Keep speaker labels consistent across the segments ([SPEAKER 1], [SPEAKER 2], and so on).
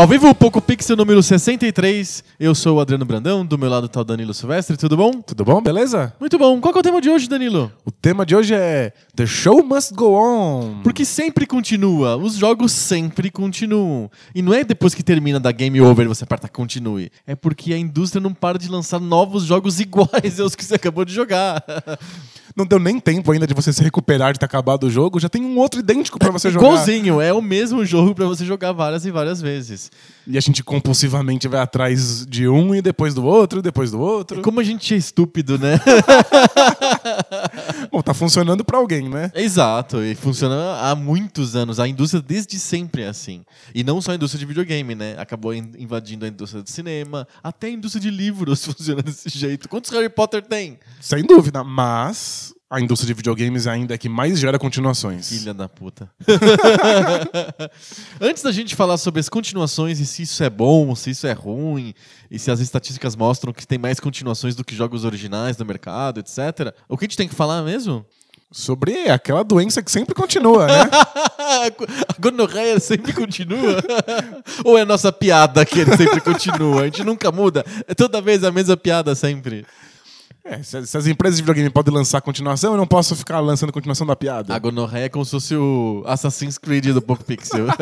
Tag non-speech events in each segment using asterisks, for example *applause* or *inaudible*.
[SPEAKER 1] Ao vivo, o Poco Pixel número 63. Eu sou o Adriano Brandão, do meu lado tá o Danilo Silvestre, tudo bom?
[SPEAKER 2] Tudo bom? Beleza?
[SPEAKER 1] Muito bom. Qual que é o tema de hoje, Danilo?
[SPEAKER 2] O tema de hoje é The Show Must Go On.
[SPEAKER 1] Porque sempre continua, os jogos sempre continuam. E não é depois que termina da game over e você aperta continue. É porque a indústria não para de lançar novos jogos *laughs* iguais aos que você acabou de jogar. *laughs*
[SPEAKER 2] Não deu nem tempo ainda de você se recuperar de ter acabado o jogo, já tem um outro idêntico pra você *laughs* jogar.
[SPEAKER 1] Igualzinho, é o mesmo jogo pra você jogar várias e várias vezes.
[SPEAKER 2] E a gente compulsivamente vai atrás de um e depois do outro, depois do outro.
[SPEAKER 1] Como a gente é estúpido, né? *laughs*
[SPEAKER 2] Bom, tá funcionando pra alguém, né?
[SPEAKER 1] Exato, e funciona há muitos anos. A indústria desde sempre é assim. E não só a indústria de videogame, né? Acabou in- invadindo a indústria de cinema, até a indústria de livros *laughs* funciona desse jeito. Quantos Harry Potter tem?
[SPEAKER 2] Sem dúvida, mas a indústria de videogames ainda é que mais gera continuações.
[SPEAKER 1] Filha da puta. *laughs* Antes da gente falar sobre as continuações e se isso é bom, se isso é ruim, e se as estatísticas mostram que tem mais continuações do que jogos originais no mercado, etc., o que a gente tem que falar mesmo?
[SPEAKER 2] Sobre aquela doença que sempre continua, né? *laughs*
[SPEAKER 1] A gonorreia sempre continua? *laughs* Ou é a nossa piada que ele sempre continua? A gente nunca muda? É toda vez a mesma piada sempre.
[SPEAKER 2] É, se, se as empresas de videogame podem lançar continuação, eu não posso ficar lançando continuação da piada.
[SPEAKER 1] A gonorreia é como se fosse o Assassin's Creed do Poco Pixel. *laughs*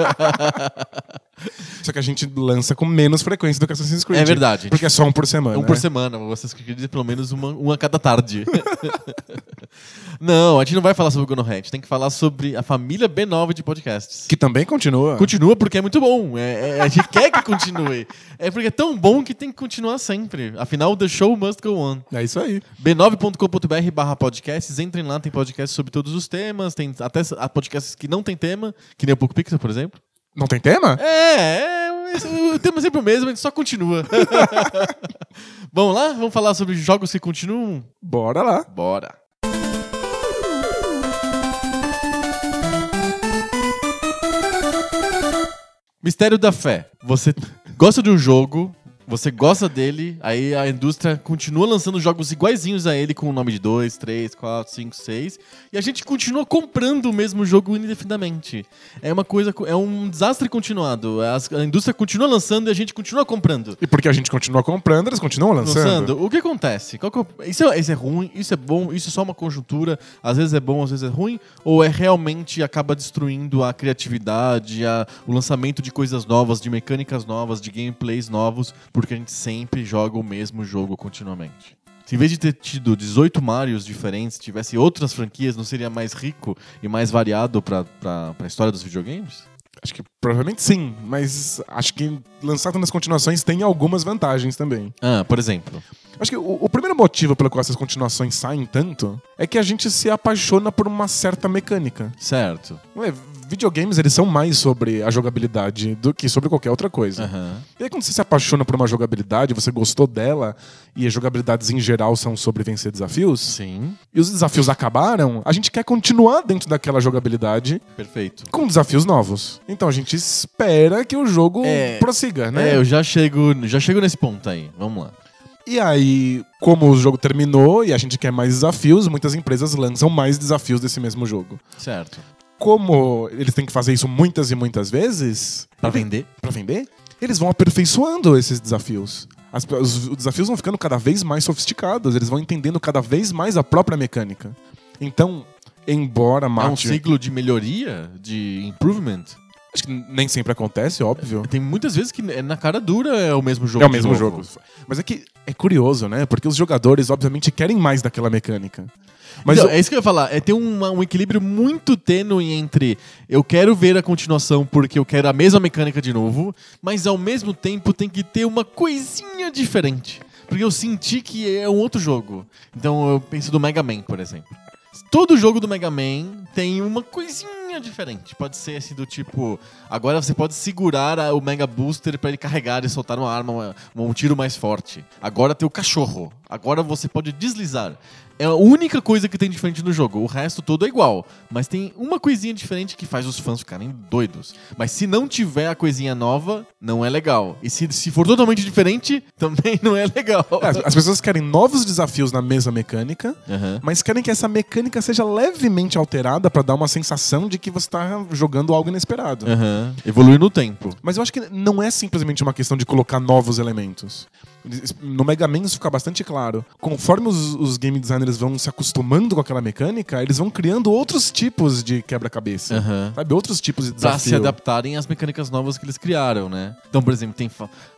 [SPEAKER 2] Só que a gente lança com menos frequência do que Assassin's Creed.
[SPEAKER 1] É verdade.
[SPEAKER 2] Porque é só um por semana.
[SPEAKER 1] Um
[SPEAKER 2] né?
[SPEAKER 1] por semana, o Assassin's Creed é pelo menos uma, uma a cada tarde. *laughs* não, a gente não vai falar sobre o gonorreia, a gente tem que falar sobre a família B9 de podcasts.
[SPEAKER 2] Que também continua.
[SPEAKER 1] Continua porque é muito bom. É, é- a gente quer que continue. É porque é tão bom que tem que continuar sempre. Afinal, the show must go on.
[SPEAKER 2] É isso aí.
[SPEAKER 1] b9.com.br barra podcasts. Entrem lá, tem podcasts sobre todos os temas. Tem até podcasts que não tem tema, que nem o Poco Pixel, por exemplo.
[SPEAKER 2] Não tem tema?
[SPEAKER 1] É, é o tema é sempre o mesmo, a gente só continua. *laughs* Vamos lá? Vamos falar sobre jogos que continuam?
[SPEAKER 2] Bora lá.
[SPEAKER 1] Bora. Mistério da fé. Você gosta de um jogo, você gosta dele, aí a indústria continua lançando jogos iguaizinhos a ele com o nome de 2, 3, 4, 5, 6, e a gente continua comprando o mesmo jogo indefinidamente. É uma coisa, é um desastre continuado. A indústria continua lançando e a gente continua comprando.
[SPEAKER 2] E porque a gente continua comprando, eles continuam lançando.
[SPEAKER 1] Lançando, o que acontece? Que é isso, é, isso é ruim, isso é bom, isso é só uma conjuntura, às vezes é bom, às vezes é ruim, ou é realmente acaba destruindo a criatividade, a- o lançamento de coisas novas, de mecânicas novas, de gameplays novos, porque a gente sempre joga o mesmo jogo continuamente. Se em vez de ter tido 18 Marios diferentes, tivesse outras franquias, não seria mais rico e mais variado pra, pra, pra história dos videogames?
[SPEAKER 2] Acho que provavelmente sim, mas acho que lançar tantas continuações tem algumas vantagens também.
[SPEAKER 1] Ah, por exemplo.
[SPEAKER 2] Acho que o, o primeiro motivo pelo qual essas continuações saem tanto é que a gente se apaixona por uma certa mecânica.
[SPEAKER 1] Certo.
[SPEAKER 2] Ué, videogames, eles são mais sobre a jogabilidade do que sobre qualquer outra coisa.
[SPEAKER 1] Aham.
[SPEAKER 2] E aí, quando você se apaixona por uma jogabilidade, você gostou dela, e as jogabilidades em geral são sobre vencer desafios,
[SPEAKER 1] Sim.
[SPEAKER 2] e os desafios acabaram, a gente quer continuar dentro daquela jogabilidade
[SPEAKER 1] Perfeito.
[SPEAKER 2] com desafios novos. Então a gente espera que o jogo
[SPEAKER 1] É.
[SPEAKER 2] prossiga, né?
[SPEAKER 1] É, eu já chego, já chego nesse ponto aí. Vamos lá.
[SPEAKER 2] E aí, como o jogo terminou e a gente quer mais desafios, muitas empresas lançam mais desafios desse mesmo jogo.
[SPEAKER 1] Certo.
[SPEAKER 2] Como eles têm que fazer isso muitas e muitas vezes,
[SPEAKER 1] Pra vender?
[SPEAKER 2] Pra vender, eles vão aperfeiçoando esses desafios. As- os, os desafios vão ficando cada vez mais sofisticados, eles vão entendendo cada vez mais a própria mecânica. Então, embora
[SPEAKER 1] É um
[SPEAKER 2] mate.
[SPEAKER 1] ciclo de melhoria, de improvement.
[SPEAKER 2] Acho que nem sempre acontece, óbvio.
[SPEAKER 1] Tem muitas vezes que é na cara dura é o mesmo jogo.
[SPEAKER 2] É o mesmo jogo. Mas é que é curioso, né? Porque os jogadores, obviamente, querem mais daquela mecânica. Mas
[SPEAKER 1] Então,
[SPEAKER 2] o-
[SPEAKER 1] É isso que eu ia falar. É ter uma- um equilíbrio muito tênue entre eu quero ver a continuação porque eu quero a mesma mecânica de novo, mas ao mesmo tempo tem que ter uma coisinha diferente. Porque eu senti que é um outro jogo. Então eu penso do Mega Man, por exemplo. Todo jogo do Mega Man tem uma coisinha diferente. Pode ser assim do tipo, agora você pode segurar o Mega Booster pra ele carregar e soltar uma arma, um tiro mais forte. Agora tem o cachorro. Agora você pode deslizar. É a única coisa que tem diferente no jogo. O resto todo é igual. Mas tem uma coisinha diferente que faz os fãs ficarem doidos. Mas se não tiver a coisinha nova, não é legal. E se, se for totalmente diferente, *laughs* também não é legal.
[SPEAKER 2] É, As, as pessoas querem novos desafios na mesma mecânica,
[SPEAKER 1] Aham.
[SPEAKER 2] mas querem que essa mecânica seja levemente alterada pra dar uma sensação de que você tá jogando algo inesperado.
[SPEAKER 1] Aham. Evoluir no tempo.
[SPEAKER 2] Mas eu acho que não é simplesmente uma questão de colocar novos elementos. No Mega Man isso fica bastante claro. Conforme os, os game designers vão se acostumando com aquela mecânica, eles vão criando outros tipos de quebra-cabeça.
[SPEAKER 1] Aham.
[SPEAKER 2] Sabe? Outros tipos de
[SPEAKER 1] Pra
[SPEAKER 2] desafio.
[SPEAKER 1] se adaptarem às mecânicas novas que eles criaram, né? Então, por exemplo, tem,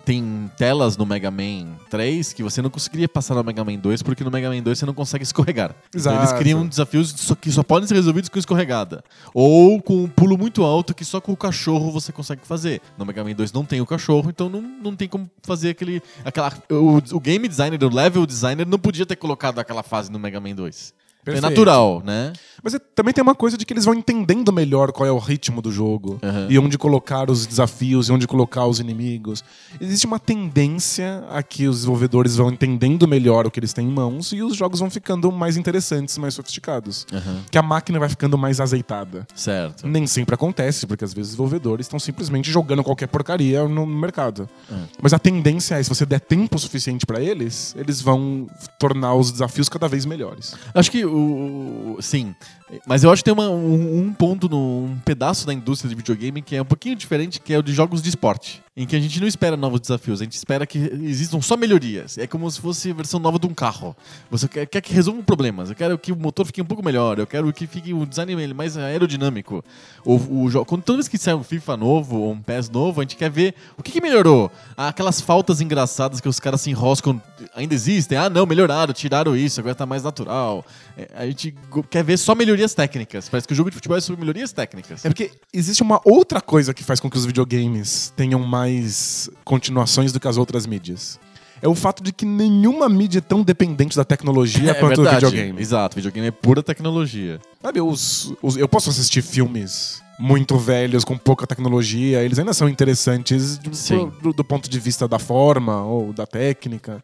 [SPEAKER 1] tem telas no Mega Man 3 que você não conseguiria passar no Mega Man 2 porque no Mega Man 2 você não consegue escorregar. Então, eles
[SPEAKER 2] Exato.
[SPEAKER 1] criam desafios que só podem ser resolvidos com escorregada. Ou com um pulo muito alto que só com o cachorro você consegue fazer. No Mega Man 2 não tem o cachorro, então não, não tem como fazer aquele. Aquela, o, o game designer, o level designer não podia ter colocado aquela fase no Mega Man 2. É
[SPEAKER 2] Perfeito.
[SPEAKER 1] natural, né?
[SPEAKER 2] Mas é- também tem uma coisa de que eles vão entendendo melhor qual é o ritmo do jogo
[SPEAKER 1] Aham.
[SPEAKER 2] e onde colocar os desafios e onde colocar os inimigos. Existe uma tendência a que os desenvolvedores vão entendendo melhor o que eles têm em mãos e os jogos vão ficando mais interessantes, mais sofisticados.
[SPEAKER 1] Aham.
[SPEAKER 2] Que a máquina vai ficando mais azeitada.
[SPEAKER 1] Certo.
[SPEAKER 2] Nem sempre acontece, porque às vezes os desenvolvedores estão simplesmente jogando qualquer porcaria no mercado.
[SPEAKER 1] É.
[SPEAKER 2] Mas a tendência é, se você der tempo suficiente pra eles, eles vão tornar os desafios cada vez melhores.
[SPEAKER 1] Acho que o. o- Sim. Mas eu acho que tem uma- um, um ponto, no, um pedaço da indústria de videogame que é um pouquinho diferente, que é o de jogos de esporte. Em que a gente não espera novos desafios, a gente espera que existam só melhorias. É como se fosse a versão nova de um carro. Você quer, quer que resolvam problemas. Eu quero que o motor fique um pouco melhor. Eu quero que fique o design mais aerodinâmico. O, o, quando toda vez que sai um FIFA novo ou um PES novo, a gente quer ver o que, que melhorou. Aquelas faltas engraçadas que os caras se enroscam ainda existem. Ah, não, melhoraram, tiraram isso, agora tá mais natural. É, a gente quer ver só melhorias técnicas. Parece que o jogo de futebol é sobre melhorias técnicas.
[SPEAKER 2] É porque existe uma outra coisa que faz com que os videogames tenham mais continuações do que as outras mídias. É o fato de que nenhuma mídia é tão dependente da tecnologia quanto o videogame.
[SPEAKER 1] Exato, videogame é pura tecnologia.
[SPEAKER 2] Sabe, os, os- eu posso assistir filmes muito velhos, com pouca tecnologia, eles ainda são interessantes do, do- do ponto de vista da forma ou da técnica.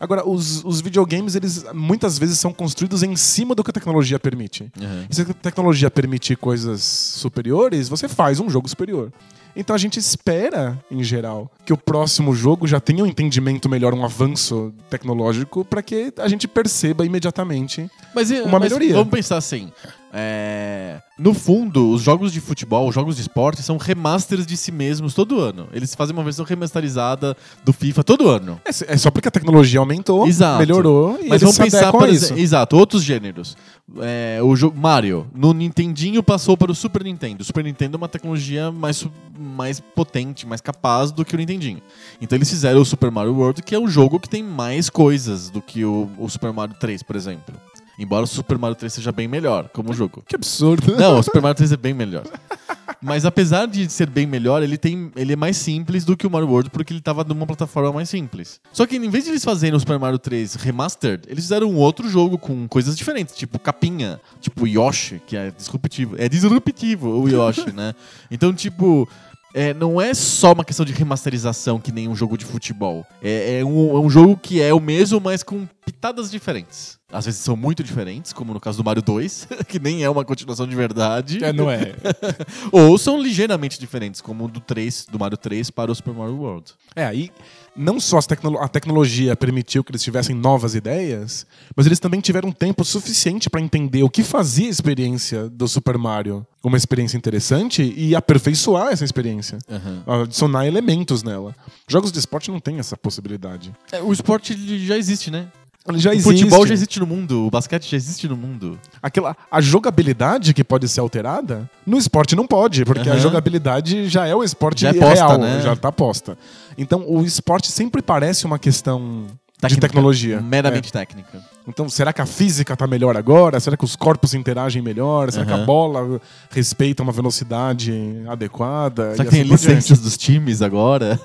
[SPEAKER 2] Agora, os, os videogames, eles muitas vezes são construídos em cima do que a tecnologia permite.
[SPEAKER 1] Uhum.
[SPEAKER 2] E se a tecnologia permitir coisas superiores, você faz um jogo superior. Então a gente espera, em geral, que o próximo jogo já tenha um entendimento melhor, um avanço tecnológico, para que a gente perceba imediatamente
[SPEAKER 1] Mas,
[SPEAKER 2] Uma
[SPEAKER 1] mas
[SPEAKER 2] melhoria.
[SPEAKER 1] Vamos pensar assim. é, No fundo, os jogos de futebol, os jogos de esporte, são remasters de si mesmos todo ano. Eles fazem uma versão remasterizada do FIFA todo ano.
[SPEAKER 2] É, é só porque a tecnologia aumentou,
[SPEAKER 1] Exato.
[SPEAKER 2] melhorou e
[SPEAKER 1] Mas
[SPEAKER 2] eles
[SPEAKER 1] vamos
[SPEAKER 2] se
[SPEAKER 1] pensar, por
[SPEAKER 2] isso.
[SPEAKER 1] exato, outros gêneros. É, o jogo Mario, no Nintendinho passou para o Super Nintendo. O Super Nintendo é uma tecnologia mais, mais potente, mais capaz do que o Nintendinho. Então eles fizeram o Super Mario World, que é um jogo que tem mais coisas do que o, o Super Mario 3, por exemplo. Embora o Super Mario 3 seja bem melhor como jogo.
[SPEAKER 2] Que absurdo.
[SPEAKER 1] Não, o Super Mario 3 é bem melhor. *laughs* Mas apesar de ser bem melhor, ele, tem, ele é mais simples do que o Mario World, porque ele tava numa plataforma mais simples. Só que em vez de eles fazerem o Super Mario 3 Remastered, eles fizeram um outro jogo com coisas diferentes, tipo capinha, tipo Yoshi, que é disruptivo. É disruptivo o Yoshi, né? *laughs* Então, tipo. é, não é só uma questão de remasterização que nem um jogo de futebol. É, é um, é um jogo que é o mesmo, mas com pitadas diferentes. Às vezes são muito diferentes, como no caso do Mario 2, *laughs* que nem é uma continuação de verdade.
[SPEAKER 2] É, não é. *laughs*
[SPEAKER 1] Ou são ligeiramente diferentes, como o do 3, do Mario 3 para o Super Mario World.
[SPEAKER 2] É, aí não só as tecno- a tecnologia permitiu que eles tivessem novas ideias, mas eles também tiveram tempo suficiente para entender o que fazia a experiência do Super Mario uma experiência interessante e aperfeiçoar essa experiência. Adicionar elementos nela. Jogos de esporte não tem essa possibilidade.
[SPEAKER 1] É, o esporte já existe, né?
[SPEAKER 2] Já
[SPEAKER 1] o
[SPEAKER 2] existe.
[SPEAKER 1] futebol já existe no mundo, o basquete já existe no mundo.
[SPEAKER 2] Aquela, a jogabilidade que pode ser alterada, no esporte não pode, porque a
[SPEAKER 1] Aham.
[SPEAKER 2] jogabilidade já é o esporte
[SPEAKER 1] Já é posta,
[SPEAKER 2] real,
[SPEAKER 1] né?
[SPEAKER 2] já tá posta. Então o esporte sempre parece uma questão de
[SPEAKER 1] Técnica,
[SPEAKER 2] tecnologia.
[SPEAKER 1] Meramente técnica.
[SPEAKER 2] É. Então, será que a física tá melhor agora? Será que os corpos interagem melhor? Será que a bola respeita uma velocidade adequada?
[SPEAKER 1] Será que tem
[SPEAKER 2] assim
[SPEAKER 1] licenças dos times agora?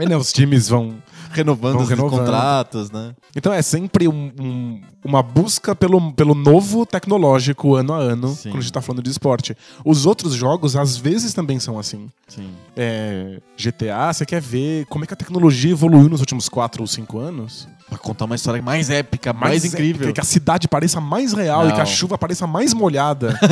[SPEAKER 2] E, né, os times vão.
[SPEAKER 1] Renovando
[SPEAKER 2] Vão
[SPEAKER 1] os
[SPEAKER 2] renovando.
[SPEAKER 1] contratos, né?
[SPEAKER 2] Então é sempre um- um- uma busca pelo, pelo novo tecnológico ano a ano,
[SPEAKER 1] Sim.
[SPEAKER 2] quando a gente tá falando de esporte. Os outros jogos, às vezes, também são assim.
[SPEAKER 1] Sim.
[SPEAKER 2] É, GTA, você quer ver como é que a tecnologia evoluiu nos últimos 4 ou 5 anos?
[SPEAKER 1] Pra contar uma história mais épica, mais, incrível.
[SPEAKER 2] épica, que a cidade pareça mais real e
[SPEAKER 1] Não.
[SPEAKER 2] que a chuva pareça mais molhada. *laughs*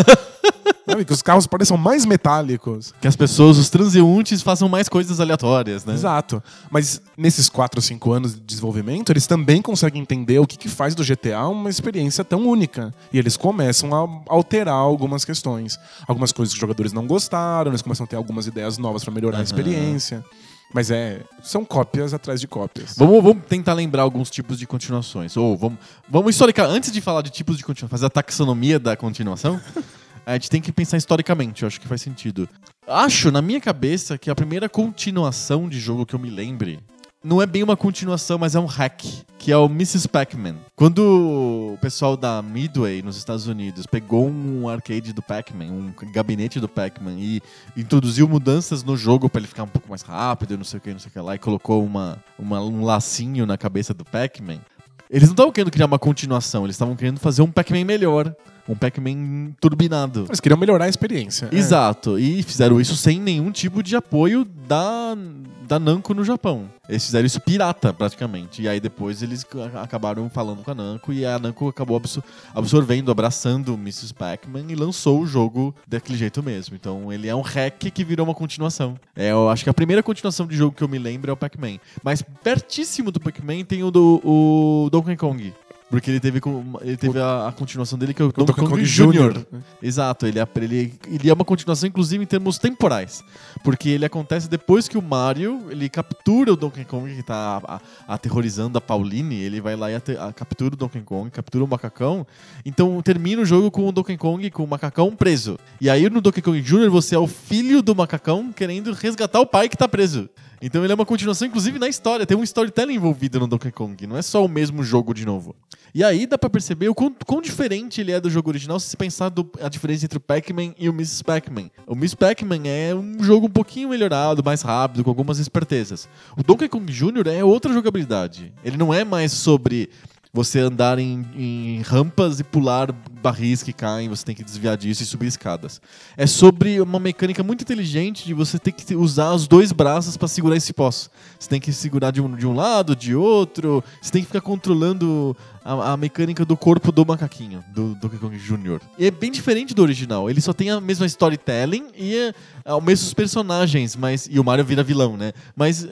[SPEAKER 2] Sabe? Que os carros pareçam mais metálicos.
[SPEAKER 1] Que as pessoas, os transeuntes, façam mais coisas aleatórias, né?
[SPEAKER 2] Exato. Mas nesses 4 ou 5 anos de desenvolvimento, eles também conseguem entender o que, que faz do GTA uma experiência tão única. E eles começam a alterar algumas questões. Algumas coisas que os jogadores não gostaram, eles começam a ter algumas ideias novas para melhorar a
[SPEAKER 1] Aham.
[SPEAKER 2] experiência. Mas é. São cópias atrás de cópias.
[SPEAKER 1] Vamos, vamos tentar lembrar alguns tipos de continuações. Ou vamos, vamos historicar. Antes de falar de tipos de continuação, fazer a taxonomia da continuação, *laughs* a gente tem que pensar historicamente, eu acho que faz sentido. Acho, na minha cabeça, que a primeira continuação de jogo que eu me lembre não é bem uma continuação, mas é um hack, que é o Mrs. Pac-Man. Quando o pessoal da Midway, nos Estados Unidos, pegou um arcade do Pac-Man, um gabinete do Pac-Man, e introduziu mudanças no jogo pra ele ficar um pouco mais rápido, não sei o que, não sei o que lá, e colocou uma, uma- um lacinho na cabeça do Pac-Man, eles não estavam querendo criar uma continuação, eles estavam querendo fazer um Pac-Man melhor. Um Pac-Man turbinado.
[SPEAKER 2] Eles queriam melhorar a experiência. É.
[SPEAKER 1] Exato. E fizeram isso sem nenhum tipo de apoio da, da Namco no Japão. Eles fizeram isso pirata, praticamente. E aí depois eles ca- acabaram falando com a Namco e a Namco acabou absor- absorvendo, abraçando o Mrs. Pac-Man e lançou o jogo daquele jeito mesmo. Então ele é um hack que virou uma continuação. É, eu acho que a primeira continuação de jogo que eu me lembro é o Pac-Man. Mas pertíssimo do Pac-Man tem o do o Donkey Kong. Porque ele teve, com- ele teve a, a continuação dele, que é o Donkey Kong, Jr. Exato, ele é, ele, ele é uma continuação, inclusive, em termos temporais. Porque ele acontece depois que o Mario ele captura o Donkey Kong, que tá a- a- aterrorizando a Pauline. Ele vai lá e ate- a- captura o Donkey Kong, captura o macacão. Então termina o jogo com o Donkey Kong com o macacão preso. E aí no Donkey Kong Jr. você é o filho do macacão querendo resgatar o pai que tá preso. Então ele é uma continuação, inclusive, na história. Tem um storytelling envolvido no Donkey Kong. Não é só o mesmo jogo de novo. E aí dá pra perceber o quão, quão diferente ele é do jogo original se pensar do- a diferença entre o Pac-Man e o Miss Pac-Man. O Miss Pac-Man é um jogo um pouquinho melhorado, mais rápido, com algumas espertezas. O Donkey Kong Jr. é outra jogabilidade. Ele não é mais sobre você andar em, em rampas e pular barris que caem, você tem que desviar disso e subir escadas. É sobre uma mecânica muito inteligente de você ter que usar os dois braços para segurar esse poço. Você tem que segurar de um, de um lado, de outro, você tem que ficar controlando a, a mecânica do corpo do macaquinho, do Donkey Kong Jr. E é bem diferente do original. Ele só tem a mesma storytelling e é, é, os mesmos personagens, mas e o Mario vira vilão, né? Mas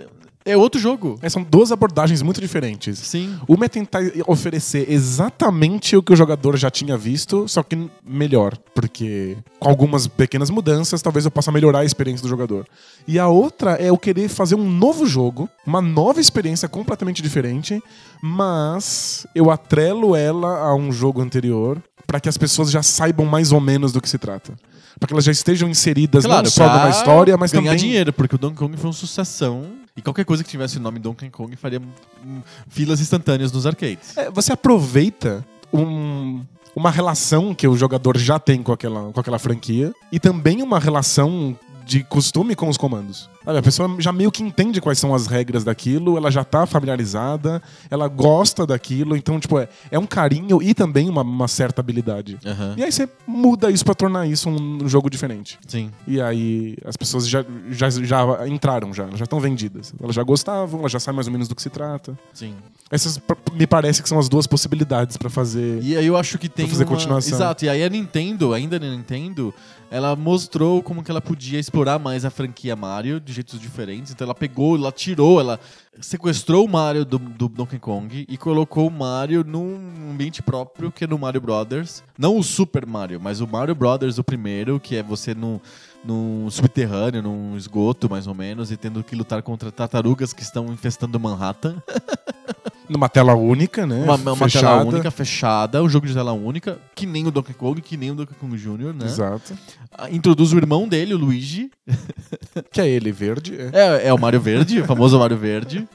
[SPEAKER 1] é outro jogo.
[SPEAKER 2] É, são duas abordagens muito diferentes.
[SPEAKER 1] Sim.
[SPEAKER 2] Uma é tentar oferecer exatamente o que o jogador já tinha visto, só que melhor. Porque com algumas pequenas mudanças, talvez eu possa melhorar a experiência do jogador. E a outra é eu querer fazer um novo jogo, uma nova experiência completamente diferente, mas eu atrelo ela a um jogo anterior para que as pessoas já saibam mais ou menos do que se trata. Para que elas já estejam inseridas não só numa história, mas
[SPEAKER 1] ganhar
[SPEAKER 2] também
[SPEAKER 1] dinheiro, porque o Donkey Kong foi uma sucessão e qualquer coisa que tivesse o nome Donkey Kong faria hum, filas instantâneas nos arcades.
[SPEAKER 2] É, você aproveita um- uma relação que o jogador já tem com aquela, com aquela franquia e também uma relação de costume com os comandos. Sabe, a pessoa já meio que entende quais são as regras daquilo, ela já tá familiarizada, ela gosta daquilo, então, tipo, é, é um carinho e também uma, uma certa habilidade.
[SPEAKER 1] Aham.
[SPEAKER 2] E aí você muda isso pra tornar isso um jogo diferente.
[SPEAKER 1] Sim.
[SPEAKER 2] E aí as pessoas já, já, já entraram, já, já estão vendidas. Elas já gostavam, elas já sabem mais ou menos do que se trata.
[SPEAKER 1] Sim.
[SPEAKER 2] Essas me parece que são as duas possibilidades pra fazer.
[SPEAKER 1] E aí eu acho que tem
[SPEAKER 2] fazer
[SPEAKER 1] uma...
[SPEAKER 2] continuação.
[SPEAKER 1] Exato. E aí a Nintendo, ainda na Nintendo, ela mostrou como que ela podia explorar mais a franquia Mario de jeitos diferentes. Então ela pegou, ela tirou, ela sequestrou o Mario do, do Donkey Kong e colocou o Mario num ambiente próprio, que é no Mario Brothers. Não o Super Mario, mas o Mario Brothers, o primeiro, que é você num, num subterrâneo, num esgoto, mais ou menos, e tendo que lutar contra tartarugas que estão infestando Manhattan. *laughs*
[SPEAKER 2] Numa tela única, né?
[SPEAKER 1] Uma, uma tela única, fechada, um jogo de tela única, que nem o Donkey Kong, que nem o Donkey Kong Jr., né?
[SPEAKER 2] Exato.
[SPEAKER 1] Ah, Introduz o irmão dele, o Luigi.
[SPEAKER 2] Que é ele, verde. é.
[SPEAKER 1] É, é o Mario Verde, o famoso Mario Verde.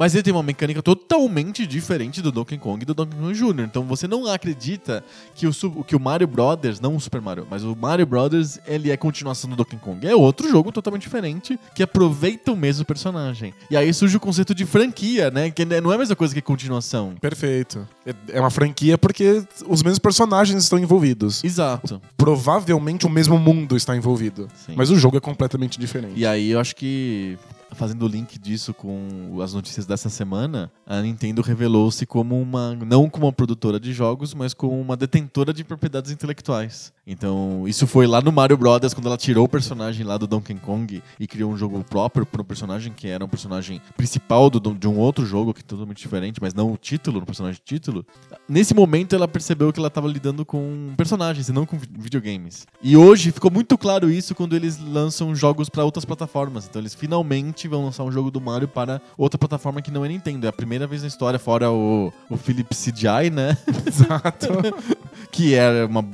[SPEAKER 1] Mas ele tem uma mecânica totalmente diferente do Donkey Kong e do Donkey Kong Jr. Então você não acredita que o, que o Mario Brothers, não o Super Mario, mas o Mario Brothers, ele é continuação do Donkey Kong. É outro jogo totalmente diferente que aproveita o mesmo personagem. E aí surge o conceito de franquia, né? Que não é a mesma coisa que continuação.
[SPEAKER 2] Perfeito. É- É uma franquia porque os mesmos personagens estão envolvidos.
[SPEAKER 1] Exato.
[SPEAKER 2] Provavelmente o mesmo mundo está envolvido.
[SPEAKER 1] Sim.
[SPEAKER 2] Mas o jogo é completamente diferente.
[SPEAKER 1] E aí eu acho que fazendo o link disso com as notícias dessa semana, a Nintendo revelou-se como uma não como uma produtora de jogos, mas como uma detentora de propriedades intelectuais. Então, isso foi lá no Mario Brothers quando ela tirou o personagem lá do Donkey Kong e criou um jogo próprio para um personagem que era um personagem principal do- de um outro jogo que é totalmente diferente, mas não o título, no personagem título. Nesse momento ela percebeu que ela estava lidando com personagens e não com vi- videogames. E hoje ficou muito claro isso quando eles lançam jogos para outras plataformas. Então eles finalmente vão lançar um jogo do Mario para outra plataforma que não é Nintendo. É a primeira vez na história, fora o, o Philips CGI, né? *laughs*
[SPEAKER 2] Exato. *laughs*
[SPEAKER 1] que era uma.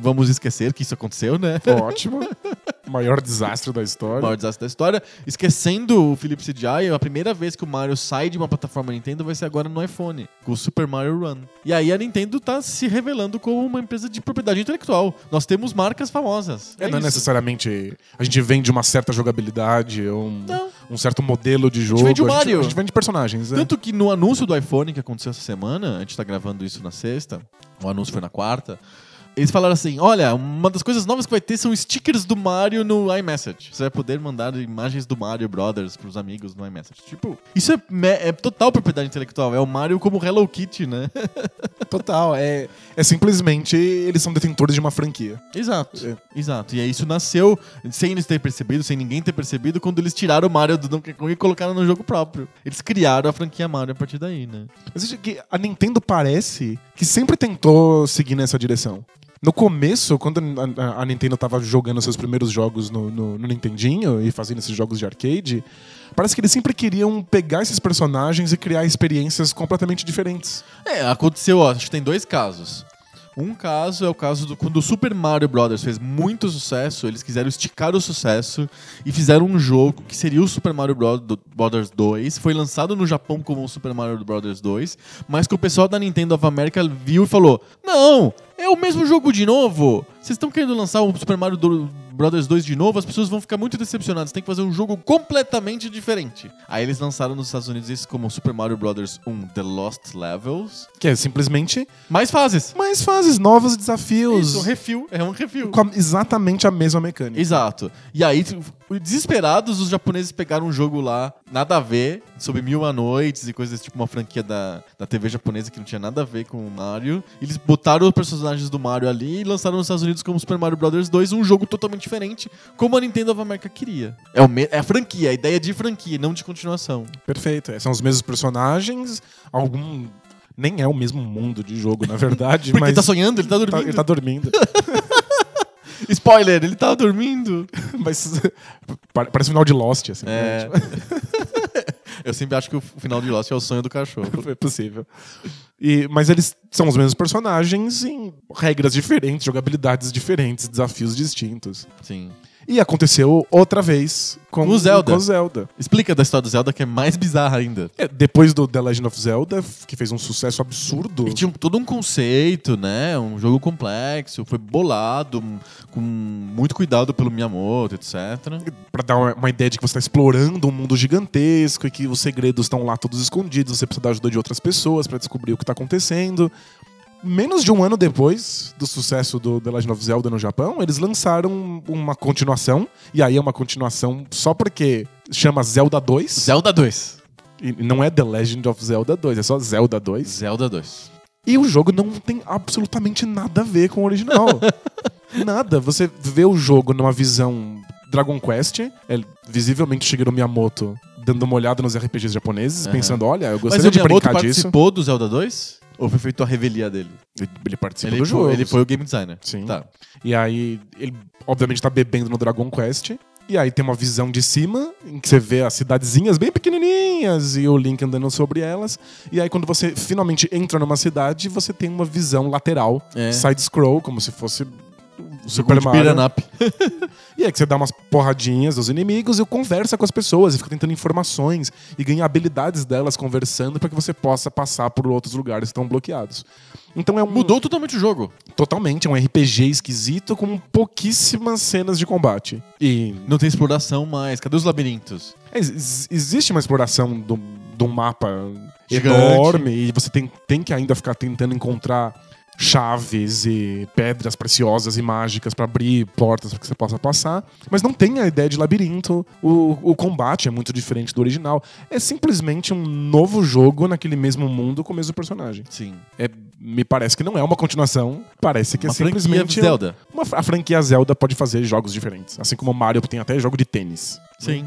[SPEAKER 1] Vamos esquecer que isso aconteceu, né?
[SPEAKER 2] Ótimo. *laughs* Maior desastre da história.
[SPEAKER 1] maior desastre da história. Esquecendo o Philips CGI, a primeira vez que o Mario sai de uma plataforma Nintendo vai ser agora no iPhone, com o Super Mario Run. E aí a Nintendo tá se revelando como uma empresa de propriedade intelectual. Nós temos marcas famosas.
[SPEAKER 2] É, não é
[SPEAKER 1] isso.
[SPEAKER 2] necessariamente. A gente vende uma certa jogabilidade, ou um,
[SPEAKER 1] Não.
[SPEAKER 2] um certo modelo de jogo.
[SPEAKER 1] vende o
[SPEAKER 2] A gente,
[SPEAKER 1] Mario.
[SPEAKER 2] a gente vende personagens. é.
[SPEAKER 1] Tanto que no anúncio do iPhone que aconteceu essa semana, a gente tá gravando isso na sexta, o anúncio foi na quarta. Eles falaram assim: olha, uma das coisas novas que vai ter são stickers do Mario no iMessage. Você vai poder mandar imagens do Mario Brothers pros amigos no iMessage. Tipo, isso é, é total propriedade intelectual. É o Mario como Hello Kitty, né? *laughs*
[SPEAKER 2] Total. É, é simplesmente eles são detentores de uma franquia.
[SPEAKER 1] Exato.
[SPEAKER 2] É.
[SPEAKER 1] Exato. E aí isso nasceu sem eles terem percebido, sem ninguém ter percebido, quando eles tiraram o Mario do Donkey Kong e colocaram no jogo próprio. Eles criaram a franquia Mario a partir daí, né?
[SPEAKER 2] Mas que a Nintendo parece que sempre tentou seguir nessa direção. No começo, quando a, Nintendo tava jogando seus primeiros jogos no, no, no Nintendinho e fazendo esses jogos de arcade, parece que eles sempre queriam pegar esses personagens e criar experiências completamente diferentes.
[SPEAKER 1] É, aconteceu, ó, acho que tem dois casos. Um caso é o caso do quando o Super Mario Bros. fez muito sucesso, eles quiseram esticar o sucesso e fizeram um jogo que seria o Super Mario Bros. do- Brothers 2. Foi lançado no Japão como o Super Mario Bros. 2, mas que o pessoal da Nintendo of America viu e falou: Não, é o mesmo jogo de novo. Vocês estão querendo lançar o Super Mario Brothers 2 de novo, as pessoas vão ficar muito decepcionadas. Tem que fazer um jogo completamente diferente. Aí eles lançaram nos Estados Unidos isso como Super Mario Bros. 1 The Lost Levels.
[SPEAKER 2] Que é simplesmente
[SPEAKER 1] Mais fases.
[SPEAKER 2] mais fases, novos desafios.
[SPEAKER 1] Isso, um refil. É um refil.
[SPEAKER 2] com a- exatamente a mesma mecânica.
[SPEAKER 1] Exato. E aí, desesperados, os japoneses pegaram um jogo lá, nada a ver, sobre mil a noites e coisas tipo uma franquia da, da TV japonesa que não tinha nada a ver com o Mario. Eles botaram os personagens do Mario ali e lançaram nos Estados Unidos como Super Mario Bros. 2, um jogo totalmente diferente, como a Nintendo of America queria. É, o é a franquia, a ideia de franquia, não de continuação.
[SPEAKER 2] Perfeito. é, São os mesmos personagens, algum. Nem é o mesmo mundo de jogo, na verdade, *laughs*
[SPEAKER 1] Porque
[SPEAKER 2] mas.
[SPEAKER 1] ele tá sonhando, ele tá
[SPEAKER 2] tá-
[SPEAKER 1] dormindo.
[SPEAKER 2] ele tá dormindo. *laughs*
[SPEAKER 1] Spoiler, ele tá dormindo. *laughs*
[SPEAKER 2] mas pa- parece o final de Lost, assim.
[SPEAKER 1] É.
[SPEAKER 2] né? *laughs*
[SPEAKER 1] Eu sempre acho que o final de Lost é o sonho do cachorro. *laughs*
[SPEAKER 2] Tipo, é possível. E, mas eles são os mesmos personagens em regras diferentes, jogabilidades diferentes, desafios distintos.
[SPEAKER 1] Sim.
[SPEAKER 2] E aconteceu outra vez com,
[SPEAKER 1] o Zelda.
[SPEAKER 2] com Zelda.
[SPEAKER 1] Explica da história do Zelda que é mais bizarra ainda.
[SPEAKER 2] É, depois do The Legend of Zelda, que fez um sucesso absurdo.
[SPEAKER 1] E tinha todo um conceito, né? Um jogo complexo, foi bolado, com muito cuidado pelo Miyamoto, etc.
[SPEAKER 2] Pra dar uma, uma ideia de que você tá explorando um mundo gigantesco e que os segredos estão lá todos escondidos, você precisa da ajuda de outras pessoas pra descobrir o que tá acontecendo. Menos de um ano depois do sucesso do The Legend of Zelda no Japão, eles lançaram uma continuação, e aí é uma continuação só porque chama Zelda 2,
[SPEAKER 1] Zelda 2.
[SPEAKER 2] e não é The Legend of Zelda 2, é só Zelda 2.
[SPEAKER 1] Zelda 2.
[SPEAKER 2] E o jogo não tem absolutamente nada a ver com o original. *laughs* nada. Você vê o jogo numa visão Dragon Quest, é visivelmente Shigeru Miyamoto dando uma olhada nos RPGs japoneses,
[SPEAKER 1] Aham.
[SPEAKER 2] pensando, olha, eu
[SPEAKER 1] Mas
[SPEAKER 2] gostaria
[SPEAKER 1] o
[SPEAKER 2] de
[SPEAKER 1] Miyamoto
[SPEAKER 2] brincar disso.
[SPEAKER 1] participou do Zelda 2? Ou foi feito a revelia dele?
[SPEAKER 2] Ele, Ele do
[SPEAKER 1] foi,
[SPEAKER 2] jogo.
[SPEAKER 1] ele foi o game designer.
[SPEAKER 2] Sim.
[SPEAKER 1] Tá.
[SPEAKER 2] E aí, ele obviamente tá bebendo no Dragon Quest. E aí tem uma visão de cima, em que você vê as cidadezinhas bem pequenininhas e o Link andando sobre elas. E aí quando você finalmente entra numa cidade, você tem uma visão lateral,
[SPEAKER 1] É.
[SPEAKER 2] side-scroll, como se fosse Super
[SPEAKER 1] de
[SPEAKER 2] Mario.
[SPEAKER 1] up. *laughs*
[SPEAKER 2] E é que você dá umas porradinhas dos inimigos e conversa com as pessoas e fica tentando informações e ganha habilidades delas conversando para que você possa passar por outros lugares que estão bloqueados. Então é um
[SPEAKER 1] Mudou totalmente o jogo.
[SPEAKER 2] totalmente é um RPG esquisito com pouquíssimas cenas de combate. E
[SPEAKER 1] Não tem exploração mais. Cadê os labirintos?
[SPEAKER 2] é, ex- existe uma exploração do- um mapa
[SPEAKER 1] Gigante.
[SPEAKER 2] enorme e você tem, tem que ainda ficar tentando encontrar chaves e pedras preciosas e mágicas para abrir portas para que você possa passar, mas não tem a ideia de labirinto. O, o combate é muito diferente do original. É simplesmente um novo jogo naquele mesmo mundo com o mesmo personagem.
[SPEAKER 1] Sim.
[SPEAKER 2] É, me parece que não é uma continuação, parece que
[SPEAKER 1] Uma
[SPEAKER 2] é simplesmente
[SPEAKER 1] franquia Zelda.
[SPEAKER 2] Uma, a franquia Zelda pode fazer jogos diferentes, assim como o Mario tem até jogo de tênis.
[SPEAKER 1] Sim.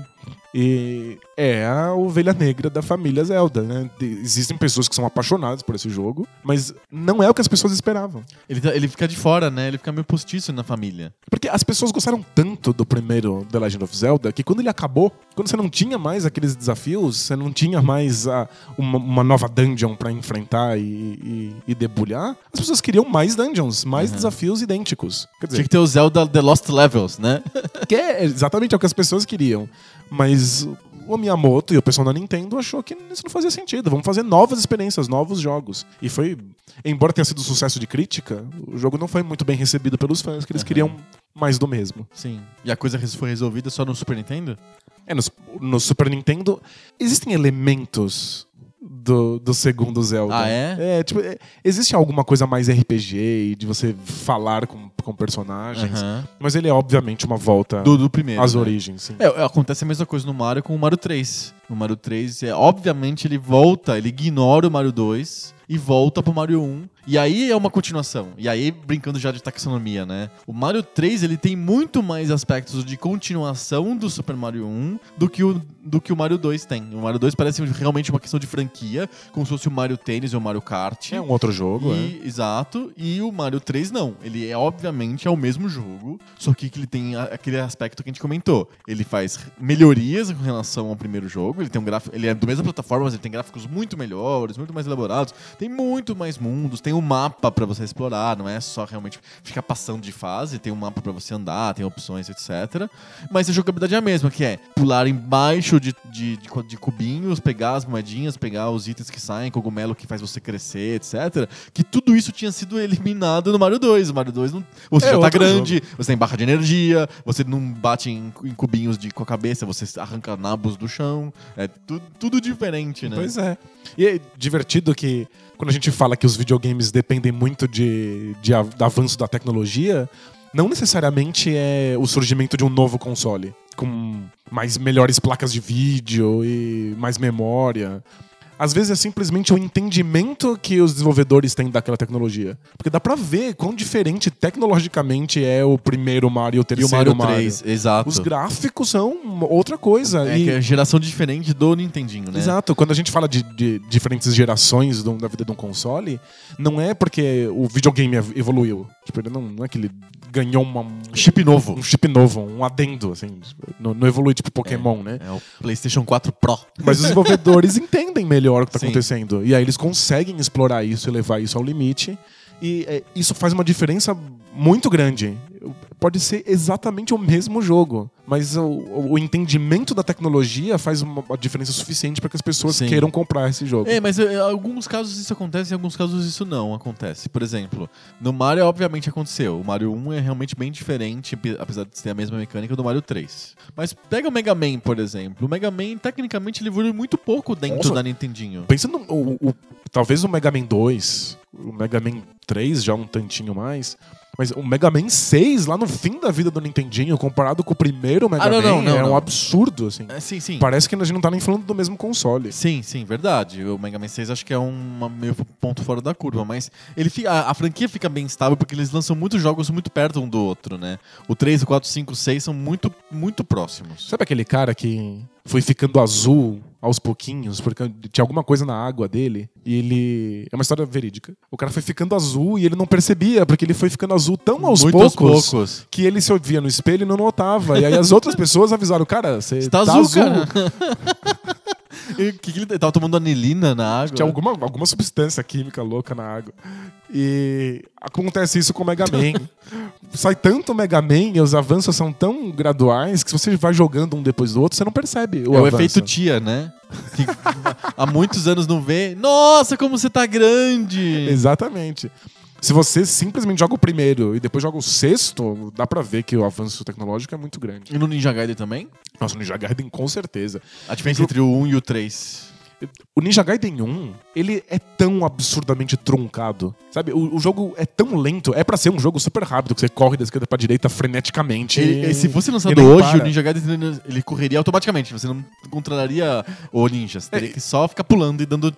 [SPEAKER 2] E é a ovelha negra da família Zelda, né? Existem pessoas que são apaixonadas por esse jogo, mas não é o que as pessoas esperavam.
[SPEAKER 1] Ele, tá- ele fica de fora, né? Ele fica meio postiço na família.
[SPEAKER 2] Porque as pessoas gostaram tanto do primeiro The Legend of Zelda que quando ele acabou, quando você não tinha mais aqueles desafios, você não tinha mais a- uma, uma nova dungeon pra enfrentar e, e- e debulhar, as pessoas queriam mais dungeons, mais desafios idênticos. Quer dizer,
[SPEAKER 1] Tinha que ter o Zelda The Lost Levels, né? *laughs*
[SPEAKER 2] que é exatamente o que as pessoas queriam. Mas o Miyamoto e o pessoal da Nintendo achou que isso não fazia sentido. Vamos fazer novas experiências, novos jogos. E foi, embora tenha sido um sucesso de crítica, o jogo não foi muito bem recebido pelos fãs, que eles
[SPEAKER 1] Aham.
[SPEAKER 2] queriam mais do mesmo.
[SPEAKER 1] Sim. E a coisa foi resolvida só no Super Nintendo?
[SPEAKER 2] É, no, no Super Nintendo existem elementos do, do segundo Zelda.
[SPEAKER 1] Ah, é?
[SPEAKER 2] É, tipo, é, existe alguma coisa mais RPG e de você falar com, com personagens,
[SPEAKER 1] Aham.
[SPEAKER 2] mas ele é obviamente uma volta
[SPEAKER 1] Do, do primeiro.
[SPEAKER 2] às
[SPEAKER 1] né?
[SPEAKER 2] origens, sim.
[SPEAKER 1] É, acontece a mesma coisa no Mario com o Mario 3. No Mario 3, é, obviamente, ele volta, ele ignora o Mario 2 e volta pro Mario 1. E aí é uma continuação. E aí, brincando já de taxonomia, né? O Mario 3, ele tem muito mais aspectos de continuação do Super Mario 1 do que o, do que o Mario 2 tem. O Mario 2 parece realmente uma questão de franquia, como se fosse o Mario Tênis ou o Mario Kart.
[SPEAKER 2] É um outro jogo, é.
[SPEAKER 1] E- Exato. E o Mario 3 não. Ele é, obviamente, é o mesmo jogo, só que ele tem aquele aspecto que a gente comentou. Ele faz melhorias com relação ao primeiro jogo. Ele tem um gráfico. Ele é do mesma plataforma, mas ele tem gráficos muito melhores, muito mais elaborados. Tem muito mais mundos, tem um mapa pra você explorar, não é só realmente ficar passando de fase, tem um mapa pra você andar, tem opções, etc. Mas a jogabilidade é a mesma, que é pular embaixo de, de, de, de cubinhos, pegar as moedinhas, pegar os itens que saem, cogumelo que faz você crescer, etc. Que tudo isso tinha sido eliminado no Mario 2. O Mario 2 não, você
[SPEAKER 2] É
[SPEAKER 1] já tá grande, você tem barra de energia, você não bate em, em cubinhos de, com a cabeça, você arranca nabos do chão. É tu- tudo diferente, né?
[SPEAKER 2] Pois é. E é divertido que quando a gente fala que os videogames dependem muito de, de avanço da tecnologia, não necessariamente é o surgimento de um novo console com mais melhores placas de vídeo e mais memória. Às vezes é simplesmente o entendimento que os desenvolvedores têm daquela tecnologia. Porque dá pra ver quão diferente tecnologicamente é o primeiro Mario e o
[SPEAKER 1] E o
[SPEAKER 2] terceiro
[SPEAKER 1] Mario 3, exato.
[SPEAKER 2] Os gráficos são outra coisa.
[SPEAKER 1] É
[SPEAKER 2] e...
[SPEAKER 1] que é geração diferente do Nintendinho, né?
[SPEAKER 2] Exato. Quando a gente fala de, de diferentes gerações do- da vida de um console, não é porque o videogame ev- evoluiu. Tipo, ele não, não é que ele ganhou uma, um
[SPEAKER 1] Chip novo.
[SPEAKER 2] um chip novo, um adendo, assim. Não, não evolui tipo Pokémon, né?
[SPEAKER 1] É o PlayStation 4 Pro.
[SPEAKER 2] Mas os desenvolvedores *laughs* entendem melhor o que está acontecendo. E aí eles conseguem explorar isso e levar isso ao limite. E é, isso faz uma diferença muito grande. Pode ser exatamente o mesmo jogo, mas o, o- entendimento da tecnologia faz uma, diferença suficiente para que as pessoas
[SPEAKER 1] Sim.
[SPEAKER 2] queiram comprar esse jogo.
[SPEAKER 1] É, mas eh, em alguns casos isso acontece, em alguns casos isso não acontece. Por exemplo, no Mario obviamente aconteceu. O Mario 1 é realmente bem diferente, pe- apesar de ter a mesma mecânica do Mario 3. Mas pega o Mega Man, por exemplo. O Mega Man, tecnicamente, ele evolui muito pouco dentro
[SPEAKER 2] Nossa.
[SPEAKER 1] da Nintendinho.
[SPEAKER 2] Pensa no. o- o- talvez o Mega Man 2, o Mega Man 3 já um tantinho mais. Mas o Mega Man 6, lá no fim da vida do Nintendinho, comparado com o primeiro Mega
[SPEAKER 1] Ah, não,
[SPEAKER 2] Man,
[SPEAKER 1] não, não,
[SPEAKER 2] é um absurdo, assim.
[SPEAKER 1] É, sim, sim.
[SPEAKER 2] Parece que a gente não tá nem falando do mesmo console.
[SPEAKER 1] Sim, sim, verdade. O Mega Man 6 acho que é um meio ponto fora da curva, mas ele fica, a, a franquia fica bem estável porque eles lançam muitos jogos muito perto um do outro, né? O 3, o 4, o 5, o 6 são muito, muito próximos.
[SPEAKER 2] Sabe aquele cara que foi ficando azul aos pouquinhos, porque tinha alguma coisa na água dele, e ele. É uma história verídica. O cara foi ficando azul e ele não percebia, porque ele foi ficando azul tão aos poucos.
[SPEAKER 1] aos poucos.
[SPEAKER 2] Que ele se via no espelho e não notava. E aí as outras pessoas avisaram, cara, você
[SPEAKER 1] Você tá,
[SPEAKER 2] tá,
[SPEAKER 1] azul,
[SPEAKER 2] azul.
[SPEAKER 1] cara. *laughs* E que que ele tava tomando anilina na água?
[SPEAKER 2] Tinha alguma, alguma substância química louca na água. E acontece isso com o Mega *laughs* Man. sai tanto Mega Man e os avanços são tão graduais que se você vai jogando um depois do outro, você não percebe o
[SPEAKER 1] é o
[SPEAKER 2] avanço.
[SPEAKER 1] efeito tia, né? Que *laughs* há muitos anos não vê. Nossa, como você tá grande!
[SPEAKER 2] Exatamente. Se você simplesmente joga o primeiro e depois joga o sexto, dá pra ver que o avanço tecnológico é muito grande.
[SPEAKER 1] E no Ninja Gaiden também?
[SPEAKER 2] Nossa, o Ninja Gaiden com certeza.
[SPEAKER 1] A diferença entre o 1 e o 3.
[SPEAKER 2] O Ninja Gaiden 1, ele é tão absurdamente truncado. Sabe? O, o jogo é tão lento. É pra ser um jogo super rápido, que você corre da esquerda pra direita freneticamente.
[SPEAKER 1] Ele- se fosse lançado hoje,
[SPEAKER 2] para.
[SPEAKER 1] o Ninja Gaiden ele correria automaticamente. Você não controlaria o ninja. Você teria que só ficar pulando e dando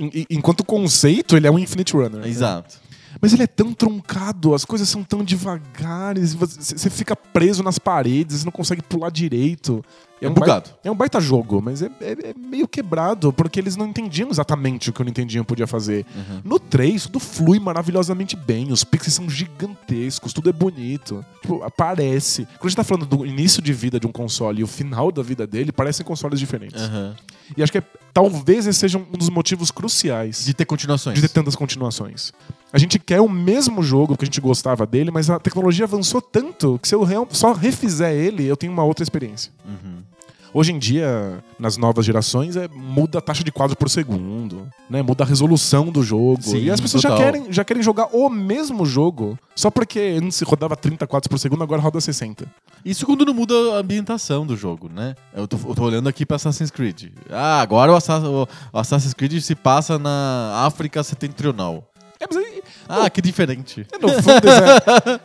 [SPEAKER 2] en- Enquanto conceito, ele é um Infinite Runner.
[SPEAKER 1] Exato.
[SPEAKER 2] Mas ele é tão truncado, as coisas são tão devagares, você, fica preso nas paredes, você não consegue pular direito.
[SPEAKER 1] É
[SPEAKER 2] um
[SPEAKER 1] bugado.
[SPEAKER 2] baita- é um baita jogo, mas é, é- é meio quebrado, porque eles não entendiam exatamente o que o Nintendinho podia fazer. No 3, tudo flui maravilhosamente bem, os pixels são gigantescos, tudo é bonito. Tipo, aparece. Quando a gente tá falando do início de vida de um console e o final da vida dele, parecem consoles diferentes.
[SPEAKER 1] Aham.
[SPEAKER 2] E acho que é- talvez esse seja um dos motivos cruciais
[SPEAKER 1] De ter continuações.
[SPEAKER 2] de ter tantas continuações. A gente quer o mesmo jogo porque a gente gostava dele, mas a tecnologia avançou tanto que se eu só refizer ele, eu tenho uma outra experiência.
[SPEAKER 1] Uhum.
[SPEAKER 2] Hoje em dia, nas novas gerações, é, muda a taxa de quadro por segundo, né? muda a resolução do jogo.
[SPEAKER 1] Sim,
[SPEAKER 2] e as pessoas já querem, já querem jogar o mesmo jogo, só porque antes se rodava 30 quadros por segundo, agora roda 60.
[SPEAKER 1] Isso quando não muda a ambientação do jogo, né? Eu tô, eu tô olhando aqui pra Assassin's Creed. Ah, agora o, Assa- o Assassin's Creed se passa na África Setentrional.
[SPEAKER 2] É, mas aí,
[SPEAKER 1] Ah, que diferente.
[SPEAKER 2] no fundo,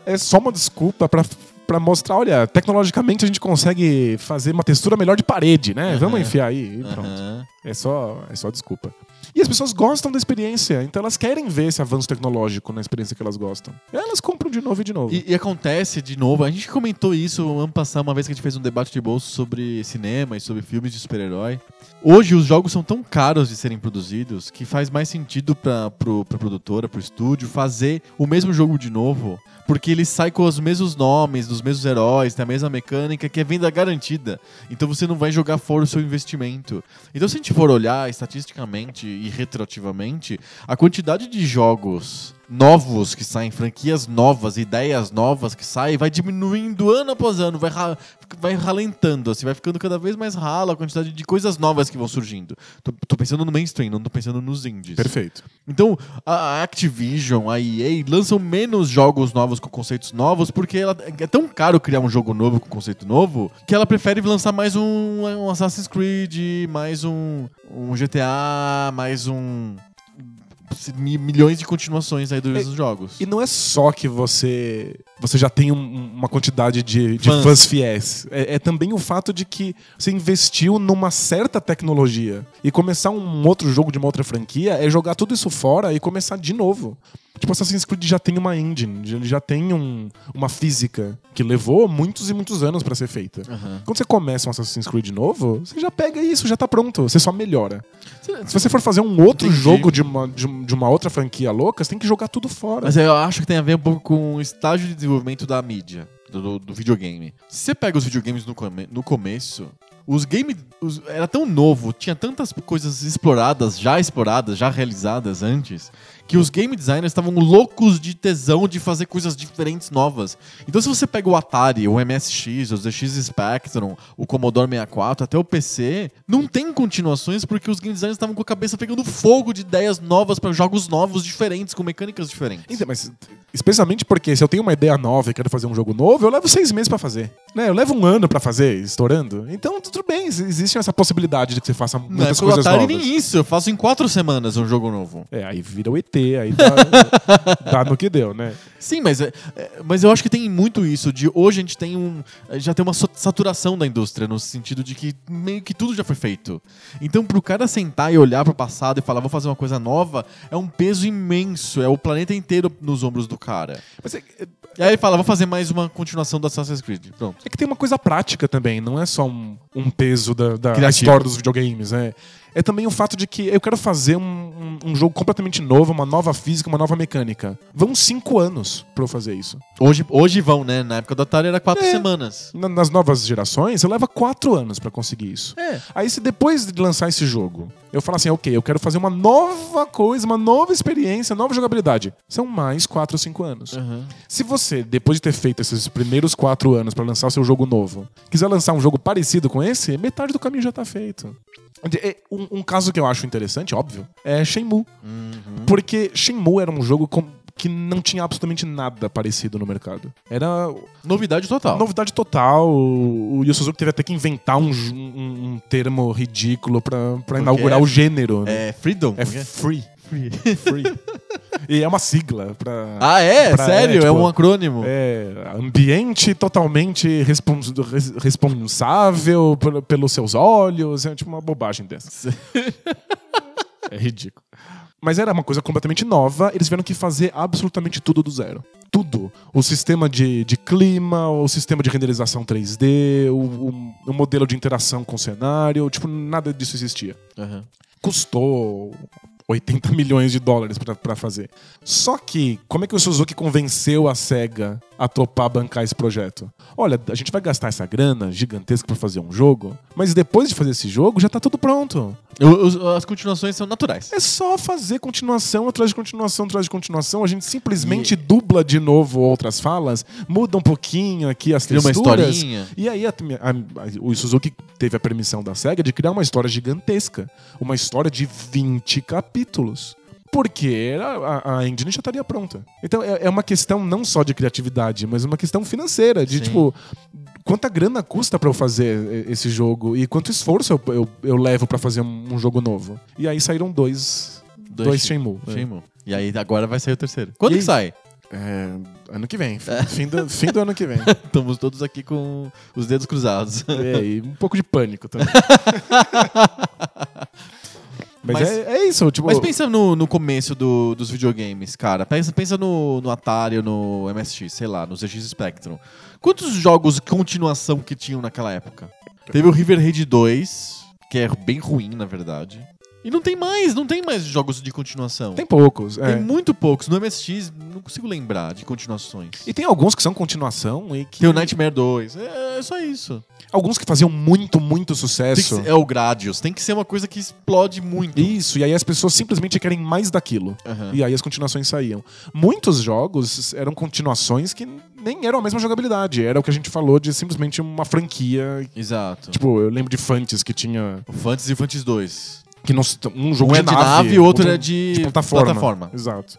[SPEAKER 2] é, é só uma desculpa pra, pra mostrar, olha, tecnologicamente a gente consegue fazer uma textura melhor de parede, né? Vamos
[SPEAKER 1] Aham.
[SPEAKER 2] enfiar aí e pronto.
[SPEAKER 1] Aham.
[SPEAKER 2] É só, é só desculpa. E as pessoas gostam da experiência, então elas querem ver esse avanço tecnológico na experiência que elas gostam. Elas compram de novo e de novo.
[SPEAKER 1] E, e acontece de novo, a gente comentou isso ano passado, uma vez que a gente fez um debate de bolso sobre cinema e sobre filmes de super-herói. Hoje os jogos são tão caros de serem produzidos que faz mais sentido pra, pro, pra produtora, pro estúdio, fazer o mesmo jogo de novo. Porque ele sai com os mesmos nomes, dos mesmos heróis, tem a mesma mecânica, que é venda garantida. Então você não vai jogar fora o seu investimento. Então se a gente for olhar estatisticamente retroativamente, a quantidade de jogos novos que saem, franquias novas, ideias novas que saem, vai diminuindo ano após ano, vai, ra- vai ralentando, assim, vai ficando cada vez mais rala a quantidade de coisas novas que vão surgindo. Tô, tô pensando no mainstream, não tô pensando nos indies.
[SPEAKER 2] Perfeito.
[SPEAKER 1] Então, a Activision, a EA lançam menos jogos novos com conceitos novos porque ela, é tão caro criar um jogo novo com conceito novo que ela prefere lançar mais um, um Assassin's Creed, mais um, um GTA, mais um. Mi- milhões de continuações aí dos mesmos jogos.
[SPEAKER 2] E não é só que você você já tem um- uma quantidade de, de
[SPEAKER 1] Fãs.
[SPEAKER 2] fãs. fiéis. É, é também o fato de que você investiu numa certa tecnologia. E começar um outro jogo de uma outra franquia é jogar tudo isso fora e começar de novo. Tipo, Assassin's Creed já tem uma engine, ele já tem um- uma física que levou muitos e muitos anos pra ser feita.
[SPEAKER 1] Aham.
[SPEAKER 2] Quando você começa um Assassin's Creed novo, você já pega isso, já tá pronto, você só melhora. Se você for fazer um outro
[SPEAKER 1] Entendi.
[SPEAKER 2] jogo de uma, de, de uma outra franquia louca, você tem que jogar tudo fora.
[SPEAKER 1] Mas eu acho que tem a ver um pouco com o estágio de desenvolvimento da mídia, do, do- videogame. Se você pega os videogames no, come- no começo, os games. era tão novo, tinha tantas coisas exploradas, já exploradas, já realizadas antes, que os game designers estavam loucos de tesão de fazer coisas diferentes, novas. Então, se você pega o Atari, o MSX, o ZX Spectrum, o Commodore 64, até o PC, não tem continuações porque os game designers estavam com a cabeça pegando fogo de ideias novas para jogos novos, diferentes, com mecânicas diferentes.
[SPEAKER 2] Então, mas especialmente porque se eu tenho uma ideia nova e quero fazer um jogo novo, eu levo seis meses pra fazer. Né? Eu levo um ano pra fazer, estourando. Então, tudo bem, existe essa possibilidade de que você faça muitas
[SPEAKER 1] do
[SPEAKER 2] coisas
[SPEAKER 1] Atari
[SPEAKER 2] novas.
[SPEAKER 1] nem isso, eu faço em quatro semanas um jogo novo.
[SPEAKER 2] É, aí vira o ET, aí dá, *laughs* dá no que deu, né?
[SPEAKER 1] Sim, mas, é- é- mas eu acho que tem muito isso de hoje a gente tem um já tem uma saturação da indústria no sentido de que meio que tudo já foi feito. Então pro cara sentar e olhar pro passado e falar vou fazer uma coisa nova é um peso imenso, é o planeta inteiro nos ombros do cara.
[SPEAKER 2] Mas é,
[SPEAKER 1] E aí ele fala vou fazer mais uma continuação do Assassin's Creed. Pronto.
[SPEAKER 2] é que tem uma coisa prática também, não é só um, um peso da, da história dos videogames, né? É também o fato de que eu quero fazer um, um- um jogo completamente novo, uma nova física, uma nova mecânica. Vão cinco anos pra eu fazer isso.
[SPEAKER 1] Hoje, hoje vão, né? Na época do Atari era quatro
[SPEAKER 2] É.
[SPEAKER 1] semanas.
[SPEAKER 2] Na- Nas novas gerações, leva quatro anos pra conseguir isso.
[SPEAKER 1] É.
[SPEAKER 2] Aí se depois de lançar esse jogo, eu falar assim, ok, eu quero fazer uma nova coisa, uma nova experiência, nova jogabilidade. São mais quatro ou cinco anos.
[SPEAKER 1] Uhum.
[SPEAKER 2] Se você, depois de ter feito esses primeiros quatro anos pra lançar o seu jogo novo, quiser lançar um jogo parecido com esse, metade do caminho já tá feito. É, Um, um caso que eu acho interessante, óbvio, é Shenmue. Porque Shenmue era um jogo com- que não tinha absolutamente nada parecido no mercado. Era
[SPEAKER 1] Novidade total.
[SPEAKER 2] novidade total. O o Yu Suzuki teve até que inventar um, um- um termo ridículo pra, pra inaugurar
[SPEAKER 1] é-
[SPEAKER 2] o gênero. né?
[SPEAKER 1] É Freedom.
[SPEAKER 2] É
[SPEAKER 1] que
[SPEAKER 2] free.
[SPEAKER 1] Free. *laughs*
[SPEAKER 2] Free. e é uma sigla pra.
[SPEAKER 1] Ah, é?
[SPEAKER 2] Pra-
[SPEAKER 1] Sério?
[SPEAKER 2] é,
[SPEAKER 1] É,
[SPEAKER 2] tipo,
[SPEAKER 1] um acrônimo?
[SPEAKER 2] É, ambiente totalmente respons- res- responsável pel- pelos seus olhos. É tipo uma bobagem dessa. *laughs* é ridículo. Mas era uma coisa completamente nova, eles tiveram que fazer absolutamente tudo do zero. Tudo. O sistema de, de clima, o sistema de renderização 3D, o, o- o modelo de interação com o cenário, tipo, nada disso existia
[SPEAKER 1] Aham.
[SPEAKER 2] custou 80 *laughs* milhões de dólares pra fazer. Só que, como é que o Suzuki convenceu a SEGA a topar bancar esse projeto? Olha, a gente vai gastar essa grana gigantesca pra fazer um jogo, mas depois de fazer esse jogo já tá tudo pronto.
[SPEAKER 1] As continuações são naturais.
[SPEAKER 2] É só fazer continuação atrás de continuação atrás de continuação. A gente simplesmente dubla de novo outras falas, muda um pouquinho aqui as
[SPEAKER 1] Cria uma
[SPEAKER 2] texturas.
[SPEAKER 1] historinha.
[SPEAKER 2] E aí a- a- a- o Suzuki teve a permissão da SEGA de criar uma história gigantesca. Uma história de 20 capítulos. Porque a, a- engine já estaria pronta. Então é, é uma questão não só de criatividade, mas uma questão financeira. De
[SPEAKER 1] Sim.
[SPEAKER 2] tipo, quanta grana custa pra eu fazer esse jogo e quanto esforço eu, eu, eu levo pra fazer um, um jogo novo. E aí saíram dois, dois, Shenmue. É.
[SPEAKER 1] Shenmue. E aí agora vai sair o terceiro. Quando
[SPEAKER 2] E
[SPEAKER 1] que
[SPEAKER 2] aí?
[SPEAKER 1] sai?
[SPEAKER 2] É, ano que vem. *laughs* Fim do, fim do ano que vem. *laughs*
[SPEAKER 1] Estamos todos aqui com os dedos cruzados.
[SPEAKER 2] É, e um pouco de pânico também. *laughs* Mas,
[SPEAKER 1] Mas-
[SPEAKER 2] é, é isso, tipo.
[SPEAKER 1] Mas pensa no, no começo do- dos videogames, cara. Pensa, pensa no, no Atari ou no MSX, sei lá, no ZX Spectrum. Quantos jogos de continuação que tinham naquela época? Teve o River Raid 2, que é bem ruim, na verdade. E não tem mais, não tem mais jogos de continuação.
[SPEAKER 2] Tem poucos. é.
[SPEAKER 1] Tem muito poucos. No MSX, não consigo lembrar de continuações.
[SPEAKER 2] E tem alguns que são continuação e que.
[SPEAKER 1] Tem o Nightmare 2. É, é só isso.
[SPEAKER 2] Alguns que faziam muito, muito sucesso.
[SPEAKER 1] ser- é o Gradius. Tem que ser uma coisa que explode muito.
[SPEAKER 2] Isso, e aí as pessoas simplesmente querem mais daquilo.
[SPEAKER 1] Aham.
[SPEAKER 2] E aí as continuações saíam. Muitos jogos eram continuações que nem eram a mesma jogabilidade. Era o que a gente falou de simplesmente uma franquia.
[SPEAKER 1] Exato.
[SPEAKER 2] Tipo, eu lembro de Fantes que tinha.
[SPEAKER 1] o Fantasy e o Fantasy 2.
[SPEAKER 2] Que não, um jogo
[SPEAKER 1] Um é
[SPEAKER 2] de
[SPEAKER 1] de
[SPEAKER 2] nave,
[SPEAKER 1] e o outro é de
[SPEAKER 2] plataforma.
[SPEAKER 1] plataforma.
[SPEAKER 2] Exato.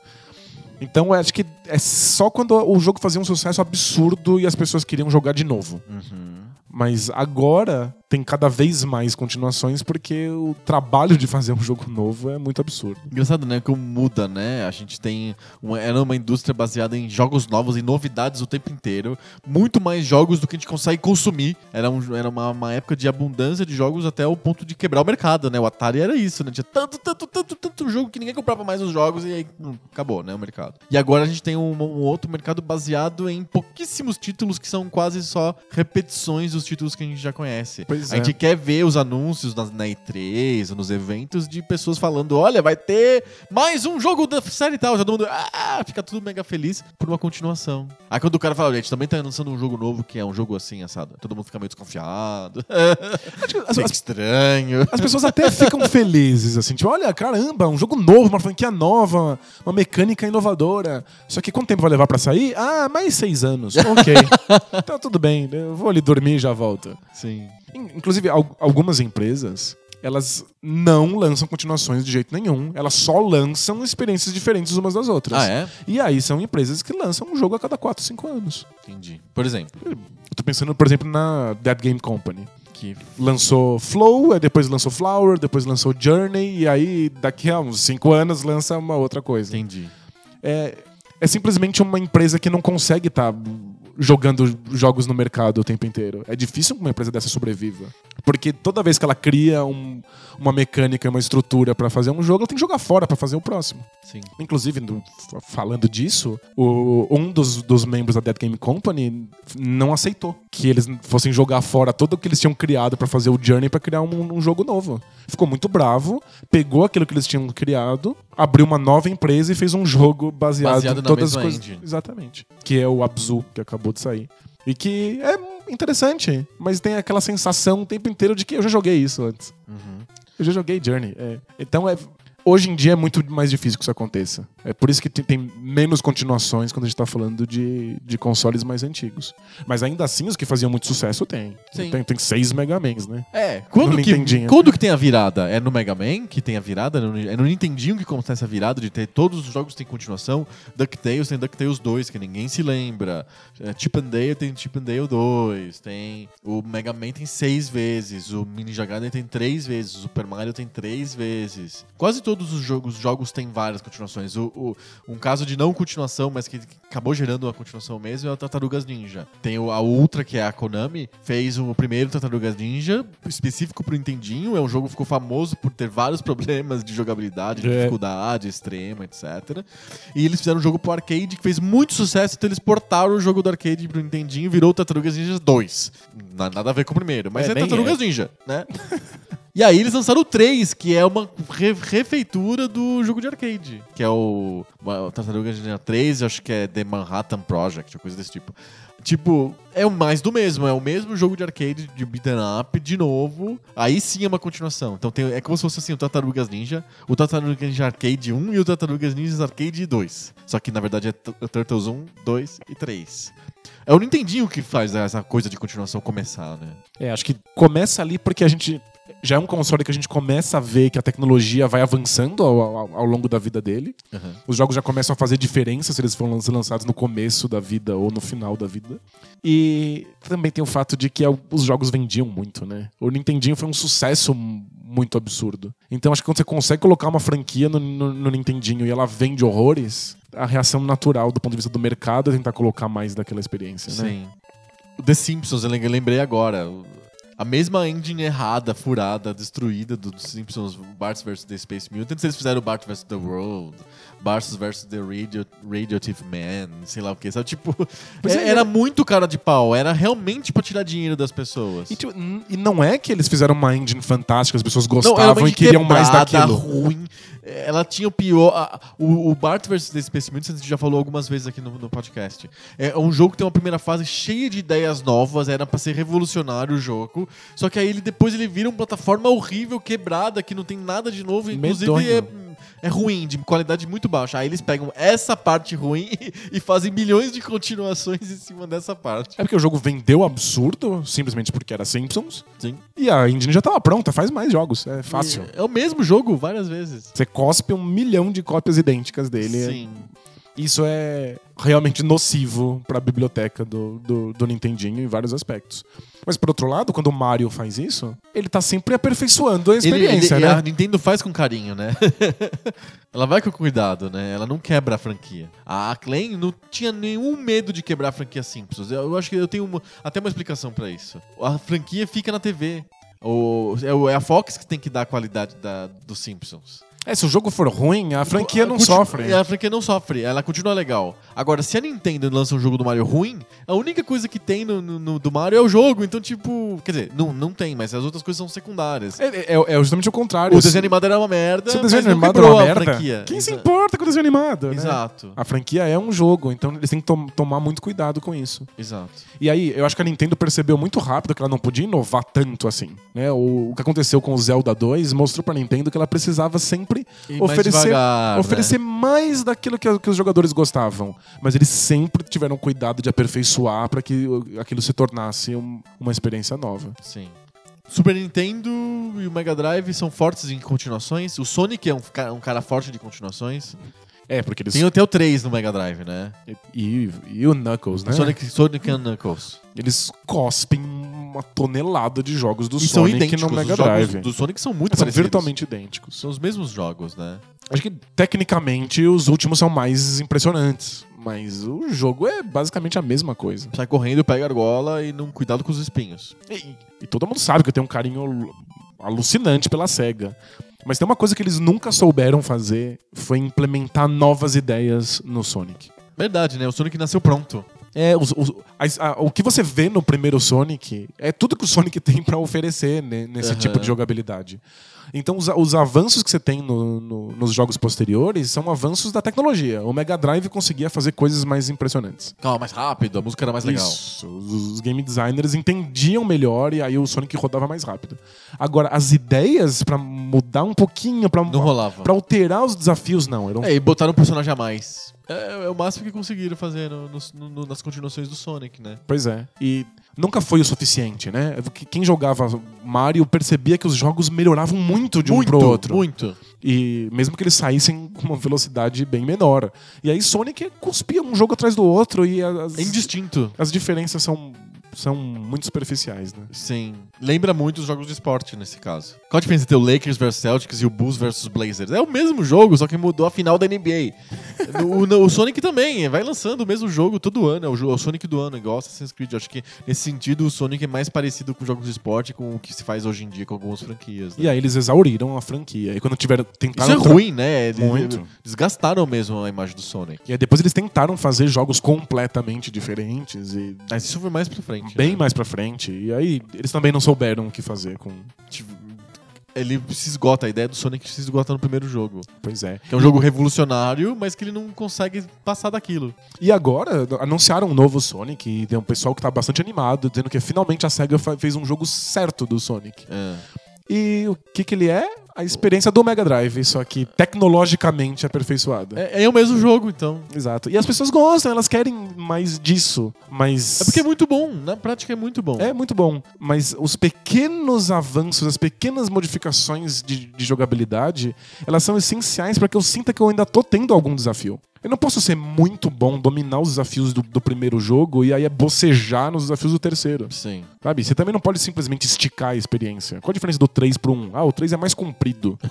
[SPEAKER 2] Então eu acho que é só quando o jogo fazia um sucesso absurdo e as pessoas queriam jogar de novo.
[SPEAKER 1] Uhum.
[SPEAKER 2] Mas agora tem cada vez mais continuações porque o trabalho de fazer um jogo novo é muito absurdo.
[SPEAKER 1] Engraçado, né? Como muda, né? A gente tem. Uma, era uma indústria baseada em jogos novos, em novidades o tempo inteiro. Muito mais jogos do que a gente consegue consumir. Era, um, era uma, uma época de abundância de jogos até o ponto de quebrar o mercado, né? O Atari era isso, né? Tinha tanto, tanto, tanto, tanto jogo que ninguém comprava mais os jogos e aí hum, acabou, né? O mercado. E agora a gente tem um, um outro mercado baseado em pouquíssimos títulos que são quase só repetições dos títulos que a gente já conhece.
[SPEAKER 2] Pois
[SPEAKER 1] a
[SPEAKER 2] é.
[SPEAKER 1] gente quer ver os anúncios na, na E3 ou nos eventos de pessoas falando: olha, vai ter mais um jogo da série e tal. Todo mundo ah, fica tudo mega feliz por uma continuação. Aí quando o cara fala: gente também tá lançando um jogo novo que é um jogo assim, assado. Todo mundo fica meio desconfiado. *laughs* Fica
[SPEAKER 2] as-
[SPEAKER 1] estranho.
[SPEAKER 2] as pessoas até ficam felizes, assim, tipo, olha, caramba, um jogo novo, uma franquia nova, uma mecânica inovadora. Só que quanto tempo vai levar pra sair? Ah, mais seis anos. Ok. então *laughs* tudo bem, eu vou ali dormir e já volto.
[SPEAKER 1] Sim.
[SPEAKER 2] In- Inclusive, al- algumas empresas, elas não lançam continuações de jeito nenhum. Elas só lançam experiências diferentes umas das outras.
[SPEAKER 1] Ah, é?
[SPEAKER 2] E aí são empresas que lançam um jogo a cada 4, 5 anos.
[SPEAKER 1] Entendi. Por exemplo,
[SPEAKER 2] Eu tô pensando, por exemplo, na Dead Game Company.
[SPEAKER 1] que
[SPEAKER 2] Lançou Flow, depois lançou Flower, depois lançou Journey, e aí daqui a uns 5 anos lança uma outra coisa.
[SPEAKER 1] entendi.
[SPEAKER 2] É, é simplesmente uma empresa que não consegue estar jogando jogos no mercado o tempo inteiro. É difícil que uma empresa dessa sobreviva. Porque toda vez que ela cria um- uma mecânica, uma estrutura pra fazer um jogo, ela tem que jogar fora pra fazer o próximo.
[SPEAKER 1] Sim.
[SPEAKER 2] Inclusive, no- falando disso, o- um dos, dos membros da Dead Game Company não aceitou que eles fossem jogar fora tudo o que eles tinham criado pra fazer o Journey pra criar um, um jogo novo. Ficou muito bravo, pegou aquilo que eles tinham criado, abriu uma nova empresa e fez um jogo baseado,
[SPEAKER 1] Baseado
[SPEAKER 2] em todas as coisas.
[SPEAKER 1] engine.
[SPEAKER 2] Exatamente. Que é o Abzu, que acabou de sair. E que é interessante, mas tem aquela sensação o tempo inteiro de que eu já joguei isso antes.
[SPEAKER 1] Uhum.
[SPEAKER 2] Eu já joguei Journey. é. Então, é, hoje em dia é muito mais difícil que isso aconteça. É por isso que tem, tem menos continuações quando a gente tá falando de, de consoles mais antigos. Mas ainda assim, os que faziam muito sucesso tem.
[SPEAKER 1] Sim.
[SPEAKER 2] Tem, tem seis Mega Mans, né?
[SPEAKER 1] É, quando
[SPEAKER 2] No
[SPEAKER 1] que, quando que tem a virada? É no Mega Man que tem a virada? É no Nintendinho que acontece a virada de ter todos os jogos têm continuação. DuckTales tem DuckTales 2, que ninguém se lembra. É, Chip and Dale tem Chip and Dale 2. Tem... O Mega Man tem seis vezes. O Mini Gaiden tem três vezes. O Super Mario tem três vezes. Quase todos os jogos, jogos têm várias continuações. O, o- um caso de não continuação, mas que acabou gerando uma continuação mesmo, é o Tartarugas Ninja. Tem o, a Ultra, que é a Konami, fez o primeiro Tartarugas Ninja, específico pro Nintendinho. É um jogo que ficou famoso por ter vários *laughs* problemas de jogabilidade, de
[SPEAKER 2] É.
[SPEAKER 1] dificuldade extrema, etc. E eles fizeram um jogo pro arcade que fez muito sucesso, então eles portaram o jogo do arcade pro Nintendinho e virou o Tartarugas Ninja 2. Na- Nada a ver com o primeiro, mas
[SPEAKER 2] É,
[SPEAKER 1] é, Tartarugas Ninja, né? *laughs* E aí eles lançaram o 3, que é uma re- refeitura do jogo de arcade. Que é o, o Tartarugas Ninja 3, acho que é The Manhattan Project, coisa desse tipo. Tipo, é mais do mesmo, é o mesmo jogo de arcade de beat'em up, de novo. Aí sim é uma continuação. Então tem- é como se fosse assim, o Tartarugas Ninja, o Tartarugas Ninja Arcade 1 e o Tartarugas Ninja Arcade 2. Só que na verdade é Turtles 1, 2 e 3. É o Nintendinho que faz essa coisa de continuação começar, né?
[SPEAKER 2] É, acho que começa ali porque a gente. Já é um console que a gente começa a ver que a tecnologia vai avançando ao, ao- ao longo da vida dele.
[SPEAKER 1] Uhum.
[SPEAKER 2] Os jogos já começam a fazer diferença se eles foram lançados no começo da vida ou no final da vida. E também tem o fato de que os jogos vendiam muito, né? O Nintendinho foi um sucesso muito absurdo. Então acho que quando você consegue colocar uma franquia no, no- no Nintendinho e ela vende horrores, a reação natural do ponto de vista do mercado é tentar colocar mais daquela experiência, né?
[SPEAKER 1] Sim. O The Simpsons, eu lembrei agora. O- A mesma engine errada, furada, destruída do dos Simpsons, Bart vs. The Space Mutants, eles fizeram Bart vs. The World, Bart vs. The Radio, Radioactive Man, sei lá o que, sabe? Tipo, *laughs* é-
[SPEAKER 2] é,
[SPEAKER 1] era muito cara de pau, era realmente pra tirar dinheiro das pessoas.
[SPEAKER 2] E, tipo, e não é que eles fizeram uma engine fantástica, as pessoas
[SPEAKER 1] Não,
[SPEAKER 2] gostavam
[SPEAKER 1] uma
[SPEAKER 2] e queriam mais daquilo.
[SPEAKER 1] ruim. Ela tinha o pior. a- o, o Bart vs. The Space Mutants, a gente já falou algumas vezes aqui no, no podcast. É um jogo que tem uma primeira fase cheia de ideias novas, era pra ser revolucionário o jogo. Só que aí ele depois ele vira uma plataforma horrível, quebrada, que não tem nada de novo, inclusive é,
[SPEAKER 2] Medonho.
[SPEAKER 1] é ruim, de qualidade muito baixa. Aí eles pegam essa parte ruim *laughs* e fazem milhões de continuações em cima dessa parte.
[SPEAKER 2] É porque o jogo vendeu absurdo, simplesmente porque era Simpsons.
[SPEAKER 1] Sim.
[SPEAKER 2] E a engine já tava pronta, faz mais jogos, é fácil.
[SPEAKER 1] É o mesmo jogo várias vezes.
[SPEAKER 2] Você cospe um milhão de cópias idênticas dele.
[SPEAKER 1] Sim.
[SPEAKER 2] Isso é realmente nocivo pra biblioteca do, do, do Nintendinho em vários aspectos. Mas por outro lado, quando o Mario faz isso, ele tá sempre aperfeiçoando a
[SPEAKER 1] Ele-
[SPEAKER 2] experiência,
[SPEAKER 1] ele-
[SPEAKER 2] né?
[SPEAKER 1] A Nintendo faz com carinho, né? *laughs* Ela vai com cuidado, né? Ela não quebra a franquia. A Acclaim não tinha nenhum medo de quebrar a franquia Simpsons. Eu, eu acho que eu tenho uma- até uma explicação pra isso. A franquia fica na TV. É, o- é a Fox que tem que dar a qualidade da, dos Simpsons.
[SPEAKER 2] É, se o jogo for ruim, a franquia não sofre.
[SPEAKER 1] A franquia não sofre, ela continua legal. Agora, se a Nintendo lança um jogo do Mario ruim, a única coisa que tem no, no- no- do Mario é o jogo. Então, tipo, quer dizer, não, não tem, mas as outras coisas são secundárias.
[SPEAKER 2] É, é- é justamente o contrário.
[SPEAKER 1] O desenho animado era uma merda,
[SPEAKER 2] Se o desenho
[SPEAKER 1] mas não
[SPEAKER 2] animado é
[SPEAKER 1] quebrou
[SPEAKER 2] uma
[SPEAKER 1] a
[SPEAKER 2] merda,
[SPEAKER 1] franquia.
[SPEAKER 2] quem se
[SPEAKER 1] Exa-
[SPEAKER 2] importa com o desenho animado? né?
[SPEAKER 1] Exato,
[SPEAKER 2] A franquia é um jogo, então eles têm que tom- tomar muito cuidado com isso.
[SPEAKER 1] exato.
[SPEAKER 2] E aí, eu acho que a Nintendo percebeu muito rápido que ela não podia inovar tanto assim. Né? O, o que aconteceu com o Zelda 2 mostrou pra Nintendo que ela precisava sempre
[SPEAKER 1] E mais
[SPEAKER 2] oferecer,
[SPEAKER 1] devagar,
[SPEAKER 2] oferecer
[SPEAKER 1] né?
[SPEAKER 2] mais daquilo que, que os jogadores gostavam. Mas eles sempre tiveram cuidado de aperfeiçoar pra que aquilo se tornasse um- uma experiência nova.
[SPEAKER 1] Sim. Super Nintendo e o Mega Drive são fortes em continuações. O Sonic é um, um cara forte de continuações.
[SPEAKER 2] É, porque eles.
[SPEAKER 1] Tem até o 3 no Mega Drive, né?
[SPEAKER 2] E, e o Knuckles, né?
[SPEAKER 1] Sonic, Sonic and Knuckles.
[SPEAKER 2] Eles cospem uma tonelada de jogos do
[SPEAKER 1] e são
[SPEAKER 2] Sonic no Mega Drive.
[SPEAKER 1] do Sonic são muito
[SPEAKER 2] São
[SPEAKER 1] parecidos.
[SPEAKER 2] virtualmente idênticos.
[SPEAKER 1] São os mesmos jogos, né?
[SPEAKER 2] Acho que tecnicamente os últimos são mais impressionantes. Mas o jogo é basicamente a mesma coisa.
[SPEAKER 1] Sai correndo, pega a argola e não cuidado com os espinhos.
[SPEAKER 2] E, e todo mundo sabe que eu tenho um carinho alu- alucinante pela SEGA. Mas tem uma coisa que eles nunca souberam fazer, foi implementar novas ideias no Sonic.
[SPEAKER 1] Verdade, né? O Sonic nasceu pronto.
[SPEAKER 2] É, os- os- as- a- o que você vê no primeiro Sonic é tudo que o Sonic *laughs* tem pra oferecer né, nesse
[SPEAKER 1] Aham.
[SPEAKER 2] tipo de jogabilidade. Então, os, os avanços que você tem no- no- nos jogos posteriores são avanços da tecnologia. O Mega Drive conseguia fazer coisas mais impressionantes.
[SPEAKER 1] Calma, mais rápido, a música era mais legal.
[SPEAKER 2] Isso. Os, game designers entendiam melhor e aí o Sonic rodava mais rápido. Agora, as ideias pra mudar um pouquinho, pra,
[SPEAKER 1] Não rolava.
[SPEAKER 2] pra alterar os desafios, não. Eram
[SPEAKER 1] É, e botaram um personagem a mais. É, é o máximo que conseguiram fazer no- no- nas continuações do Sonic, né?
[SPEAKER 2] Pois é. E nunca foi o suficiente, né? Que- Quem jogava Mario percebia que os jogos melhoravam muito de um
[SPEAKER 1] muito,
[SPEAKER 2] pro outro.
[SPEAKER 1] muito.
[SPEAKER 2] E mesmo que eles saíssem com uma velocidade bem menor. E aí Sonic cuspia um jogo atrás do outro e as,
[SPEAKER 1] É indistinto.
[SPEAKER 2] as diferenças são, são muito superficiais, né?
[SPEAKER 1] Sim. Lembra muito os jogos de esporte nesse caso. Qual a diferença entre o Lakers vs Celtics e o Bulls vs Blazers? É o mesmo jogo, só que mudou a final da NBA. o, o- o Sonic também, vai lançando o mesmo jogo todo ano. É o, é o Sonic do ano, igual Assassin's Creed. Eu acho que nesse sentido o Sonic é mais parecido com jogos de esporte com o que se faz hoje em dia com algumas franquias. né?
[SPEAKER 2] E aí eles exauriram a franquia. E quando tiveram
[SPEAKER 1] Isso
[SPEAKER 2] tentaram
[SPEAKER 1] é
[SPEAKER 2] tra-
[SPEAKER 1] ruim, né? Eles
[SPEAKER 2] Muito.
[SPEAKER 1] desgastaram mesmo a imagem do Sonic.
[SPEAKER 2] E aí depois eles tentaram fazer jogos completamente diferentes e
[SPEAKER 1] Mas isso foi mais pra frente.
[SPEAKER 2] Bem
[SPEAKER 1] né?
[SPEAKER 2] mais pra frente. E aí eles também não souberam o que fazer com.
[SPEAKER 1] Tipo, Ele se esgota, a ideia do Sonic se esgota no primeiro jogo.
[SPEAKER 2] Pois é.
[SPEAKER 1] Que é um jogo revolucionário, mas que ele não consegue passar daquilo.
[SPEAKER 2] E agora anunciaram um novo Sonic e tem um pessoal que tá bastante animado, dizendo que finalmente a SEGA fez um jogo certo do Sonic.
[SPEAKER 1] É.
[SPEAKER 2] E o que que ele é? A experiência do Mega Drive, só que tecnologicamente aperfeiçoada.
[SPEAKER 1] É, é o mesmo jogo, então.
[SPEAKER 2] Exato. E as pessoas gostam, elas querem mais disso, mas...
[SPEAKER 1] É porque é muito bom. Na prática é muito bom.
[SPEAKER 2] É muito bom, mas os pequenos avanços, as pequenas modificações de, de jogabilidade, elas são essenciais para que eu sinta que eu ainda tô tendo algum desafio. Eu não posso ser muito bom, dominar os desafios do, do primeiro jogo e aí é bocejar nos desafios do terceiro.
[SPEAKER 1] Sim.
[SPEAKER 2] Sabe? Você também não pode simplesmente esticar a experiência. Qual a diferença do 3 pro 1? Ah, o 3 é mais comprido. *laughs*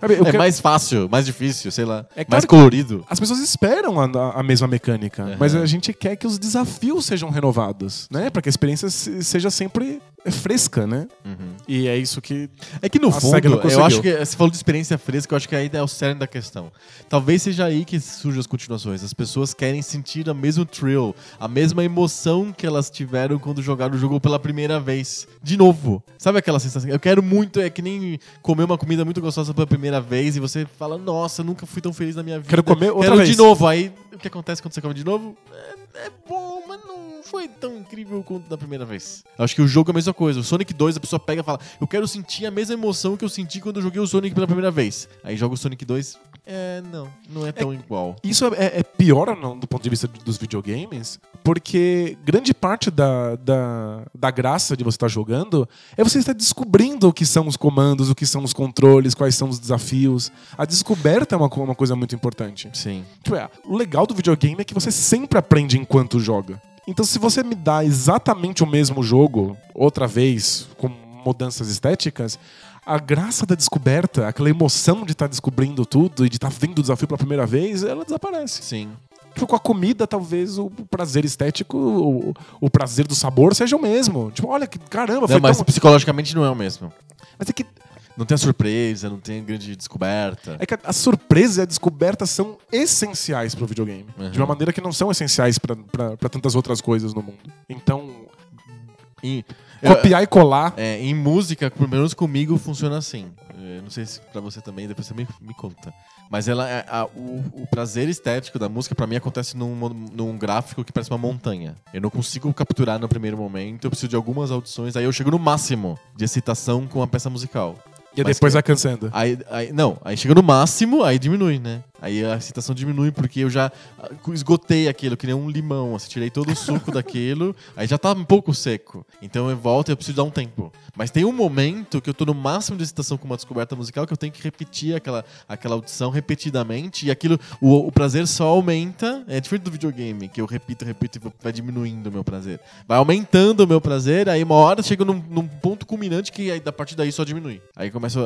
[SPEAKER 2] Sabe,
[SPEAKER 1] é
[SPEAKER 2] quero-
[SPEAKER 1] mais fácil, mais difícil, sei lá.
[SPEAKER 2] É claro
[SPEAKER 1] mais colorido.
[SPEAKER 2] As pessoas esperam a, a mesma mecânica,
[SPEAKER 1] Uhum.
[SPEAKER 2] mas a gente quer que os desafios sejam renovados, né? Para que a experiência se- seja sempre fresca, né?
[SPEAKER 1] Uhum.
[SPEAKER 2] E é isso que
[SPEAKER 1] É que no fundo, eu acho que você falou de experiência fresca, eu acho que aí é o cerne da questão. Talvez seja aí que surgem as continuações. As pessoas querem sentir a mesmo thrill, a mesma emoção que elas tiveram quando jogaram o jogo pela primeira vez. De novo. Sabe aquela sensação? Eu quero muito, é que nem comer uma comida muito gostosa pela primeira vez e você fala, nossa, nunca fui tão feliz na minha vida.
[SPEAKER 2] Quero comer outra
[SPEAKER 1] Quero
[SPEAKER 2] vez.
[SPEAKER 1] de novo. Aí o que acontece quando você come de novo? É, é bom, foi tão incrível quanto da primeira vez. Acho que o jogo é a mesma coisa. O Sonic 2, a pessoa pega e fala: Eu quero sentir a mesma emoção que eu senti quando eu joguei o Sonic pela primeira vez. Aí joga o Sonic 2. É, não, não é tão igual.
[SPEAKER 2] Isso é, é pior no- do ponto de vista dos videogames, porque grande parte da, da, da graça de você estar jogando é você estar descobrindo o que são os comandos, o que são os controles, quais são os desafios. A descoberta é uma, uma coisa muito importante.
[SPEAKER 1] Sim.
[SPEAKER 2] Tipo, é, o legal do videogame é que você sempre aprende enquanto joga. Então, se você me dá exatamente o mesmo jogo, outra vez, com mudanças estéticas, a graça da descoberta, aquela emoção de estar descobrindo tudo e de estar vendo o desafio pela primeira vez, ela desaparece.
[SPEAKER 1] Sim.
[SPEAKER 2] Tipo, com a comida, talvez o prazer estético, o, o prazer do sabor seja o mesmo. Tipo, olha que caramba,
[SPEAKER 1] Não, mas
[SPEAKER 2] tão...
[SPEAKER 1] psicologicamente não é o mesmo.
[SPEAKER 2] Mas é que,
[SPEAKER 1] Não tem a surpresa, não tem a grande descoberta.
[SPEAKER 2] é que a, a surpresa e a descoberta são essenciais pro videogame.
[SPEAKER 1] Uhum.
[SPEAKER 2] De uma maneira que não são essenciais pra tantas outras coisas no mundo. Então, copiar e colar
[SPEAKER 1] É, em música, pelo menos comigo, funciona assim. É, não sei se pra você também, depois você me, me conta. Mas ela, é- a- o, o prazer estético da música, pra mim, acontece num, num gráfico que parece uma montanha. Eu não consigo capturar no primeiro momento, eu preciso de algumas audições, aí eu chego no máximo de excitação com a peça musical.
[SPEAKER 2] E depois vai cansando.
[SPEAKER 1] Aí, aí- não, aí chega no máximo, aí diminui, né? Aí a excitação diminui porque eu já ah, esgotei aquilo, que nem um limão. Assim, tirei todo o suco daquilo, aí já tá um pouco seco. Então eu volto e eu preciso dar um tempo. Mas tem um momento que eu tô no máximo de excitação com uma descoberta musical que eu tenho que repetir aquela, aquela audição repetidamente e aquilo, o, o prazer só aumenta. É diferente do videogame, que eu repito, repito e vai diminuindo o meu prazer. Vai aumentando o meu prazer, aí uma hora chega num, num ponto culminante que aí, a partir daí só diminui. Aí começa.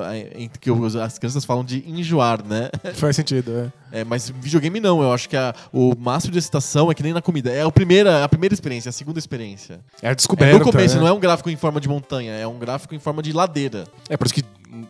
[SPEAKER 1] Que as crianças falam de enjoar, né?
[SPEAKER 2] Faz sentido, é.
[SPEAKER 1] É, mas videogame não, eu acho que a- o máximo de excitação é que nem na comida. É a primeira, a primeira experiência, a segunda experiência.
[SPEAKER 2] É a
[SPEAKER 1] É
[SPEAKER 2] descoberta.
[SPEAKER 1] no começo,
[SPEAKER 2] né?
[SPEAKER 1] não é um gráfico em forma de montanha, é um gráfico em forma de ladeira.
[SPEAKER 2] É por isso que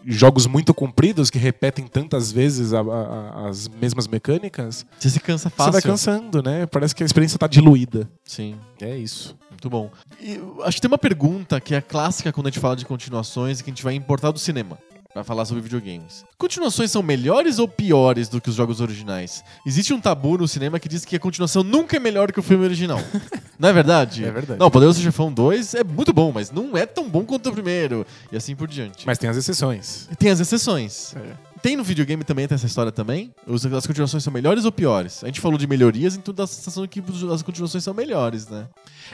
[SPEAKER 2] jogos muito compridos, que repetem tantas vezes a- a- as mesmas mecânicas,
[SPEAKER 1] Você se cansa
[SPEAKER 2] você
[SPEAKER 1] fácil.
[SPEAKER 2] vai cansando, né? Parece que a experiência tá diluída.
[SPEAKER 1] Sim.
[SPEAKER 2] É isso.
[SPEAKER 1] Muito bom. E acho que tem uma pergunta que é clássica quando a gente fala de continuações e que a gente vai importar do cinema. Vai falar sobre videogames. Continuações são melhores ou piores do que os jogos originais? Existe um tabu no cinema que diz que a continuação nunca é melhor que o filme original. *laughs* não é verdade?
[SPEAKER 2] É verdade.
[SPEAKER 1] Não, Poderoso Chefão 2 é muito bom, mas não é tão bom quanto o primeiro. E assim por diante.
[SPEAKER 2] Mas tem as exceções.
[SPEAKER 1] Tem as exceções.
[SPEAKER 2] É.
[SPEAKER 1] Tem no videogame também tem essa história também? As continuações são melhores ou piores? A gente falou de melhorias, então dá a sensação que as continuações são melhores, né?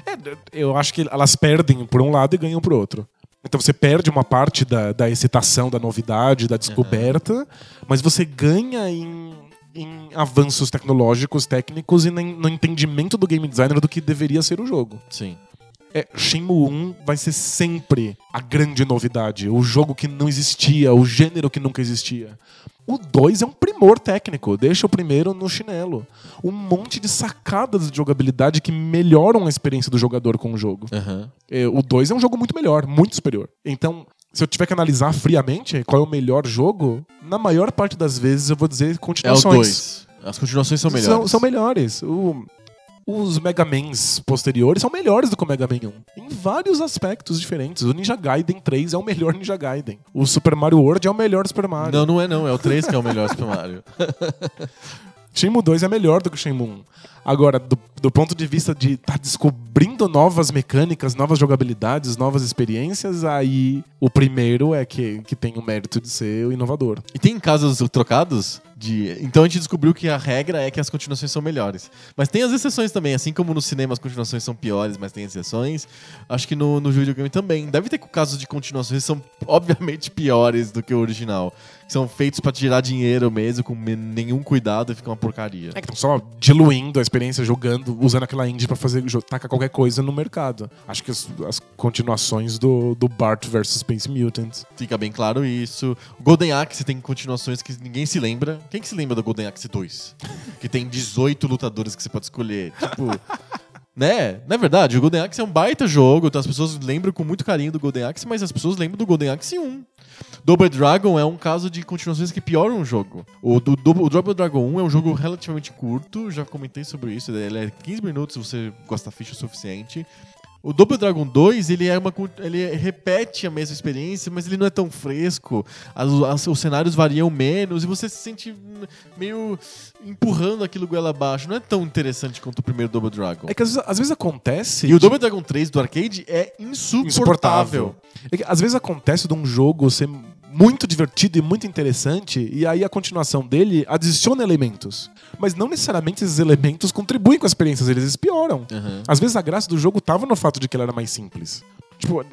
[SPEAKER 2] É, eu acho que elas perdem por um lado e ganham por outro. Então você perde uma parte da, da excitação, da novidade, da descoberta, mas você ganha em, em avanços tecnológicos, técnicos e no entendimento do game designer do que deveria ser o jogo.
[SPEAKER 1] Sim.
[SPEAKER 2] É, Shenmue 1 vai ser sempre a grande novidade, o jogo que não existia, o gênero que nunca existia. O 2 é um primor técnico, deixa o primeiro no chinelo. Um monte de sacadas de jogabilidade que melhoram a experiência do jogador com o jogo.
[SPEAKER 1] Aham.
[SPEAKER 2] É, o 2 é um jogo muito melhor, muito superior. Então, se eu tiver que analisar friamente qual é o melhor jogo, na maior parte das vezes eu vou dizer
[SPEAKER 1] É o
[SPEAKER 2] continuações.
[SPEAKER 1] 2. As continuações são melhores.
[SPEAKER 2] São, são melhores. O- os Mega Mans posteriores são melhores do que o Mega Man 1. Em vários aspectos diferentes. O Ninja Gaiden 3 é o melhor Ninja Gaiden. O Super Mario World é o melhor Super Mario.
[SPEAKER 1] Não, não é não. É o 3 que é o melhor Super Mario. *laughs*
[SPEAKER 2] Shenmue 2 é melhor do que o Shenmue 1. Agora, do, do ponto de vista de estar descobrindo novas mecânicas, novas jogabilidades, novas experiências, aí o primeiro é que, que tem o mérito de ser o inovador.
[SPEAKER 1] E tem casos trocados de. Então a gente descobriu que a regra é que as continuações são melhores. Mas tem as exceções também. Assim como no cinema as continuações são piores, mas tem exceções. Acho que no, no videogame também. Deve ter casos de continuações que são obviamente piores do que o original. São feitos pra tirar dinheiro mesmo, com nenhum cuidado e fica uma porcaria.
[SPEAKER 2] É que estão só diluindo a experiência jogando, usando aquela indie pra fazer tacar qualquer coisa no mercado. Acho que as, as continuações do, do Bart vs Space Mutants.
[SPEAKER 1] Fica bem claro isso. O Golden Axe tem continuações que ninguém se lembra. Quem que se lembra do Golden Axe 2? *laughs* que tem 18 lutadores que você pode escolher. Tipo. *laughs* Né? Não é verdade? O Golden Axe é um baita jogo, então as pessoas lembram com muito carinho do Golden Axe, mas as pessoas lembram do Golden Axe 1. Double Dragon é um caso de continuações que pioram o jogo. O, do, do, o Double Dragon 1 é um jogo relativamente curto, já comentei sobre isso, ele é 15 minutos se você gosta ficha o suficiente. O Double Dragon 2, ele é uma ele repete a mesma experiência, mas ele não é tão fresco. As- as- os cenários variam menos e você se sente meio empurrando aquilo goela abaixo. Não é tão interessante quanto o primeiro Double Dragon.
[SPEAKER 2] É que às vezes, às vezes acontece.
[SPEAKER 1] E o
[SPEAKER 2] de-
[SPEAKER 1] Double Dragon 3 do arcade é insuportável.
[SPEAKER 2] É que às vezes acontece de um jogo ser muito divertido e muito interessante, e aí a continuação dele adiciona elementos. Mas não necessariamente esses elementos contribuem com as experiências, eles pioram.
[SPEAKER 1] Aham.
[SPEAKER 2] Às vezes a graça do jogo tava no fato de que ele era mais simples. Tipo,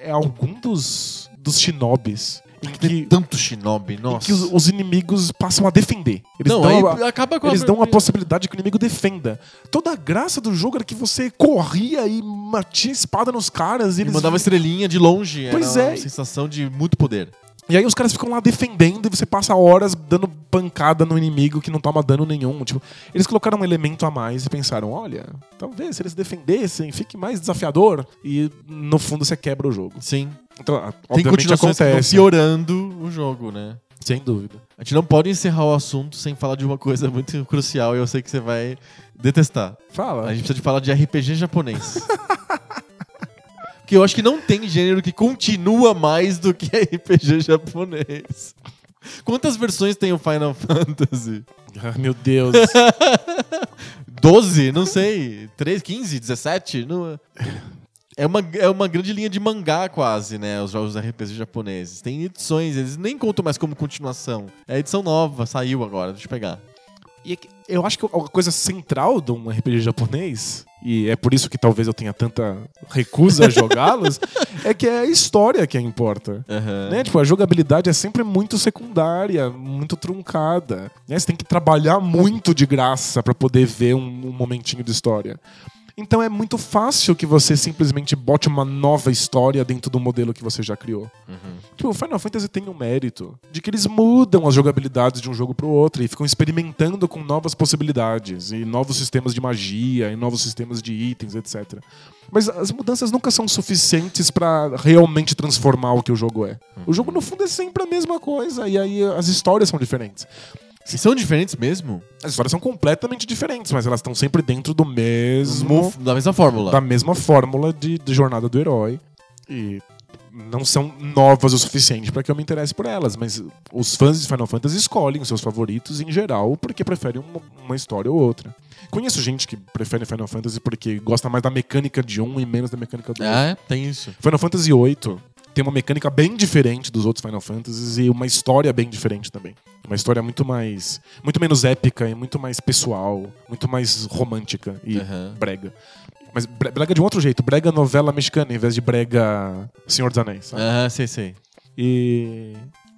[SPEAKER 2] é algum dos, dos shinobis em
[SPEAKER 1] Tem
[SPEAKER 2] que,
[SPEAKER 1] tanto shinobi, nossa.
[SPEAKER 2] que os, os inimigos passam a defender. Eles
[SPEAKER 1] não,
[SPEAKER 2] dão a-
[SPEAKER 1] acaba com
[SPEAKER 2] eles
[SPEAKER 1] a...
[SPEAKER 2] dão a possibilidade que o inimigo defenda. Toda a graça do jogo era que você corria e matia espada nos caras. E
[SPEAKER 1] Ele
[SPEAKER 2] eles
[SPEAKER 1] mandava estrelinha de longe.
[SPEAKER 2] Pois
[SPEAKER 1] era
[SPEAKER 2] é.
[SPEAKER 1] uma sensação de muito poder.
[SPEAKER 2] E aí os caras ficam lá defendendo e você passa horas dando pancada no inimigo que não toma dano nenhum. Tipo, eles colocaram um elemento a mais e pensaram, olha, talvez se eles defendessem, fique mais desafiador. E no fundo você quebra o jogo.
[SPEAKER 1] Sim.
[SPEAKER 2] Então,
[SPEAKER 1] Tem
[SPEAKER 2] obviamente
[SPEAKER 1] continuações que
[SPEAKER 2] acontece.
[SPEAKER 1] piorando o jogo, né?
[SPEAKER 2] Sem dúvida.
[SPEAKER 1] A gente não pode encerrar o assunto sem falar de uma coisa muito crucial e eu sei que você vai detestar.
[SPEAKER 2] Fala.
[SPEAKER 1] A gente precisa de falar de RPG japonês. *laughs* Porque eu acho que não tem gênero que continua mais do que *laughs* RPG japonês. Quantas versões tem o Final Fantasy?
[SPEAKER 2] Ah, meu Deus. *laughs*
[SPEAKER 1] 12? Não sei. 3, 15, 17? Não... É uma, é uma grande linha de mangá, quase, né? Os jogos RPG japoneses. Tem edições, eles nem contam mais como continuação. É edição nova, saiu agora, deixa eu pegar.
[SPEAKER 2] E é que eu acho que a coisa central de um RPG japonês, e é por isso que talvez eu tenha tanta recusa a jogá-los, *laughs* é que é a história que importa.
[SPEAKER 1] Aham.
[SPEAKER 2] Né? Tipo, a jogabilidade é sempre muito secundária, muito truncada. Né? Você tem que trabalhar muito de graça pra poder ver um, um momentinho de história. Então é muito fácil que você simplesmente bote uma nova história dentro do modelo que você já criou. Tipo, o Final Fantasy tem um mérito de que eles mudam as jogabilidades de um jogo pro outro e ficam experimentando com novas possibilidades e novos sistemas de magia e novos sistemas de itens, etc. Mas as mudanças nunca são suficientes pra realmente transformar o que o jogo é. O jogo no fundo é sempre a mesma coisa e aí as histórias são diferentes.
[SPEAKER 1] E são diferentes mesmo?
[SPEAKER 2] As histórias são completamente diferentes, mas elas estão sempre dentro do mesmo
[SPEAKER 1] Da mesma fórmula.
[SPEAKER 2] da mesma fórmula de, de jornada do herói. E não são novas o suficiente para que eu me interesse por elas, mas os fãs de Final Fantasy escolhem os seus favoritos em geral porque preferem uma, uma história ou outra. Conheço gente que prefere Final Fantasy porque gosta mais da mecânica de um e menos da mecânica do outro.
[SPEAKER 1] Ah, é? Tem isso.
[SPEAKER 2] Final Fantasy VIII tem uma mecânica bem diferente dos outros Final Fantasies e uma história bem diferente também. Uma história muito mais. muito menos épica e muito mais pessoal, muito mais romântica e
[SPEAKER 1] Aham.
[SPEAKER 2] brega. Mas bre- brega de um outro jeito, brega novela mexicana em vez de brega Senhor dos Anéis. sabe?
[SPEAKER 1] Aham, sei, sei.
[SPEAKER 2] E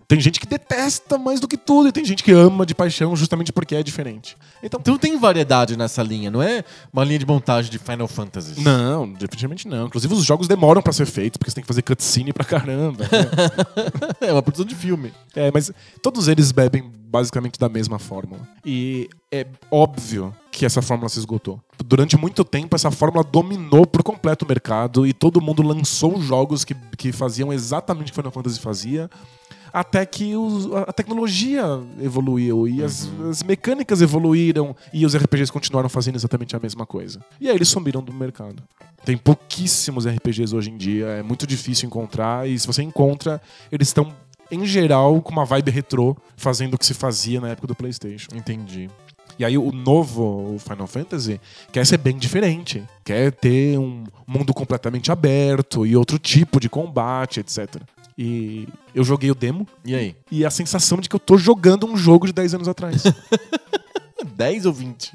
[SPEAKER 2] tem gente que detesta mais do que tudo e tem gente que ama de paixão justamente porque é diferente. Então,
[SPEAKER 1] Então tem variedade nessa linha, não é uma linha de montagem de Final Fantasy.
[SPEAKER 2] não, definitivamente não. Inclusive os jogos demoram pra ser feitos porque você tem que fazer cutscene pra caramba. né? *laughs*
[SPEAKER 1] é uma produção de filme.
[SPEAKER 2] É, mas todos eles bebem basicamente da mesma fórmula. E é óbvio que essa fórmula se esgotou. Durante muito tempo, essa fórmula dominou por completo o mercado e todo mundo lançou jogos que, que faziam exatamente o que Final Fantasy fazia. Até que os- a tecnologia evoluiu e as, as mecânicas evoluíram e os RPGs continuaram fazendo exatamente a mesma coisa. E aí eles sumiram do mercado. Tem pouquíssimos RPGs hoje em dia, é muito difícil encontrar, e se você encontra, eles estão, em geral, com uma vibe retrô, fazendo o que se fazia na época do PlayStation.
[SPEAKER 1] Entendi.
[SPEAKER 2] E aí o novo Final Fantasy quer ser bem diferente, quer ter um mundo completamente aberto e outro tipo de combate, etc. E eu joguei o demo
[SPEAKER 1] E aí?
[SPEAKER 2] e a sensação de que eu tô jogando um jogo de 10 anos atrás. *laughs*
[SPEAKER 1] 10 ou 20?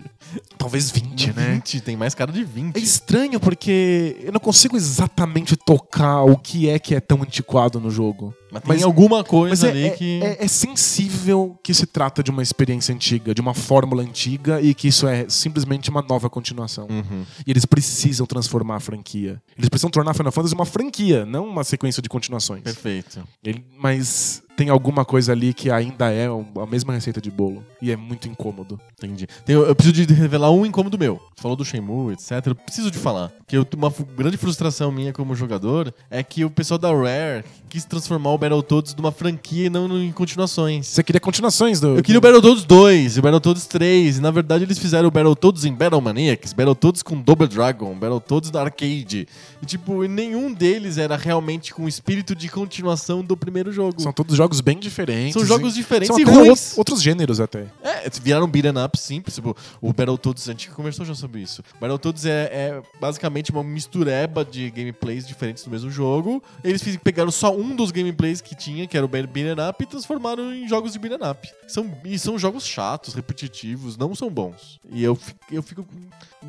[SPEAKER 2] Talvez 20, né?
[SPEAKER 1] 20, tem mais cara de 20.
[SPEAKER 2] É estranho porque eu não consigo exatamente tocar o que é que é tão antiquado no jogo.
[SPEAKER 1] Mas tem
[SPEAKER 2] Mas-
[SPEAKER 1] alguma coisa
[SPEAKER 2] é,
[SPEAKER 1] ali
[SPEAKER 2] é-
[SPEAKER 1] que.
[SPEAKER 2] é- é sensível que se trata de uma experiência antiga, de uma fórmula antiga e que isso é simplesmente uma nova continuação.
[SPEAKER 1] Uhum.
[SPEAKER 2] E eles precisam transformar a franquia. Eles precisam tornar Final Fantasy uma franquia, não uma sequência de continuações.
[SPEAKER 1] Perfeito.
[SPEAKER 2] Ele- mas tem alguma coisa ali que ainda é a mesma receita de bolo. E é muito incômodo.
[SPEAKER 1] Entendi. Tem- eu preciso de revelar um incômodo meu. Você falou do Shenmue, etc. Eu preciso de falar. Que eu, uma grande frustração minha como jogador é que o pessoal da Rare quis transformar o Battletoads numa franquia e não em continuações.
[SPEAKER 2] Você queria continuações do.
[SPEAKER 1] Eu queria o Battletoads 2 e o Battletoads 3. E na verdade eles fizeram o Battletoads em Battle Maniacs, Battletoads com Double Dragon, Battletoads da arcade. E tipo, nenhum deles era realmente com o espírito de continuação do primeiro jogo.
[SPEAKER 2] São todos jogos bem diferentes.
[SPEAKER 1] São jogos
[SPEAKER 2] e-
[SPEAKER 1] diferentes
[SPEAKER 2] São
[SPEAKER 1] e
[SPEAKER 2] até
[SPEAKER 1] ruins.
[SPEAKER 2] out- outros gêneros até.
[SPEAKER 1] É, viraram beat'em up, sim. Tipo, o Battletoads, a gente conversou já sobre isso. O Battletoads é, é basicamente uma mistureba de gameplays diferentes do mesmo jogo. Eles pegaram só um dos gameplays que tinha, que era o beat'em up, e transformaram em jogos de beat'em up. São, e são jogos chatos, repetitivos, não são bons. E eu, eu fico...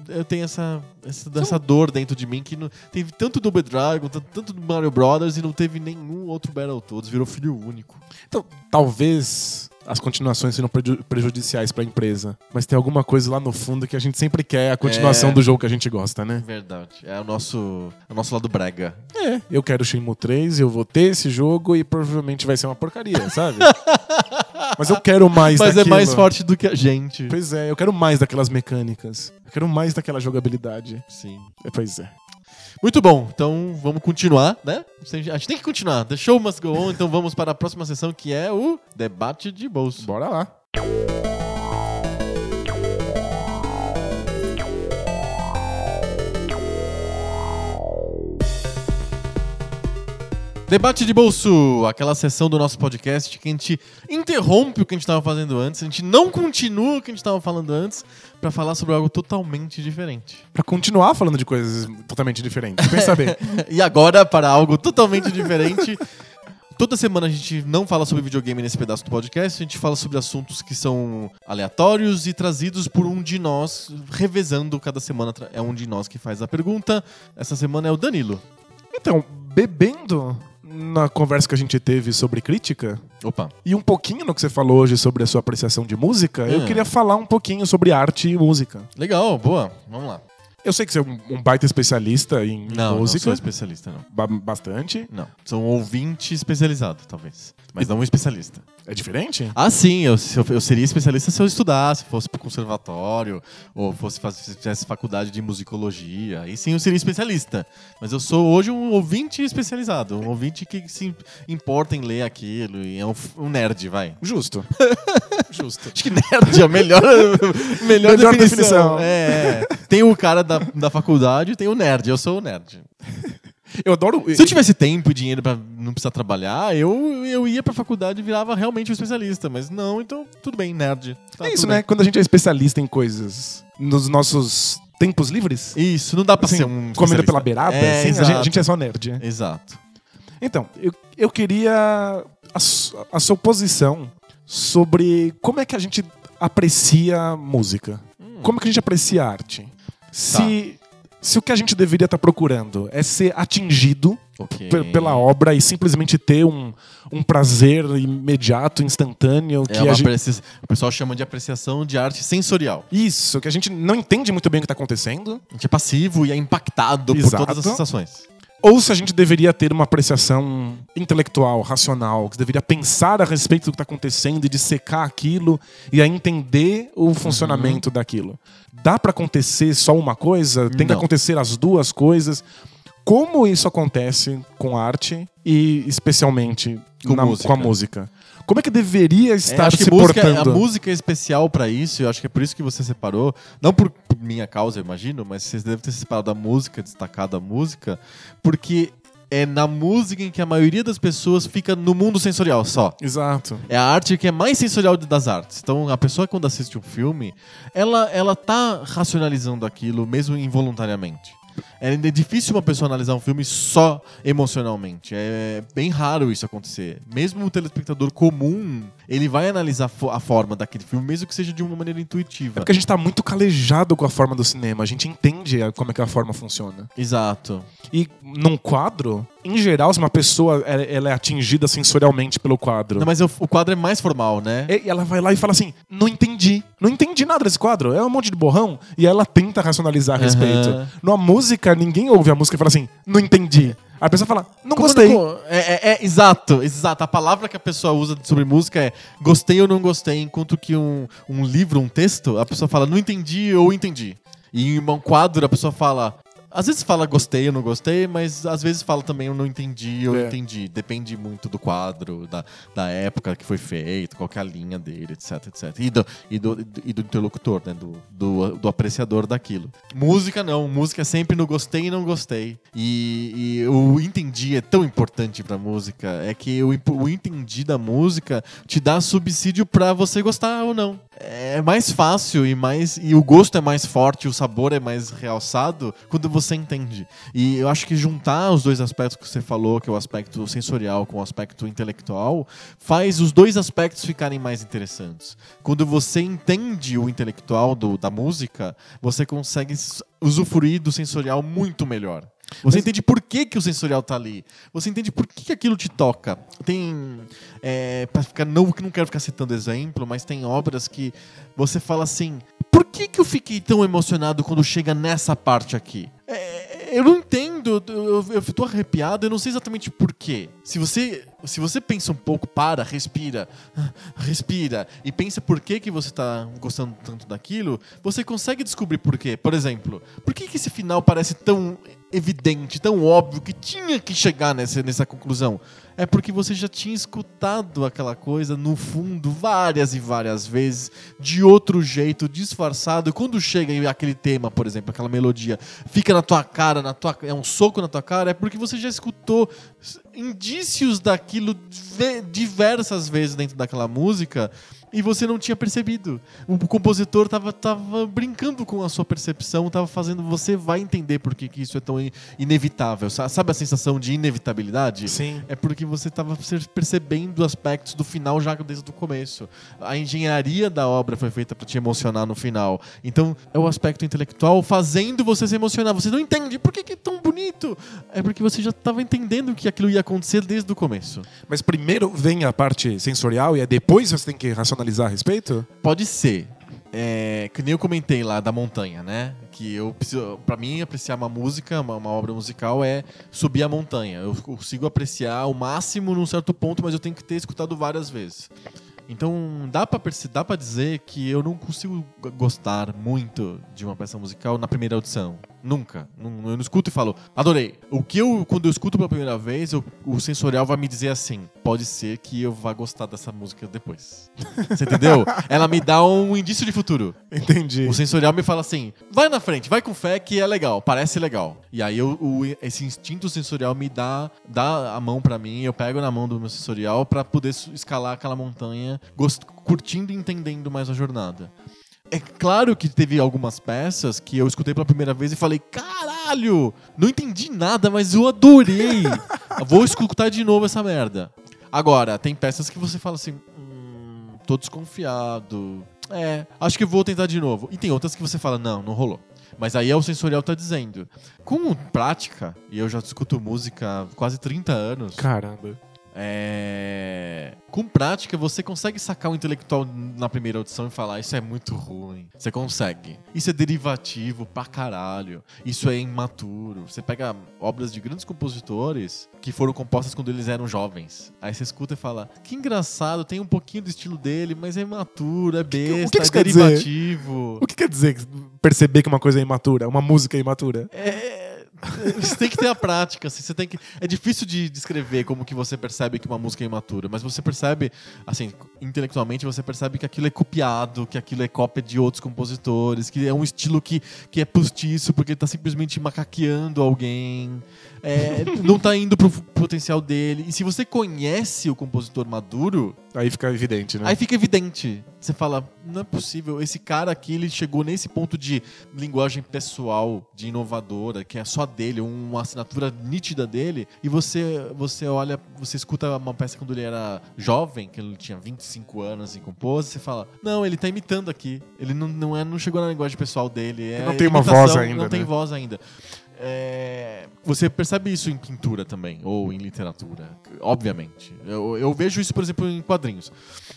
[SPEAKER 1] Eu tenho essa, essa, essa dor dentro de mim que não, teve tanto Double Dragon, tanto, tanto do Mario Brothers e não teve nenhum outro Battletoads. Virou filho único.
[SPEAKER 2] Então, talvez as continuações preju- prejudiciais pra empresa. Mas tem alguma coisa lá no fundo que a gente sempre quer a continuação
[SPEAKER 1] É.
[SPEAKER 2] do jogo que a gente gosta, né?
[SPEAKER 1] Verdade. É o nosso, é o nosso lado brega.
[SPEAKER 2] É, eu quero Shenmue 3, eu vou ter esse jogo e provavelmente vai ser uma porcaria, sabe? *laughs* Mas eu quero mais
[SPEAKER 1] Mas é
[SPEAKER 2] daquilo.
[SPEAKER 1] mais forte do que a gente.
[SPEAKER 2] Pois é, eu quero mais daquelas mecânicas. Eu quero mais daquela jogabilidade.
[SPEAKER 1] Sim.
[SPEAKER 2] É, Pois é.
[SPEAKER 1] Muito bom. Então vamos continuar, né? A gente tem que continuar. The show must go on. Então vamos para a próxima sessão que é o debate de bolso.
[SPEAKER 2] Bora lá.
[SPEAKER 1] Debate de bolso, aquela sessão do nosso podcast que a gente interrompe o que a gente estava fazendo antes, a gente não continua o que a gente estava falando antes para falar sobre algo totalmente diferente.
[SPEAKER 2] Pra continuar falando de coisas totalmente diferentes. Pensa bem. *laughs*
[SPEAKER 1] e agora para algo totalmente diferente. Toda semana a gente não fala sobre videogame nesse pedaço do podcast, a gente fala sobre assuntos que são aleatórios e trazidos por um de nós, revezando cada semana. É um de nós que faz a pergunta. Essa semana é o Danilo.
[SPEAKER 2] Então, bebendo na conversa que a gente teve sobre crítica,
[SPEAKER 1] Opa.
[SPEAKER 2] e um pouquinho no que você falou hoje sobre a sua apreciação de música, eu
[SPEAKER 1] Ah.
[SPEAKER 2] queria falar um pouquinho sobre arte e música.
[SPEAKER 1] Legal, boa. Vamos lá.
[SPEAKER 2] Eu sei que você é um, baita especialista em
[SPEAKER 1] Não, não
[SPEAKER 2] música,
[SPEAKER 1] sou especialista, não.
[SPEAKER 2] ba- bastante.
[SPEAKER 1] Não. Sou um ouvinte especializado, talvez. Mas não um especialista.
[SPEAKER 2] É diferente?
[SPEAKER 1] Ah, sim, eu, eu, eu seria especialista se eu estudasse, fosse pro conservatório, ou fosse faz, fizesse faculdade de musicologia. Aí sim eu seria especialista. Mas eu sou hoje um ouvinte especializado, um ouvinte que se importa em ler aquilo e é um, um nerd, vai.
[SPEAKER 2] Justo. *laughs* Justo.
[SPEAKER 1] Acho que nerd é a melhor, *laughs* melhor,
[SPEAKER 2] Melhor
[SPEAKER 1] definição.
[SPEAKER 2] definição.
[SPEAKER 1] É, é. Tem o cara da, da faculdade e tem o nerd. Eu sou o nerd. *laughs*
[SPEAKER 2] Eu adoro.
[SPEAKER 1] Se eu tivesse tempo e dinheiro pra não precisar trabalhar, eu, eu ia pra faculdade e virava realmente um especialista. Mas não, então tudo bem, nerd. Tá,
[SPEAKER 2] é isso, né?
[SPEAKER 1] bem.
[SPEAKER 2] Quando a gente é especialista em coisas nos nossos tempos livres,
[SPEAKER 1] Isso, não dá pra
[SPEAKER 2] assim,
[SPEAKER 1] ser um.
[SPEAKER 2] comendo pela beirada,
[SPEAKER 1] É,
[SPEAKER 2] assim, a, gente, a gente é só nerd.
[SPEAKER 1] Exato.
[SPEAKER 2] Então, eu, eu queria a, a sua posição sobre como é que a gente aprecia música.
[SPEAKER 1] Hum.
[SPEAKER 2] Como é que a gente aprecia arte? Se, se o que a gente deveria estar procurando é ser atingido
[SPEAKER 1] Ok.
[SPEAKER 2] pe- pela obra e simplesmente ter um, um prazer imediato, instantâneo,
[SPEAKER 1] É
[SPEAKER 2] que a gente...
[SPEAKER 1] O pessoal chama de apreciação de arte sensorial.
[SPEAKER 2] Isso, que a gente não entende muito bem o que está acontecendo.
[SPEAKER 1] A gente é passivo e é impactado
[SPEAKER 2] Exato.
[SPEAKER 1] por todas as sensações.
[SPEAKER 2] Ou se a gente deveria ter uma apreciação intelectual, racional, que deveria pensar a respeito do que está acontecendo e dissecar aquilo e a entender o funcionamento daquilo. Dá para acontecer só uma coisa? Tem que
[SPEAKER 1] Não.
[SPEAKER 2] acontecer as duas coisas? Como isso acontece com arte e especialmente
[SPEAKER 1] Com
[SPEAKER 2] na-
[SPEAKER 1] música.
[SPEAKER 2] com a música? Como é que deveria
[SPEAKER 1] É,
[SPEAKER 2] estar
[SPEAKER 1] acho
[SPEAKER 2] se
[SPEAKER 1] que música, a
[SPEAKER 2] portando?
[SPEAKER 1] música é especial pra isso, eu acho que é por isso que você separou. Não por minha causa, eu imagino, mas vocês devem ter separado a música, destacado a música, porque é na música em que a maioria das pessoas fica no mundo sensorial só.
[SPEAKER 2] Exato.
[SPEAKER 1] É a arte que é mais sensorial das artes. Então, a pessoa quando assiste um filme, ela, ela tá racionalizando aquilo, mesmo involuntariamente. É difícil uma pessoa analisar um filme só emocionalmente. É bem raro isso acontecer. Mesmo o telespectador comum, ele vai analisar a forma daquele filme, mesmo que seja de uma maneira intuitiva.
[SPEAKER 2] É porque a gente tá muito calejado com a forma do cinema. A gente entende como é que a forma funciona.
[SPEAKER 1] Exato.
[SPEAKER 2] E num quadro, em geral, se uma pessoa ela ela é atingida sensorialmente pelo quadro,
[SPEAKER 1] Não, mas o, quadro é mais formal, né?
[SPEAKER 2] e ela vai lá e fala assim: não entendi. Não entendi nada desse quadro. É um monte de borrão. E ela tenta racionalizar a respeito. Numa música, ninguém ouve a música e fala assim: não entendi. A pessoa fala: não
[SPEAKER 1] Como
[SPEAKER 2] gostei.
[SPEAKER 1] não- é, é- é, exato, exato. A palavra que a pessoa usa sobre música é gostei ou não gostei, enquanto que um, um livro, um texto, a pessoa fala não entendi ou entendi. E em um quadro a pessoa fala. Às vezes fala gostei ou não gostei, mas às vezes fala também eu não entendi ou
[SPEAKER 2] É.
[SPEAKER 1] entendi. Depende muito do quadro, da, da época que foi feito, qual que é a linha dele, etc, etc. E do, e do, e do interlocutor, né? Do, do, do apreciador daquilo. Música não, música é sempre no gostei e não gostei. E, e o entendi é tão importante pra música, é que o, o entendi da música te dá subsídio pra você gostar ou não. É mais fácil e mais e o gosto é mais forte, o sabor é mais realçado quando você entende. E eu acho que juntar os dois aspectos que você falou, que é o aspecto sensorial com o aspecto intelectual, faz os dois aspectos ficarem mais interessantes. Quando você entende o intelectual do- da música, você consegue usufruir do sensorial muito melhor. Você entende por que, que o sensorial tá ali. Você entende por que, que aquilo te toca. Tem. É, pra ficar, não, não quero ficar citando exemplo, mas tem obras que você fala assim: por que, que eu fiquei tão emocionado quando chega nessa parte aqui? É, eu não entendo, eu, eu, tô arrepiado, eu não sei exatamente por quê. Se você, se você pensa um pouco, para, respira, respira e pensa por que, que você tá gostando tanto daquilo, você consegue descobrir por quê. Por exemplo, por que, que esse final parece tão evidente, tão óbvio que tinha que chegar nessa, nessa conclusão? É porque você já tinha escutado aquela coisa no fundo várias e várias vezes, de outro jeito, disfarçado. Quando chega aquele tema, por exemplo, aquela melodia, fica na tua cara, na tua, é um soco na tua cara, é porque você já escutou indícios daquilo ve- diversas vezes dentro daquela música e você não tinha percebido. O compositor tava, tava brincando com a sua percepção, tava fazendo. Você vai entender por que, que isso é tão in- inevitável. Sa- Sabe a sensação de inevitabilidade?
[SPEAKER 2] Sim.
[SPEAKER 1] É porque você estava percebendo aspectos do final já desde o começo. A engenharia da obra foi feita para te emocionar no final. Então, é o aspecto intelectual fazendo você se emocionar. Você não entende por que, que é tão bonito. É porque você já estava entendendo que aquilo ia acontecer desde o começo.
[SPEAKER 2] Mas primeiro vem a parte sensorial e é depois você tem que racionalizar a respeito?
[SPEAKER 1] Pode ser. É, que nem eu comentei lá da montanha, né? Que eu preciso, para mim apreciar uma música, uma, uma obra musical é subir a montanha. Eu consigo apreciar o máximo num certo ponto, mas eu tenho que ter escutado várias vezes. Então dá perce- dá para dizer que eu não consigo gostar muito de uma peça musical na primeira audição. Nunca. Não, eu não escuto e falo, adorei. O que eu, quando eu escuto pela primeira vez, eu- o sensorial vai me dizer assim: pode ser que eu vá gostar dessa música depois. *laughs* Você entendeu? Ela me dá um indício de futuro.
[SPEAKER 2] Entendi.
[SPEAKER 1] O sensorial me fala assim: vai na frente, vai com fé que é legal, parece legal. E aí eu- o- esse instinto sensorial me dá, dá a mão pra mim, eu pego na mão do meu sensorial pra poder escalar aquela montanha, gost- curtindo e entendendo mais a jornada. É claro que teve algumas peças que eu escutei pela primeira vez e falei: caralho, não entendi nada, mas eu adorei. *laughs* Vou escutar de novo essa merda. Agora, tem peças que você fala assim: hum, tô desconfiado. É, acho que vou tentar de novo. E tem outras que você fala: não, não rolou. Mas aí é o sensorial tá dizendo. Com prática, e eu já escuto música há quase 30 anos.
[SPEAKER 2] Caramba.
[SPEAKER 1] É... Com prática, você consegue sacar o intelectual na primeira audição e falar: Isso é muito ruim. Você consegue. Isso é derivativo pra caralho. Isso é imaturo. Você pega obras de grandes compositores que foram compostas quando eles eram jovens. Aí você escuta e fala: Que engraçado, tem um pouquinho do estilo dele, mas é imaturo, é
[SPEAKER 2] que- o
[SPEAKER 1] besta,
[SPEAKER 2] que
[SPEAKER 1] é
[SPEAKER 2] isso quer dizer?
[SPEAKER 1] derivativo.
[SPEAKER 2] O que quer dizer perceber que uma coisa é imatura? Uma música é imatura?
[SPEAKER 1] É, *laughs* você tem que ter a prática, assim, você tem que. É difícil de descrever como que você percebe que uma música é imatura, mas você percebe, assim, intelectualmente você percebe que aquilo é copiado, que aquilo é cópia de outros compositores, que é um estilo que, que é postiço porque ele tá simplesmente macaqueando alguém. é, não tá indo pro potencial dele. E se você conhece o compositor maduro,
[SPEAKER 2] Aí fica evidente, né?
[SPEAKER 1] Aí fica evidente. Você fala, não é possível. Esse cara aqui, ele chegou nesse ponto de linguagem pessoal, de inovadora, que é só dele, uma assinatura nítida dele. E você, você olha, você escuta uma peça quando ele era jovem, que ele tinha 25 anos e compôs, e você fala, não, ele tá imitando aqui. Ele não, não, é, não chegou na linguagem pessoal dele. É
[SPEAKER 2] não tem uma voz ainda,
[SPEAKER 1] Não tem
[SPEAKER 2] né?
[SPEAKER 1] voz ainda. É, você percebe isso em pintura também, ou em literatura, obviamente. Eu, eu vejo isso, por exemplo, em quadrinhos.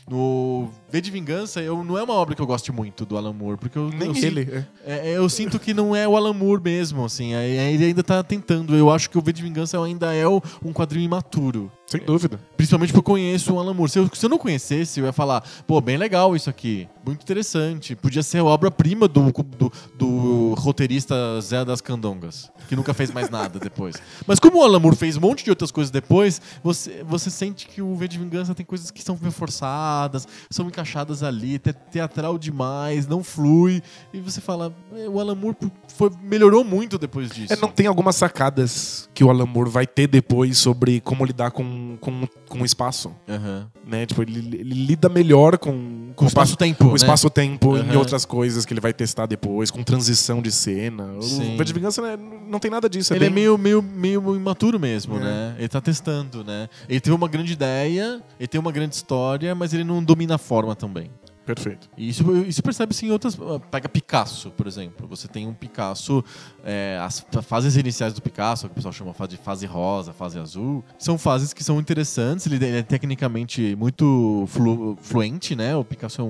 [SPEAKER 1] No V de Vingança, eu, não é uma obra que eu goste muito do Alan Moore, porque eu,
[SPEAKER 2] Nem
[SPEAKER 1] eu
[SPEAKER 2] ele.
[SPEAKER 1] Sinto,
[SPEAKER 2] é.
[SPEAKER 1] é, eu sinto que não é o Alan Moore mesmo, assim. é- é- ele ainda tá tentando. Eu acho que o V de Vingança ainda é um quadrinho imaturo.
[SPEAKER 2] Sem dúvida.
[SPEAKER 1] Principalmente porque eu conheço o Alan Moore. Se eu, se eu não conhecesse, eu ia falar, pô, bem legal isso aqui. Muito interessante. Podia ser a obra-prima do, do, do roteirista Zé das Candongas, que nunca fez mais nada depois. *laughs* Mas como o Alan Moore fez um monte de outras coisas depois, você, você sente que o V de Vingança tem coisas que são meio forçadas, são encaixadas ali, te, teatral demais, não flui. E você fala, "É, o Alan Moore foi, melhorou muito depois disso.
[SPEAKER 2] É, não tem algumas sacadas que o Alan Moore vai ter depois sobre como lidar com, com, com o espaço.
[SPEAKER 1] Aham.
[SPEAKER 2] Né? Tipo, ele, ele lida melhor com,
[SPEAKER 1] Com o espaço-tempo,
[SPEAKER 2] com
[SPEAKER 1] né?
[SPEAKER 2] espaço-tempo em
[SPEAKER 1] Aham.
[SPEAKER 2] outras coisas que ele vai testar depois, com transição de cena.
[SPEAKER 1] Sim.
[SPEAKER 2] O V de Vingança né, não tem nada disso.
[SPEAKER 1] ele é
[SPEAKER 2] bem-
[SPEAKER 1] meio, meio, meio imaturo mesmo,
[SPEAKER 2] É.
[SPEAKER 1] né? Ele tá testando, né? Ele teve uma grande ideia, ele tem uma grande história, mas ele não domina a forma também.
[SPEAKER 2] Perfeito.
[SPEAKER 1] E isso, isso percebe-se em outras. Pega Picasso, por exemplo. Você tem um Picasso. é, as fases iniciais do Picasso, que o pessoal chama de fase rosa, fase azul, são fases que são interessantes. Ele, é tecnicamente muito flu- fluente, né? O Picasso é um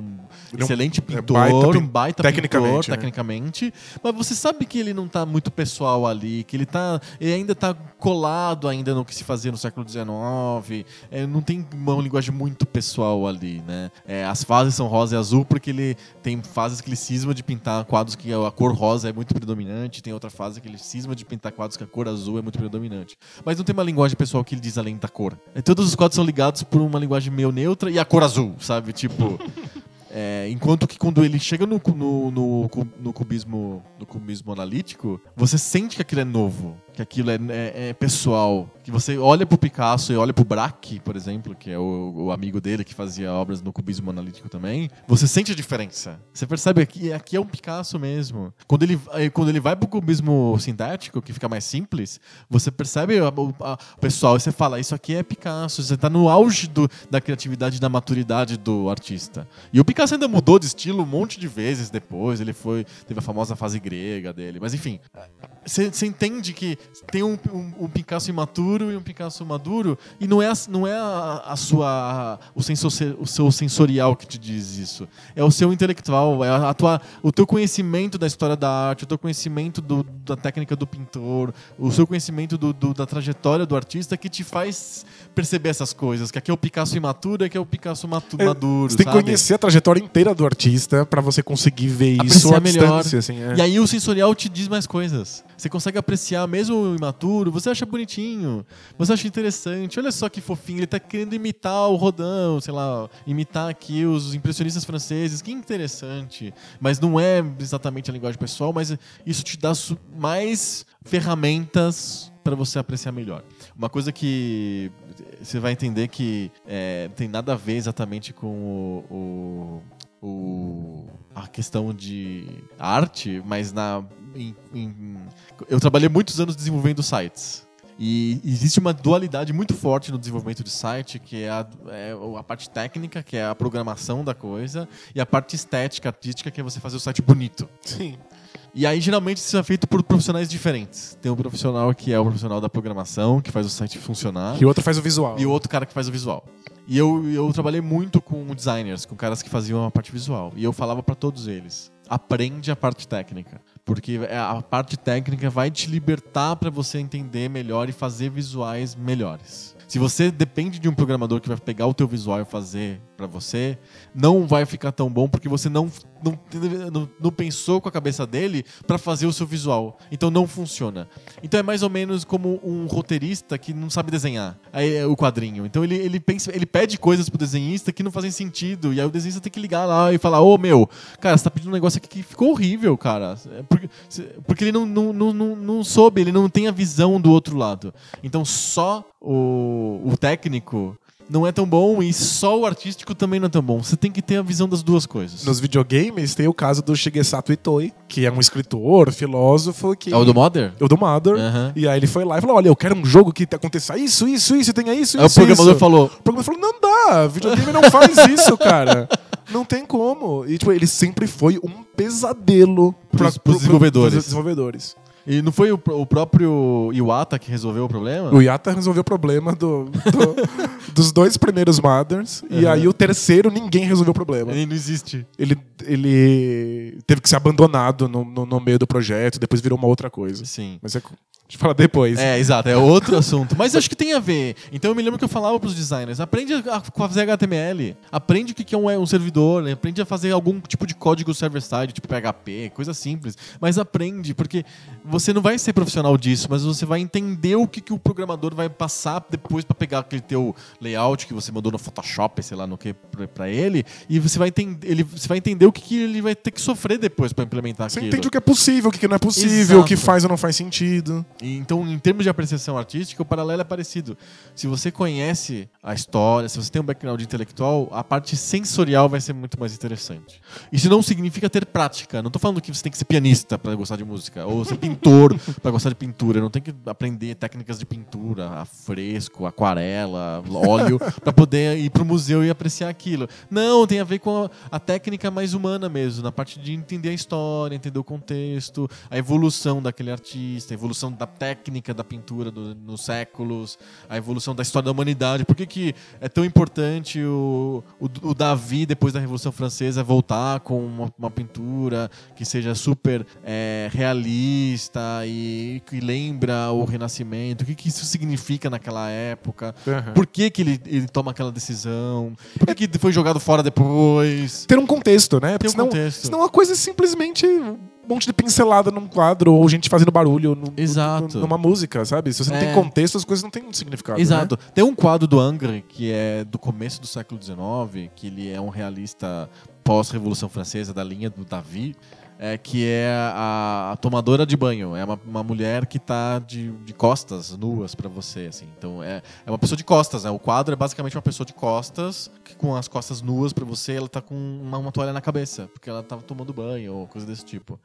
[SPEAKER 2] Ele é um-
[SPEAKER 1] excelente
[SPEAKER 2] é
[SPEAKER 1] pintor,
[SPEAKER 2] baita
[SPEAKER 1] um baita
[SPEAKER 2] tecnicamente,
[SPEAKER 1] pintor,
[SPEAKER 2] né?
[SPEAKER 1] tecnicamente. Mas você sabe que ele não tá muito pessoal ali, que ele tá. Ele ainda tá colado ainda no que se fazia no século XIX. é, não tem uma linguagem muito pessoal ali, né? É, as fases são rosa e azul porque ele tem fases que ele cisma de pintar quadros que a cor rosa é muito predominante, tem outra fase que ele cisma de pintar quadros que a cor azul é muito predominante. Mas não tem uma linguagem pessoal que ele diz além da cor. É, todos os quadros são ligados por uma linguagem meio neutra e a cor azul, sabe? Tipo. *laughs* É, enquanto que quando ele chega no, no, no, no cubismo no cubismo analítico, você sente que aquilo é novo, que aquilo é, é- é pessoal, que você olha pro Picasso e olha pro Braque, por exemplo, que é o, o amigo dele que fazia obras no cubismo analítico também, você sente a diferença. Você percebe que aqui é um Picasso mesmo. Quando ele, eh, quando ele vai pro cubismo sintético, que fica mais simples, você percebe o a- o pessoal e você fala, isso aqui é Picasso, você tá no auge do- da criatividade da maturidade do artista. E o Picasso ainda mudou de estilo um monte de vezes depois, ele foi, teve a famosa fase grega dele, mas enfim, você entende que tem um, um- um Picasso imaturo e um Picasso maduro, e não é, não é a, a sua, o, sensor, o seu sensorial que te diz isso. É o seu intelectual, é a tua, o teu conhecimento da história da arte, o teu conhecimento do- da técnica do pintor, o seu conhecimento do- do- da trajetória do artista que te faz perceber essas coisas. Que aqui é o Picasso imaturo e aqui é o Picasso matu-
[SPEAKER 2] É,
[SPEAKER 1] maduro.
[SPEAKER 2] Você tem que conhecer a trajetória inteira do artista pra você conseguir ver isso
[SPEAKER 1] apreciar
[SPEAKER 2] à
[SPEAKER 1] melhor.
[SPEAKER 2] distância. Assim, é.
[SPEAKER 1] E aí o sensorial te diz mais coisas. Você consegue apreciar mesmo o imaturo, você acha bonitinho, você acha interessante. Olha só que fofinho, ele tá querendo imitar o Rodin, sei lá, imitar aqui os impressionistas franceses. Que interessante. Mas não é exatamente a linguagem pessoal, mas isso te dá mais ferramentas para você apreciar melhor. Uma coisa que você vai entender que é, tem nada a ver exatamente com o- o, o- a questão de arte, mas na em- em- eu trabalhei muitos anos desenvolvendo sites. E existe uma dualidade muito forte no desenvolvimento de site, que é a, é a parte técnica, que é a programação da coisa, e a parte estética, artística, que é você fazer o site bonito.
[SPEAKER 2] Sim.
[SPEAKER 1] E aí, geralmente, isso é feito por profissionais diferentes. Tem um profissional que é o profissional da programação, que faz o site funcionar.
[SPEAKER 2] E o outro faz o visual.
[SPEAKER 1] E o outro cara que faz o visual. E eu, eu trabalhei muito com designers, com caras que faziam a parte visual. E eu falava pra todos eles: aprende a parte técnica. Porque é- a parte técnica vai te libertar pra você entender melhor e fazer visuais melhores. Se você depende de um programador que vai pegar o teu visual e fazer pra você, não vai ficar tão bom porque você não, não, não, não pensou com a cabeça dele pra fazer o seu visual. Então não funciona. Então é mais ou menos como um roteirista que não sabe desenhar aí, é o quadrinho. Então ele, ele, pensa, ele pede coisas pro desenhista que não fazem sentido. E aí o desenhista tem que ligar lá e falar: Ô meu, cara, você tá pedindo um negócio aqui que ficou horrível, cara. É Porque, porque ele não, não, não, não, não soube, ele não tem a visão do outro lado. Então só o, o técnico. Não é tão bom e só o artístico também não é tão bom. Você tem que ter a visão das duas coisas.
[SPEAKER 2] Nos videogames tem o caso do Shigesato Itoi, que é um escritor, filósofo que
[SPEAKER 1] É o do Modern?
[SPEAKER 2] o do Mother.
[SPEAKER 1] Aham.
[SPEAKER 2] E aí ele foi lá e falou: Olha, eu quero um jogo que aconteça isso, isso, isso, tenha isso,
[SPEAKER 1] Aí o
[SPEAKER 2] isso.
[SPEAKER 1] programador
[SPEAKER 2] isso.
[SPEAKER 1] falou:
[SPEAKER 2] O programador falou: Não dá, videogame não faz *laughs* isso, cara. Não tem como. E tipo, ele sempre foi um pesadelo
[SPEAKER 1] Pros- pros desenvolvedores.
[SPEAKER 2] pros desenvolvedores.
[SPEAKER 1] E não foi o, o próprio Iwata que resolveu o problema?
[SPEAKER 2] O Yata resolveu o problema do, do- *laughs* dos dois primeiros Mothers. E
[SPEAKER 1] Uhum.
[SPEAKER 2] aí o terceiro, ninguém resolveu o problema.
[SPEAKER 1] Ele não existe.
[SPEAKER 2] Ele, ele teve que ser abandonado no, no, no meio do projeto, depois virou uma outra coisa.
[SPEAKER 1] Sim.
[SPEAKER 2] Mas é. A gente fala depois.
[SPEAKER 1] É, exato, é outro assunto. Mas acho que tem a ver. Então eu me lembro que eu falava pros designers: aprende a fazer HTML, aprende o que que é um, um servidor, né? aprende a fazer algum tipo de código server-side, tipo PHP, coisa simples. Mas aprende, porque você não vai ser profissional disso, mas você vai entender o que, que o programador vai passar depois pra pegar aquele teu layout que você mandou no Photoshop, sei lá no que, pra- pra ele, e você vai entender, ele, você vai entender o que, que ele vai ter que sofrer depois pra implementar
[SPEAKER 2] Você
[SPEAKER 1] aquilo.
[SPEAKER 2] entende o que é possível, o que não é possível,
[SPEAKER 1] Exato.
[SPEAKER 2] o que faz ou não faz sentido.
[SPEAKER 1] Então, em termos de apreciação artística, o paralelo é parecido. Se você conhece a história, se você tem um background intelectual, a parte sensorial vai ser muito mais interessante. Isso não significa ter prática. Não tô falando que você tem que ser pianista para gostar de música, ou ser pintor *laughs* para gostar de pintura. Não tem que aprender técnicas de pintura, a fresco, aquarela, óleo, para poder ir pro museu e apreciar aquilo. Não, tem a ver com a, a técnica mais humana mesmo, na parte de entender a história, entender o contexto, a evolução daquele artista, a evolução da técnica da pintura do- nos séculos, a evolução da história da humanidade. Por que, que é tão importante o, o, o Davi, depois da Revolução Francesa, voltar com uma, uma pintura que seja super é, realista e que lembra o Renascimento? O que, que isso significa naquela época? Por que, que ele, ele toma aquela decisão? Por que, que foi jogado fora depois?
[SPEAKER 2] Ter um contexto, né? Porque
[SPEAKER 1] um
[SPEAKER 2] senão,
[SPEAKER 1] contexto.
[SPEAKER 2] senão a coisa é simplesmente um monte de pincelada num quadro ou gente fazendo barulho no-
[SPEAKER 1] Exato.
[SPEAKER 2] numa música, sabe? Se você não
[SPEAKER 1] É.
[SPEAKER 2] tem contexto, as coisas não têm muito significado. né?
[SPEAKER 1] Exato. Tem um quadro do Angre, que é do começo do século XIX, que ele é um realista pós-Revolução Francesa, da linha do Davi, é, que é a, a tomadora de banho. É uma, uma mulher que tá de, de costas, nuas pra você, assim. Então é, é uma pessoa de costas, né? O quadro é basicamente uma pessoa de costas, que com as costas nuas pra você, ela tá com uma, uma toalha na cabeça, porque ela tava tomando banho ou coisa desse tipo.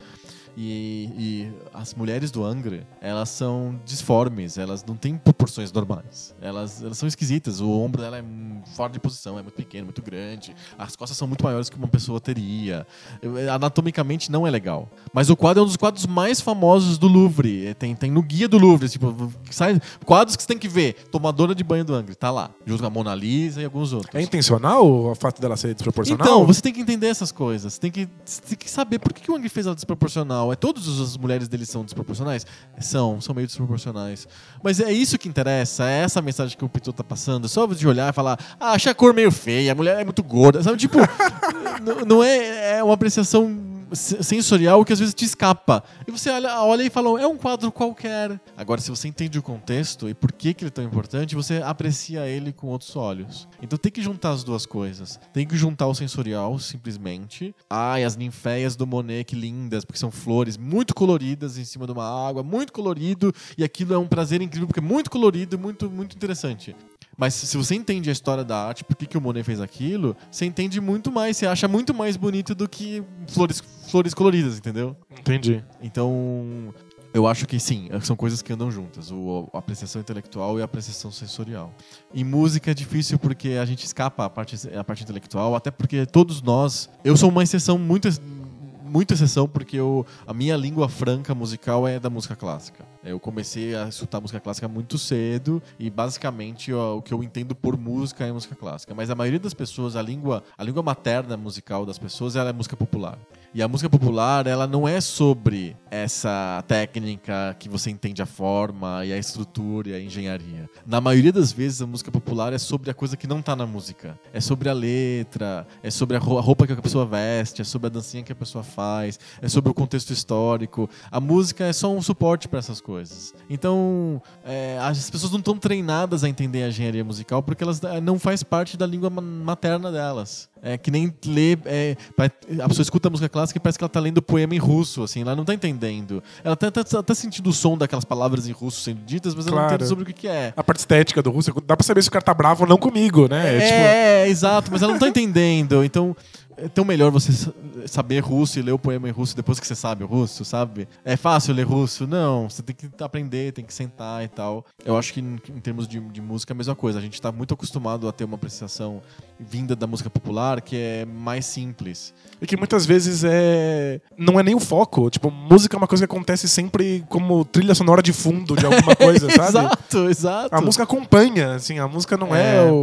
[SPEAKER 1] E, e as mulheres do Angra, elas são disformes, elas não têm proporções normais. Elas, elas são esquisitas. O ombro dela é fora de posição, é muito pequeno, muito grande. As costas são muito maiores que uma pessoa teria. Eu- Anatomicamente não é legal. Mas o quadro é um dos quadros mais famosos do Louvre. É, Tem, tem no guia do Louvre, tipo, sai, quadros que você tem que ver. Tomadora de banho do Angra, tá lá. Junto com a Mona Lisa e alguns outros.
[SPEAKER 2] É intencional o fato dela ser desproporcional?
[SPEAKER 1] Então, você tem que entender essas coisas. Você tem que, você tem que saber por que, o Ang fez ela desproporcional. É todas as mulheres dele são desproporcionais? São, são meio desproporcionais. Mas é isso que interessa, é essa mensagem que o Pitu tá passando. Só de olhar e falar, ah, achei a cor meio feia, a mulher é muito gorda. Sabe, tipo, *laughs* não é, é uma apreciação sensorial que às vezes te escapa. E você olha, olha e fala, é um quadro qualquer. Agora, se você entende o contexto e por que, que ele é tão importante, você aprecia ele com outros olhos. Então tem que juntar as duas coisas. Tem que juntar o sensorial, simplesmente. Ai, as ninféias do Monet, que lindas, porque são flores muito coloridas em cima de uma água, muito colorido, e aquilo é um prazer incrível, porque é muito colorido, muito, muito interessante. Mas se você entende a história da arte, por que, que o Monet fez aquilo, você entende muito mais, você acha muito mais bonito do que flores, flores coloridas, entendeu?
[SPEAKER 2] Entendi.
[SPEAKER 1] Então, eu acho que sim, são coisas que andam juntas, o, a apreciação intelectual e a apreciação sensorial. Em música é difícil porque a gente escapa a parte, a parte intelectual, até porque todos nós. Eu sou uma exceção muito. Muito exceção, porque eu, a minha língua franca musical é da música clássica. Eu comecei a escutar música clássica muito cedo e basicamente ó, o que eu entendo por música é música clássica. Mas a maioria das pessoas, a língua, a língua materna musical das pessoas, ela é música popular. E a música popular, ela não é sobre essa técnica que você entende a forma e a estrutura e a engenharia. Na maioria das vezes, a música popular é sobre a coisa que não tá na música. É sobre a letra, é sobre a roupa que a pessoa veste, é sobre a dancinha que a pessoa faz, é sobre o contexto histórico. A música é só um suporte para essas coisas. Então, é, as pessoas não estão treinadas a entender a engenharia musical porque elas eh, não faz parte da língua ma- materna delas. É que nem ler. é, a pessoa escuta a música clássica e parece que ela tá lendo poema em russo, assim, ela não tá entendendo. Ela tá, tá, tá sentindo o som daquelas palavras em russo sendo ditas, mas ela não
[SPEAKER 2] Claro.
[SPEAKER 1] entende sobre o que, que é.
[SPEAKER 2] A parte estética do russo, dá pra saber se o cara tá bravo ou não comigo, né?
[SPEAKER 1] É,
[SPEAKER 2] tipo,
[SPEAKER 1] é, exato, mas ela não tá *laughs* entendendo. Então, é tão melhor você sa- saber russo e ler o poema em russo depois que você sabe o russo, sabe? É fácil ler russo? Não, você tem que aprender, tem que sentar e tal. Eu acho que em, termos de, de música é a mesma coisa. A gente tá muito acostumado a ter uma apreciação vinda da música popular que é mais simples.
[SPEAKER 2] E que muitas vezes é. Não é nem o foco. Tipo, música é uma coisa que acontece sempre como trilha sonora de fundo de alguma *laughs* coisa, sabe?
[SPEAKER 1] exato, exato.
[SPEAKER 2] A música acompanha, assim, a música não é,
[SPEAKER 1] É.
[SPEAKER 2] o,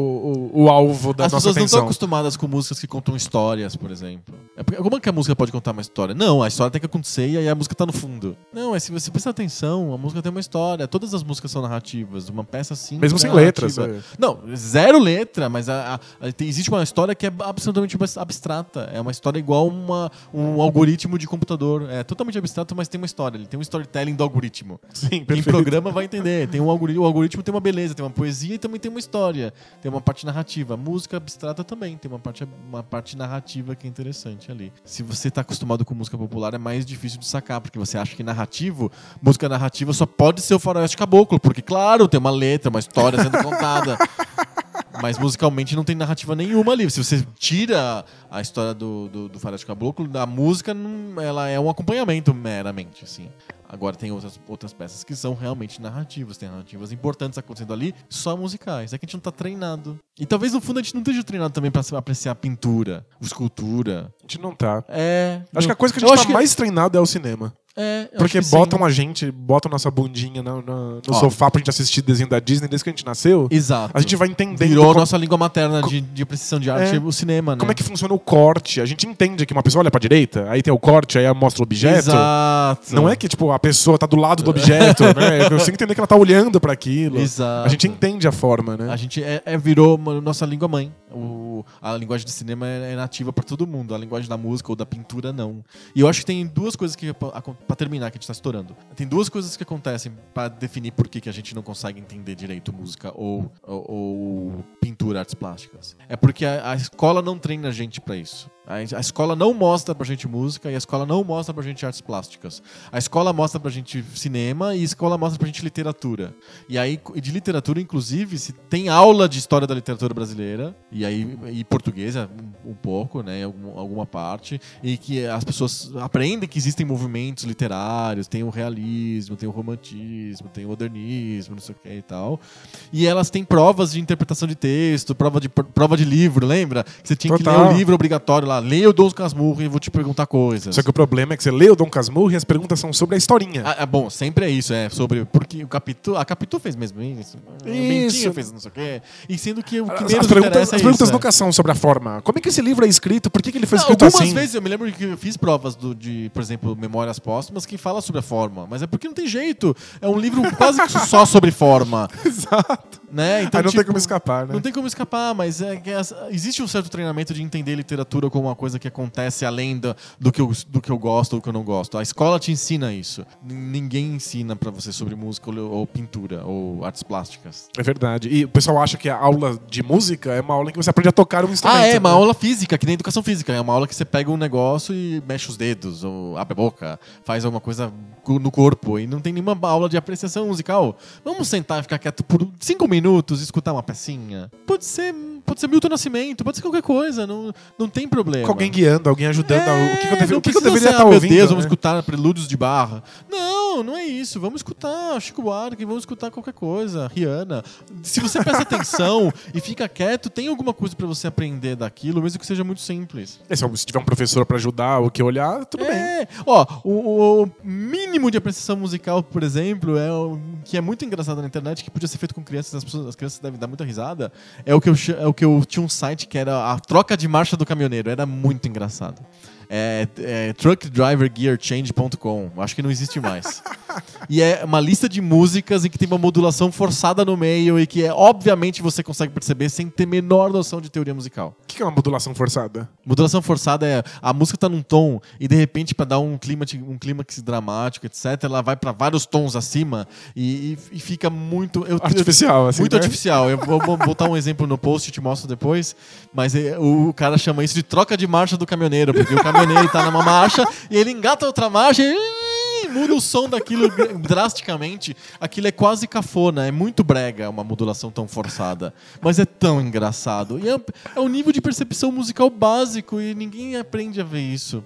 [SPEAKER 2] o, o alvo da
[SPEAKER 1] As
[SPEAKER 2] nossa
[SPEAKER 1] pessoas não estão
[SPEAKER 2] atenção.
[SPEAKER 1] acostumadas com músicas que contam histórias, por exemplo. É porque- como é que a música pode contar uma história? Não, a história tem que acontecer e aí a música tá no fundo. Não, é se você prestar atenção, a música tem uma história. Todas as músicas são narrativas. Uma peça simples.
[SPEAKER 2] Mesmo sem
[SPEAKER 1] é
[SPEAKER 2] letras,
[SPEAKER 1] narrativa.
[SPEAKER 2] é.
[SPEAKER 1] Não, zero letra, mas a- a- a- existe uma história que é absolutamente abs- abstrata. É uma história igual uma, um algoritmo de computador. É totalmente abstrato, mas tem uma história. Ele tem um storytelling do algoritmo.
[SPEAKER 2] Sim,
[SPEAKER 1] Quem
[SPEAKER 2] perfeito.
[SPEAKER 1] programa vai entender. Tem um algoritmo, o algoritmo tem uma beleza, tem uma poesia e também tem uma história. Tem uma parte narrativa. Música abstrata também tem uma parte, uma parte narrativa que é interessante ali. Se você tá acostumado com música popular, é mais difícil de sacar, porque você acha que narrativo, música narrativa só pode ser o faroeste caboclo, porque, claro, tem uma letra, uma história sendo contada. Mas musicalmente não tem narrativa nenhuma ali. Se você tira a história do, do, do Faroeste Caboclo, a música não- ela é um acompanhamento meramente, assim. Agora tem outras, outras peças que são realmente narrativas, tem narrativas importantes acontecendo ali, só musicais. É que a gente não tá treinado. E talvez no fundo a gente não esteja treinado também pra apreciar pintura, escultura.
[SPEAKER 2] A gente não tá.
[SPEAKER 1] É.
[SPEAKER 2] Acho que a coisa que a gente tá mais treinado é o cinema.
[SPEAKER 1] É,
[SPEAKER 2] Porque botam
[SPEAKER 1] sim.
[SPEAKER 2] a gente, botam nossa bundinha na- na- no
[SPEAKER 1] Ó.
[SPEAKER 2] sofá pra gente assistir desenho da Disney desde que a gente nasceu.
[SPEAKER 1] Exato.
[SPEAKER 2] A gente vai entendendo
[SPEAKER 1] Virou
[SPEAKER 2] como,
[SPEAKER 1] nossa língua materna de, de apreciação de arte,
[SPEAKER 2] É.
[SPEAKER 1] o cinema, né?
[SPEAKER 2] como é que funciona o corte. A gente entende que uma pessoa olha pra direita, aí tem o corte, aí mostra o objeto.
[SPEAKER 1] Exato.
[SPEAKER 2] Não é que, tipo, a pessoa tá do lado do objeto, *laughs* né? Eu que entender que ela tá olhando pra aquilo.
[SPEAKER 1] Exato.
[SPEAKER 2] A gente entende a forma, né?
[SPEAKER 1] A gente é, é- virou uma- nossa língua mãe. O- a linguagem de cinema é é nativa para todo mundo, a linguagem da música ou da pintura não. E eu acho que tem duas coisas que para terminar que a gente tá estourando. Tem duas coisas que acontecem para definir por que, que a gente não consegue entender direito música ou, ou, ou pintura, artes plásticas. É porque a, a escola não treina a gente para isso. A, a escola não mostra pra gente música e a escola não mostra pra gente artes plásticas. A escola mostra pra gente cinema e a escola mostra pra gente literatura. E aí, de literatura, inclusive, se tem aula de história da literatura brasileira, e aí e portuguesa um, um pouco, né, algum- alguma parte, e que as pessoas aprendem que existem movimentos literários, tem o realismo, tem o romantismo, tem o modernismo, não sei o que e tal. E elas têm provas de interpretação de texto, prova de, prova de livro, lembra? Que você tinha que
[SPEAKER 2] Total.
[SPEAKER 1] ler o livro obrigatório lá, leia o Dom Casmurro e eu vou te perguntar coisas.
[SPEAKER 2] Só que o problema é que você lê o Dom Casmurro e as perguntas são sobre a historinha.
[SPEAKER 1] Ah, ah, bom, sempre é isso, é sobre. Porque o Capitu. A Capitu fez mesmo isso. A Bentinha fez não sei o quê. E sendo que o que
[SPEAKER 2] As,
[SPEAKER 1] menos
[SPEAKER 2] as perguntas,
[SPEAKER 1] interessa é
[SPEAKER 2] perguntas nunca são sobre a forma. Como é que esse livro é escrito? Por que, que ele foi
[SPEAKER 1] Não,
[SPEAKER 2] escrito
[SPEAKER 1] algumas
[SPEAKER 2] assim?
[SPEAKER 1] vezes eu me lembro que eu fiz provas do, de, por exemplo, Memórias Póstumas que fala sobre a forma, mas é porque não tem jeito. É um livro quase que só sobre forma, *laughs*
[SPEAKER 2] Exato.
[SPEAKER 1] Né? Então,
[SPEAKER 2] Aí não
[SPEAKER 1] tipo,
[SPEAKER 2] tem como escapar, né?
[SPEAKER 1] Não tem como escapar, mas é as- existe um certo treinamento de entender literatura como uma coisa que acontece além da- do, que eu, do que eu gosto ou do que eu não gosto. A escola te ensina isso. Ninguém ensina pra você sobre música ou, ou pintura ou artes plásticas.
[SPEAKER 2] É verdade. E o pessoal acha que a aula de música é uma aula em que você aprende a tocar um instrumento.
[SPEAKER 1] Ah, é, uma
[SPEAKER 2] né?
[SPEAKER 1] aula física, que nem educação física. É uma aula que você pega um negócio e mexe os dedos, ou abre a boca, faz alguma coisa co- no corpo. E não tem nenhuma aula de apreciação musical. Vamos sentar e ficar quieto por cinco minutos e escutar uma pecinha? Pode ser, pode ser Milton Nascimento, pode ser qualquer coisa, não, não tem problema.
[SPEAKER 2] Com alguém guiando, alguém ajudando.
[SPEAKER 1] É,
[SPEAKER 2] o que, que eu, deve- o que que eu deveria estar
[SPEAKER 1] ah, meu
[SPEAKER 2] ouvindo?
[SPEAKER 1] Deus, vamos
[SPEAKER 2] né?
[SPEAKER 1] escutar prelúdios de barra. Não, não é isso. Vamos escutar Chico Buarque, vamos escutar qualquer coisa. Rihanna. Se você presta *laughs* atenção e fica quieto, tem alguma coisa pra você aprender daquilo, mesmo que seja muito simples.
[SPEAKER 2] É, Se tiver um professor pra ajudar o que olhar, tudo bem.
[SPEAKER 1] É, ó, o, o mínimo de apreciação musical, por exemplo, é o que é muito engraçado na internet, que podia ser feito com crianças, as, pessoas, as crianças devem dar muita risada. É o que eu é o que eu tinha um site que era a troca de marcha do caminhoneiro, era muito engraçado. É, é truckdrivergearchange.com. Acho que não existe mais. e é uma lista de músicas em que tem uma modulação forçada no meio e que é obviamente você consegue perceber sem ter menor noção de teoria musical.
[SPEAKER 2] O que que é uma modulação forçada?
[SPEAKER 1] Modulação forçada é a música tá num tom e de repente pra dar um clima um clímax dramático, etc, ela vai pra vários tons acima e, e- e fica muito eu-
[SPEAKER 2] Artificial, assim,
[SPEAKER 1] muito
[SPEAKER 2] né?
[SPEAKER 1] artificial. Eu vou, vou botar um exemplo no post e te mostro depois, mas é, o cara chama isso de troca de marcha do caminhoneiro, porque o caminhoneiro tá numa marcha e ele engata outra marcha e muda o som daquilo drasticamente. Aquilo é quase cafona, é muito brega uma modulação tão forçada, mas é tão engraçado. E é, é um nível de percepção musical básico e ninguém aprende a ver isso.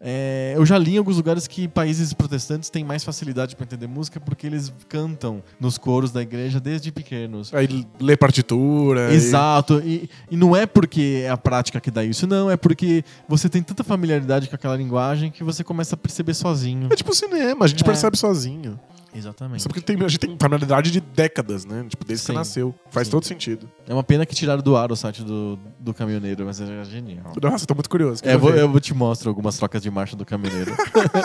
[SPEAKER 1] É, eu já li em alguns lugares que países protestantes têm mais facilidade para entender música porque eles cantam nos coros da igreja desde pequenos.
[SPEAKER 2] Aí lê partitura. e-
[SPEAKER 1] Exato, e, e não é porque é a prática que dá isso, não, é porque você tem tanta familiaridade com aquela linguagem que você começa a perceber sozinho.
[SPEAKER 2] É tipo cinema, a gente
[SPEAKER 1] É.
[SPEAKER 2] percebe sozinho.
[SPEAKER 1] Exatamente.
[SPEAKER 2] Só porque tem, a gente tem familiaridade de décadas, né? Tipo, desde
[SPEAKER 1] Sim.
[SPEAKER 2] que nasceu. Faz
[SPEAKER 1] Sim.
[SPEAKER 2] todo sentido.
[SPEAKER 1] É uma pena que tiraram do ar o site do, do caminhoneiro, mas é genial.
[SPEAKER 2] Nossa, tô muito curioso.
[SPEAKER 1] É, eu vou, eu te mostro algumas trocas de marcha do caminhoneiro.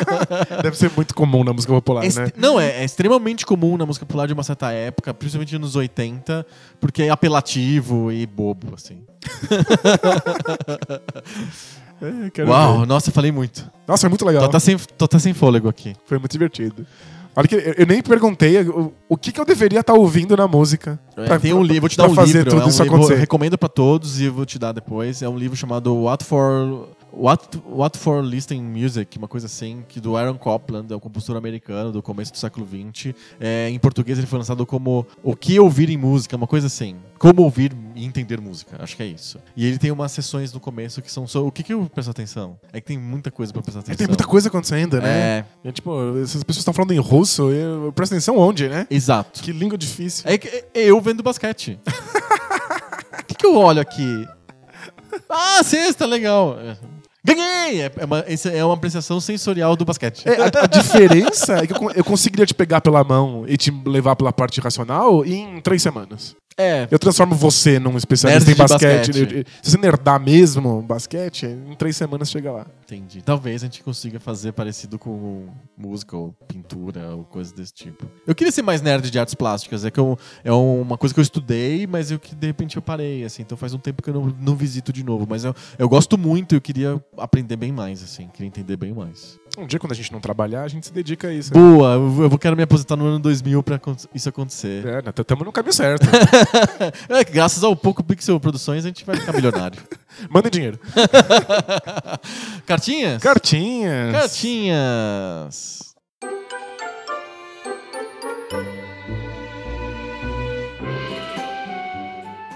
[SPEAKER 1] *laughs*
[SPEAKER 2] Deve ser muito comum na música popular,
[SPEAKER 1] É
[SPEAKER 2] né?
[SPEAKER 1] Não, é, é extremamente comum na música popular de uma certa época, principalmente nos 80, porque é apelativo e bobo, assim. *laughs*
[SPEAKER 2] É,
[SPEAKER 1] Uau,
[SPEAKER 2] ver.
[SPEAKER 1] nossa, falei muito.
[SPEAKER 2] Nossa, é muito legal.
[SPEAKER 1] Tô até, sem, tô até sem fôlego aqui.
[SPEAKER 2] Foi muito divertido. Olha que eu, eu nem perguntei o, o que, que eu deveria estar ouvindo na música.
[SPEAKER 1] É,
[SPEAKER 2] pra-
[SPEAKER 1] tem um livro, vou te dar um
[SPEAKER 2] fazer
[SPEAKER 1] livro.
[SPEAKER 2] tudo
[SPEAKER 1] é um
[SPEAKER 2] isso
[SPEAKER 1] livro-
[SPEAKER 2] acontecer.
[SPEAKER 1] eu recomendo pra todos e vou te dar depois. É um livro chamado What for What, What for Listening Music, uma coisa assim, que do Aaron Copland, é um compositor americano do começo do século XX. É, em português ele foi lançado como O que ouvir em música, uma coisa assim. Como ouvir e entender música, acho que é isso. E ele tem umas sessões no começo que são só. O que, que eu presto atenção? É que tem muita coisa pra prestar atenção.
[SPEAKER 2] É, tem muita coisa acontecendo, né?
[SPEAKER 1] É,
[SPEAKER 2] É, tipo, essas pessoas estão falando em russo, eu, presto atenção onde, né?
[SPEAKER 1] exato.
[SPEAKER 2] Que língua difícil.
[SPEAKER 1] É que é eu vendo basquete. *laughs* O que, que eu olho aqui? Ah, sexta, legal. Ganhei! É é uma, é uma apreciação sensorial do basquete.
[SPEAKER 2] É, a, a diferença é que eu, eu conseguiria te pegar pela mão e te levar pela parte racional em três semanas.
[SPEAKER 1] É,
[SPEAKER 2] Eu transformo você num especialista
[SPEAKER 1] Nerd
[SPEAKER 2] em basquete.
[SPEAKER 1] basquete.
[SPEAKER 2] Se você nerdar mesmo basquete, em três semanas chega lá.
[SPEAKER 1] Entendi. Talvez a gente consiga fazer parecido com música ou pintura ou coisas desse tipo. Eu queria ser mais nerd de artes plásticas. É que eu, é uma coisa que eu estudei, mas eu que de repente eu parei, assim. Então faz um tempo que eu não, não visito de novo. Mas eu, eu gosto muito e eu queria aprender bem mais, assim. Queria entender bem mais.
[SPEAKER 2] Um dia, quando a gente não trabalhar, a gente se dedica a isso.
[SPEAKER 1] Boa! Eu, eu quero me aposentar no ano 2000 pra isso acontecer.
[SPEAKER 2] É, estamos no caminho certo. *laughs*
[SPEAKER 1] É, graças ao Poco Pixel Produções a gente vai ficar milionário. *laughs*
[SPEAKER 2] Mandem dinheiro. *laughs*
[SPEAKER 1] Cartinhas?
[SPEAKER 2] Cartinhas.
[SPEAKER 1] Cartinhas.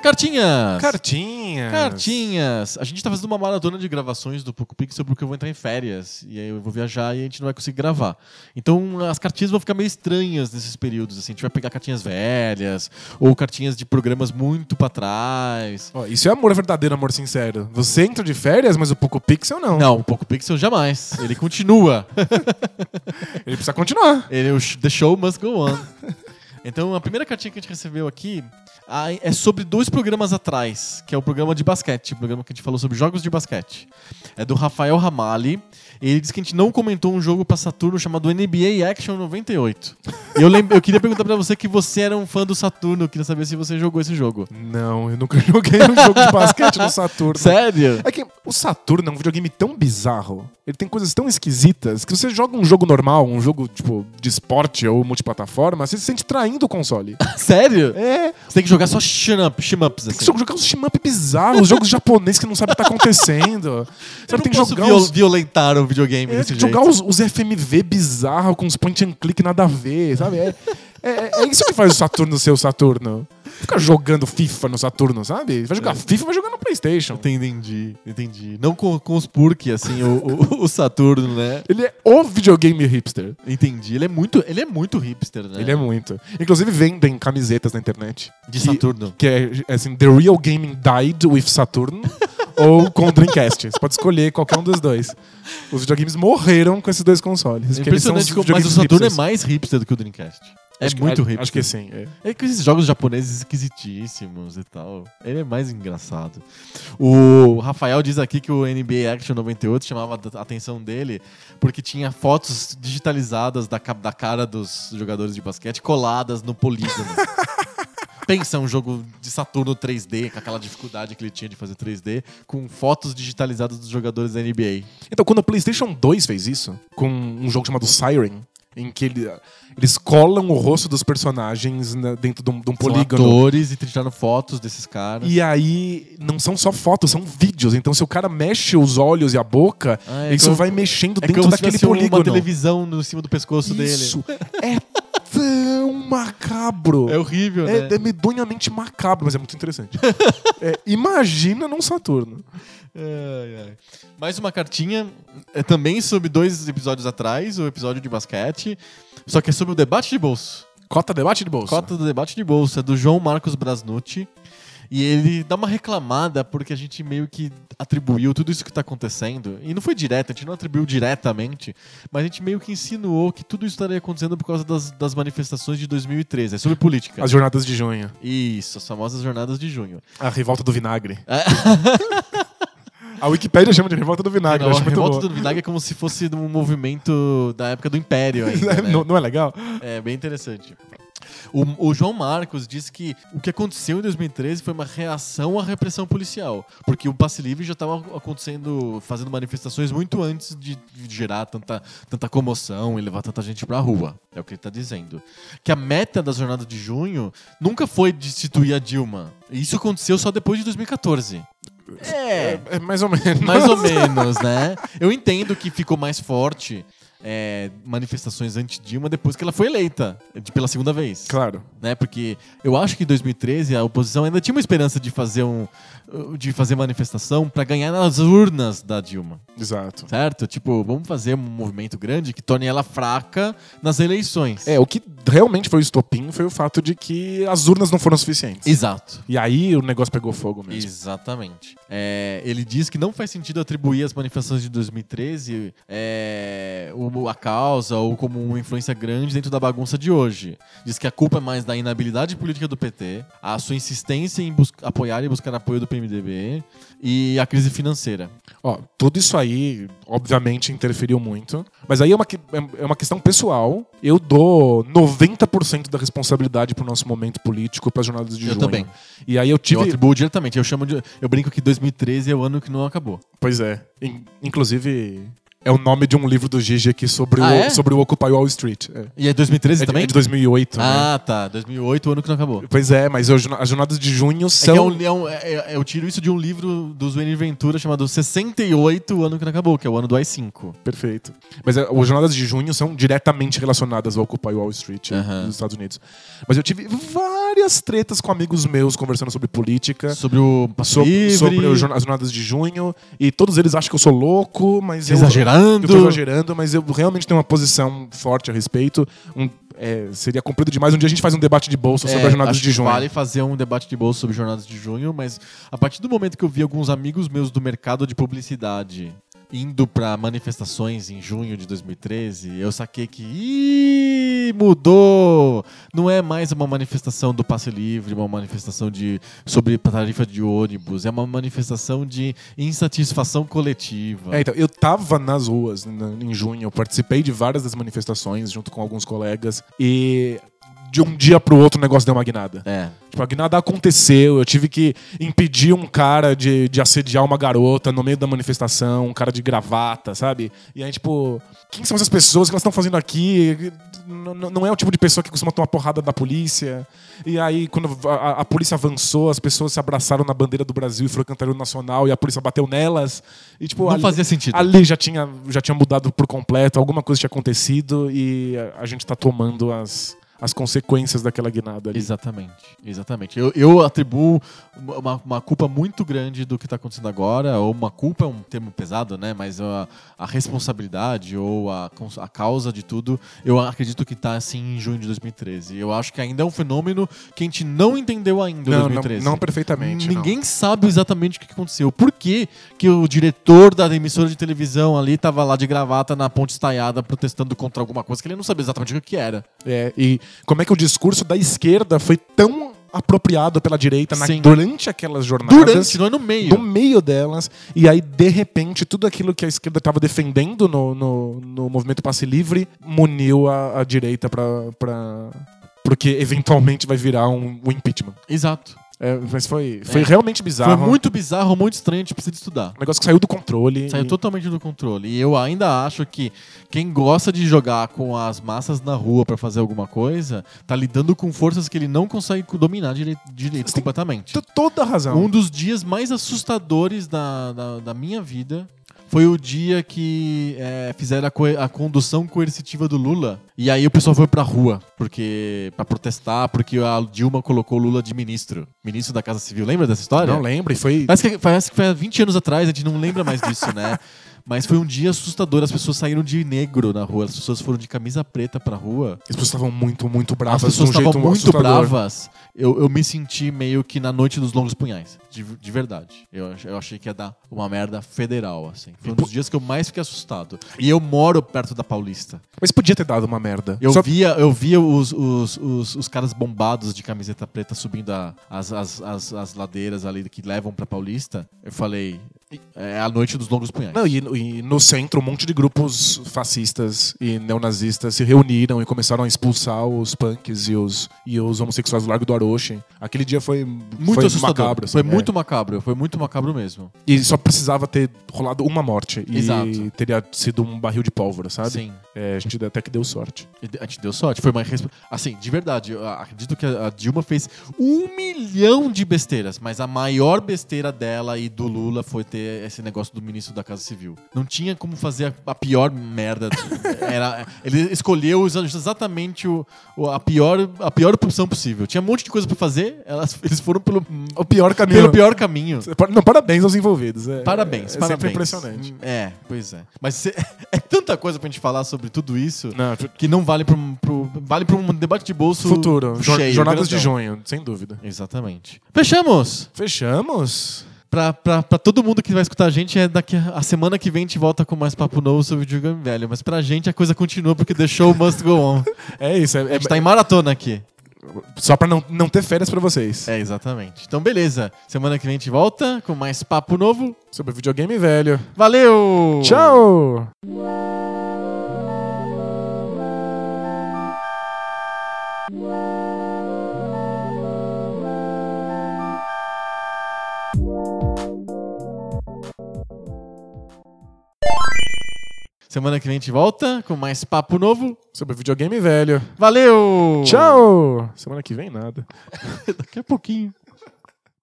[SPEAKER 1] Cartinhas.
[SPEAKER 2] Cartinhas.
[SPEAKER 1] Cartinhas. A gente tá fazendo uma maratona de gravações do Poco Pixel porque eu vou entrar em férias. E aí eu vou viajar e a gente não vai conseguir gravar. Então as cartinhas vão ficar meio estranhas nesses períodos. Assim. A gente vai pegar cartinhas velhas ou cartinhas de programas muito pra trás.
[SPEAKER 2] Ó, isso é amor verdadeiro, amor sincero. Você entra de férias, mas o Poco Pixel não.
[SPEAKER 1] Não, o Poco Pixel jamais. Ele continua. *laughs*
[SPEAKER 2] Ele precisa continuar.
[SPEAKER 1] Ele, o sh- the show must go on. Então, a primeira cartinha que a gente recebeu aqui é sobre dois programas atrás, que é o programa de basquete, o programa que a gente falou sobre jogos de basquete. É do Rafael Ramali. Ele disse que a gente não comentou um jogo pra Saturno chamado NBA Action 98. E eu, eu queria perguntar pra você que você era um fã do Saturno, eu queria saber se você jogou esse jogo.
[SPEAKER 2] Não, eu nunca *laughs* joguei um jogo de basquete no Saturno.
[SPEAKER 1] Sério?
[SPEAKER 2] É que o Saturno é um videogame tão bizarro. Ele tem coisas tão esquisitas que você joga um jogo normal, um jogo tipo de esporte ou multiplataforma, você se sente traindo o console. *laughs*
[SPEAKER 1] Sério?
[SPEAKER 2] É,
[SPEAKER 1] Você tem que jogar só shmup- shmups,
[SPEAKER 2] tem
[SPEAKER 1] assim.
[SPEAKER 2] que jogar uns shmup bizarros, jogos japoneses que não sabem o que tá acontecendo. *laughs* Sabe,
[SPEAKER 1] não
[SPEAKER 2] tem que jogar
[SPEAKER 1] viol-
[SPEAKER 2] os,
[SPEAKER 1] violentar o videogame
[SPEAKER 2] é,
[SPEAKER 1] desse
[SPEAKER 2] tem que
[SPEAKER 1] jeito.
[SPEAKER 2] jogar os, os FMV bizarros com os point and click nada a ver, sabe? É, é, é isso que faz o Saturno ser o Saturno. Fica jogando FIFA no Saturno, sabe? Vai jogar FIFA, vai jogar no PlayStation.
[SPEAKER 1] Entendi, entendi. Não com, com os Purk, assim, o, o, *laughs* o Saturno, né?
[SPEAKER 2] Ele é o videogame hipster.
[SPEAKER 1] Entendi. Ele é muito, ele é muito hipster, né?
[SPEAKER 2] Ele é muito. Inclusive vendem camisetas na internet.
[SPEAKER 1] de
[SPEAKER 2] que-
[SPEAKER 1] Saturno.
[SPEAKER 2] Que é é assim, The Real Gaming Died with Saturn *laughs* ou com o Dreamcast. Você pode escolher qualquer um dos dois. Os videogames morreram com esses dois consoles.
[SPEAKER 1] É impressionante, como, mas o Saturno
[SPEAKER 2] hipsters.
[SPEAKER 1] é mais hipster do que o Dreamcast. É
[SPEAKER 2] Acho
[SPEAKER 1] muito
[SPEAKER 2] acho-
[SPEAKER 1] hipster.
[SPEAKER 2] Acho que sim. é.
[SPEAKER 1] É que esses jogos japoneses esquisitíssimos e tal. Ele é mais engraçado. O Rafael diz aqui que o NBA Action 98 chamava a atenção dele porque tinha fotos digitalizadas da, da cara dos jogadores de basquete coladas no polígono. *laughs* Pensa um jogo de Saturno 3D, com aquela dificuldade que ele tinha de fazer 3D, com fotos digitalizadas dos jogadores da NBA.
[SPEAKER 2] Então, quando o PlayStation 2 fez isso, com um jogo chamado Siren, em que ele- eles colam o rosto dos personagens na- dentro de um, de um
[SPEAKER 1] São
[SPEAKER 2] polígono.
[SPEAKER 1] atores e tiraram fotos desses caras.
[SPEAKER 2] E aí, não são só fotos, são vídeos. Então, se o cara mexe os olhos e a boca,
[SPEAKER 1] Ah, é
[SPEAKER 2] isso
[SPEAKER 1] como-
[SPEAKER 2] vai mexendo
[SPEAKER 1] É
[SPEAKER 2] dentro daquele polígono.
[SPEAKER 1] uma televisão no cima do pescoço
[SPEAKER 2] Isso
[SPEAKER 1] dele.
[SPEAKER 2] é *laughs* tão macabro.
[SPEAKER 1] É horrível,
[SPEAKER 2] É,
[SPEAKER 1] né?
[SPEAKER 2] é medonhamente macabro, mas é muito interessante. *laughs* É, imagina num Saturno.
[SPEAKER 1] Ai, ai. Mais uma cartinha, é também sobre dois episódios atrás, o episódio de basquete, só que é sobre o debate de bolso.
[SPEAKER 2] Cota debate de bolsa.
[SPEAKER 1] Cota do debate de bolso, é do João Marcos Brasnucci. E ele dá uma reclamada porque a gente meio que atribuiu tudo isso que tá acontecendo. E não foi direto, a gente não atribuiu diretamente, mas a gente meio que insinuou que tudo isso estaria acontecendo por causa das, das manifestações de 2013. É sobre política.
[SPEAKER 2] As jornadas de junho.
[SPEAKER 1] Isso, as famosas jornadas de junho.
[SPEAKER 2] A revolta do vinagre.
[SPEAKER 1] É. *laughs*
[SPEAKER 2] A Wikipédia chama de revolta do vinagre.
[SPEAKER 1] Não, a revolta
[SPEAKER 2] boa.
[SPEAKER 1] do vinagre é como se fosse um movimento da época do Império *laughs* ainda, né?
[SPEAKER 2] não, não é legal?
[SPEAKER 1] É bem interessante. O, o João Marcos disse que o que aconteceu em 2013 foi uma reação à repressão policial, porque o passe livre já estava acontecendo, fazendo manifestações muito antes de, gerar tanta, tanta comoção e levar tanta gente pra rua. É o que ele tá dizendo. Que a meta da jornada de junho nunca foi destituir a Dilma. Isso aconteceu só depois de 2014. É,
[SPEAKER 2] É mais ou menos.
[SPEAKER 1] mais ou menos, né? Eu entendo que ficou mais forte é, manifestações anti-Dilma depois que ela foi eleita pela segunda vez.
[SPEAKER 2] Claro.
[SPEAKER 1] Né? Porque eu acho que em 2013 a oposição ainda tinha uma esperança de fazer, um, de fazer manifestação para ganhar nas urnas da Dilma.
[SPEAKER 2] Exato.
[SPEAKER 1] Certo? Tipo, vamos fazer um movimento grande que torne ela fraca nas eleições.
[SPEAKER 2] É, o que realmente foi o estopim foi o fato de que as urnas não foram suficientes.
[SPEAKER 1] Exato.
[SPEAKER 2] E aí o negócio pegou fogo mesmo.
[SPEAKER 1] Exatamente. É, ele diz que não faz sentido atribuir as manifestações de 2013 é, a causa ou como uma influência grande dentro da bagunça de hoje. Diz que a culpa é mais da inabilidade política do PT, a sua insistência em apoiar e buscar apoio do PMDB, e a crise financeira.
[SPEAKER 2] Ó, tudo isso aí, obviamente, interferiu muito. Mas aí é uma, que- é uma questão pessoal. Eu dou 90% da responsabilidade pro nosso momento político para as jornadas de
[SPEAKER 1] Eu
[SPEAKER 2] junho.
[SPEAKER 1] também.
[SPEAKER 2] E aí eu
[SPEAKER 1] Eu
[SPEAKER 2] tive.
[SPEAKER 1] atribuo diretamente. Eu chamo de. Eu brinco que 2013 é o ano que não acabou.
[SPEAKER 2] Pois é. In- inclusive, é o nome de um livro do Gigi aqui sobre,
[SPEAKER 1] Ah,
[SPEAKER 2] o,
[SPEAKER 1] é?
[SPEAKER 2] sobre o Occupy Wall Street. É,
[SPEAKER 1] E é 2013
[SPEAKER 2] É de,
[SPEAKER 1] também?
[SPEAKER 2] é de 2008. né?
[SPEAKER 1] Ah, tá. 2008, o ano que não acabou.
[SPEAKER 2] Pois é, mas eu- as jornadas de junho
[SPEAKER 1] É
[SPEAKER 2] são.
[SPEAKER 1] que é um- é um- é- é- eu tiro isso de um livro do Zuene Ventura chamado 68, o ano que não acabou, que é o ano do AI-5.
[SPEAKER 2] Perfeito. Mas é, as jornadas de junho são diretamente relacionadas ao Occupy Wall Street
[SPEAKER 1] Aham.
[SPEAKER 2] dos Estados Unidos. Mas eu tive várias tretas com amigos meus conversando sobre política.
[SPEAKER 1] Sobre o Passo
[SPEAKER 2] so-
[SPEAKER 1] Livre.
[SPEAKER 2] sobre jorna- as jornadas de junho. E todos eles acham que eu sou louco, mas eu.
[SPEAKER 1] Exagerando.
[SPEAKER 2] Eu tô exagerando, mas eu realmente tenho uma posição forte a respeito. Um- é, seria cumprido demais. Um dia a gente faz um debate de bolsa sobre
[SPEAKER 1] É,
[SPEAKER 2] as jornadas
[SPEAKER 1] acho
[SPEAKER 2] de
[SPEAKER 1] que
[SPEAKER 2] junho.
[SPEAKER 1] Vale fazer um debate de bolsa sobre jornadas de junho, mas a partir do momento que eu vi alguns amigos meus do mercado de publicidade indo pra manifestações em junho de 2013, eu saquei que Ih, mudou. Não é mais uma manifestação do passe livre, uma manifestação de sobre tarifa de ônibus, é uma manifestação de insatisfação coletiva.
[SPEAKER 2] É, então, eu tava nas ruas na- em junho, eu participei de várias das manifestações junto com alguns colegas e de um dia pro outro o negócio deu uma guinada.
[SPEAKER 1] É.
[SPEAKER 2] Tipo, a guinada aconteceu, eu tive que impedir um cara de, de assediar uma garota no meio da manifestação, um cara de gravata, sabe? E aí, tipo, quem são essas pessoas? O que elas estão fazendo aqui? N- n- Não é o tipo de pessoa que costuma tomar porrada da polícia. E aí, quando a, a- a polícia avançou, as pessoas se abraçaram na bandeira do Brasil e foram cantar o nacional e a polícia bateu nelas. E, tipo,
[SPEAKER 1] Não
[SPEAKER 2] ali-
[SPEAKER 1] fazia sentido.
[SPEAKER 2] Ali já tinha, já tinha mudado por completo, alguma coisa tinha acontecido e a, a gente tá tomando as, as consequências daquela guinada ali.
[SPEAKER 1] Exatamente, exatamente. Eu, eu atribuo uma, uma culpa muito grande do que está acontecendo agora, ou uma culpa é um termo pesado, né? Mas a, a responsabilidade ou a, a causa de tudo, eu acredito que está assim em junho de 2013. Eu acho que ainda é um fenômeno que a gente não entendeu ainda em
[SPEAKER 2] Não, não,
[SPEAKER 1] 2013.
[SPEAKER 2] não perfeitamente. não.
[SPEAKER 1] Ninguém sabe exatamente o que que aconteceu. Por que, que o diretor da emissora de televisão ali estava lá de gravata na ponte estaiada protestando contra alguma coisa que ele não sabia exatamente o que era?
[SPEAKER 2] É, e como é que o discurso da esquerda foi tão apropriado pela direita na- durante aquelas jornadas?
[SPEAKER 1] Durante, não é no meio.
[SPEAKER 2] No meio delas, e aí, de repente, tudo aquilo que a esquerda estava defendendo no, no, no movimento passe livre muniu a, a direita para. Pra... Porque eventualmente vai virar um, um impeachment.
[SPEAKER 1] Exato.
[SPEAKER 2] É, mas foi, foi
[SPEAKER 1] É.
[SPEAKER 2] realmente bizarro.
[SPEAKER 1] Foi muito bizarro, muito estranho, a gente precisa estudar.
[SPEAKER 2] Um negócio que saiu do controle.
[SPEAKER 1] Saiu
[SPEAKER 2] e-
[SPEAKER 1] totalmente do controle. E eu ainda acho que quem gosta de jogar com as massas na rua pra fazer alguma coisa, tá lidando com forças que ele não consegue dominar direito, direito completamente.
[SPEAKER 2] Toda razão.
[SPEAKER 1] Um dos dias mais assustadores da, da, da minha vida foi o dia que é, fizeram a, co- a condução coercitiva do Lula. E aí o pessoal foi pra rua porque para protestar, porque a Dilma colocou o Lula de ministro. Ministro da Casa Civil. Lembra dessa história?
[SPEAKER 2] Não lembro, e foi.
[SPEAKER 1] Parece que, parece que foi há 20 anos atrás, a gente não lembra mais disso, né? *laughs* Mas foi um dia assustador, as pessoas saíram de negro na rua, as pessoas foram de camisa preta pra rua.
[SPEAKER 2] As pessoas estavam muito, muito
[SPEAKER 1] As
[SPEAKER 2] bravas.
[SPEAKER 1] pessoas
[SPEAKER 2] de um
[SPEAKER 1] estavam
[SPEAKER 2] jeito
[SPEAKER 1] muito
[SPEAKER 2] assustador.
[SPEAKER 1] bravas. Eu, eu me senti meio que na noite dos longos punhais. De, de verdade. Eu, eu achei que ia dar uma merda federal, assim. Foi um dos dias que eu mais fiquei assustado. E eu moro perto da Paulista.
[SPEAKER 2] Mas podia ter dado uma merda.
[SPEAKER 1] Eu
[SPEAKER 2] Só-
[SPEAKER 1] via, eu via os, os, os, os caras bombados de camiseta preta subindo a- as, as, as, as ladeiras ali que levam pra Paulista. Eu falei, é a noite dos longos punhais.
[SPEAKER 2] Não, e, e no centro, um monte de grupos fascistas e neonazistas se reuniram e começaram a expulsar os punks e os, e os homossexuais do Largo do Aroche. Aquele dia foi
[SPEAKER 1] muito
[SPEAKER 2] foi
[SPEAKER 1] assustador.
[SPEAKER 2] macabro. assim,
[SPEAKER 1] foi
[SPEAKER 2] é.
[SPEAKER 1] muito macabro, foi muito macabro mesmo.
[SPEAKER 2] E só precisava ter rolado uma morte. E
[SPEAKER 1] Exato.
[SPEAKER 2] teria sido um barril de pólvora, sabe?
[SPEAKER 1] Sim.
[SPEAKER 2] É, a gente até que deu sorte.
[SPEAKER 1] A gente deu sorte, foi uma Assim, de verdade, eu acredito que a Dilma fez um milhão de besteiras, mas a maior besteira dela e do Lula foi ter esse negócio do ministro da Casa Civil. Não tinha como fazer a, a pior merda. *laughs* Era, ele escolheu exa- exatamente o, o- a, pior, a pior opção possível. Tinha um monte de coisa pra fazer, elas, eles foram pelo,
[SPEAKER 2] O pior caminho.
[SPEAKER 1] pelo pior caminho.
[SPEAKER 2] Não, parabéns aos envolvidos. é-
[SPEAKER 1] Parabéns,
[SPEAKER 2] é,
[SPEAKER 1] parabéns.
[SPEAKER 2] sempre impressionante.
[SPEAKER 1] É, pois é. Mas cê- *laughs* é tanta coisa pra gente falar sobre tudo isso
[SPEAKER 2] Não,
[SPEAKER 1] que não vale pra um, pro- vale pra um debate de bolso
[SPEAKER 2] futuro.
[SPEAKER 1] Cheio,
[SPEAKER 2] Jornadas de
[SPEAKER 1] grandão.
[SPEAKER 2] junho, sem dúvida.
[SPEAKER 1] Exatamente. Fechamos!
[SPEAKER 2] Fechamos?
[SPEAKER 1] Pra todo mundo que vai escutar a gente, é daqui a, a semana que vem a gente volta com mais papo novo sobre videogame velho. Mas pra gente a coisa continua porque deixou o must go on. *laughs*
[SPEAKER 2] É isso. É,
[SPEAKER 1] A gente tá em maratona aqui.
[SPEAKER 2] Só pra não, não ter férias pra vocês.
[SPEAKER 1] É, exatamente. Então, beleza. Semana que vem a gente volta com mais papo novo.
[SPEAKER 2] Sobre videogame velho.
[SPEAKER 1] Valeu!
[SPEAKER 2] Tchau!
[SPEAKER 1] Semana que vem a gente volta com mais papo novo.
[SPEAKER 2] Sobre videogame velho.
[SPEAKER 1] Valeu!
[SPEAKER 2] Tchau! Semana que vem nada. *laughs*
[SPEAKER 1] Daqui a pouquinho.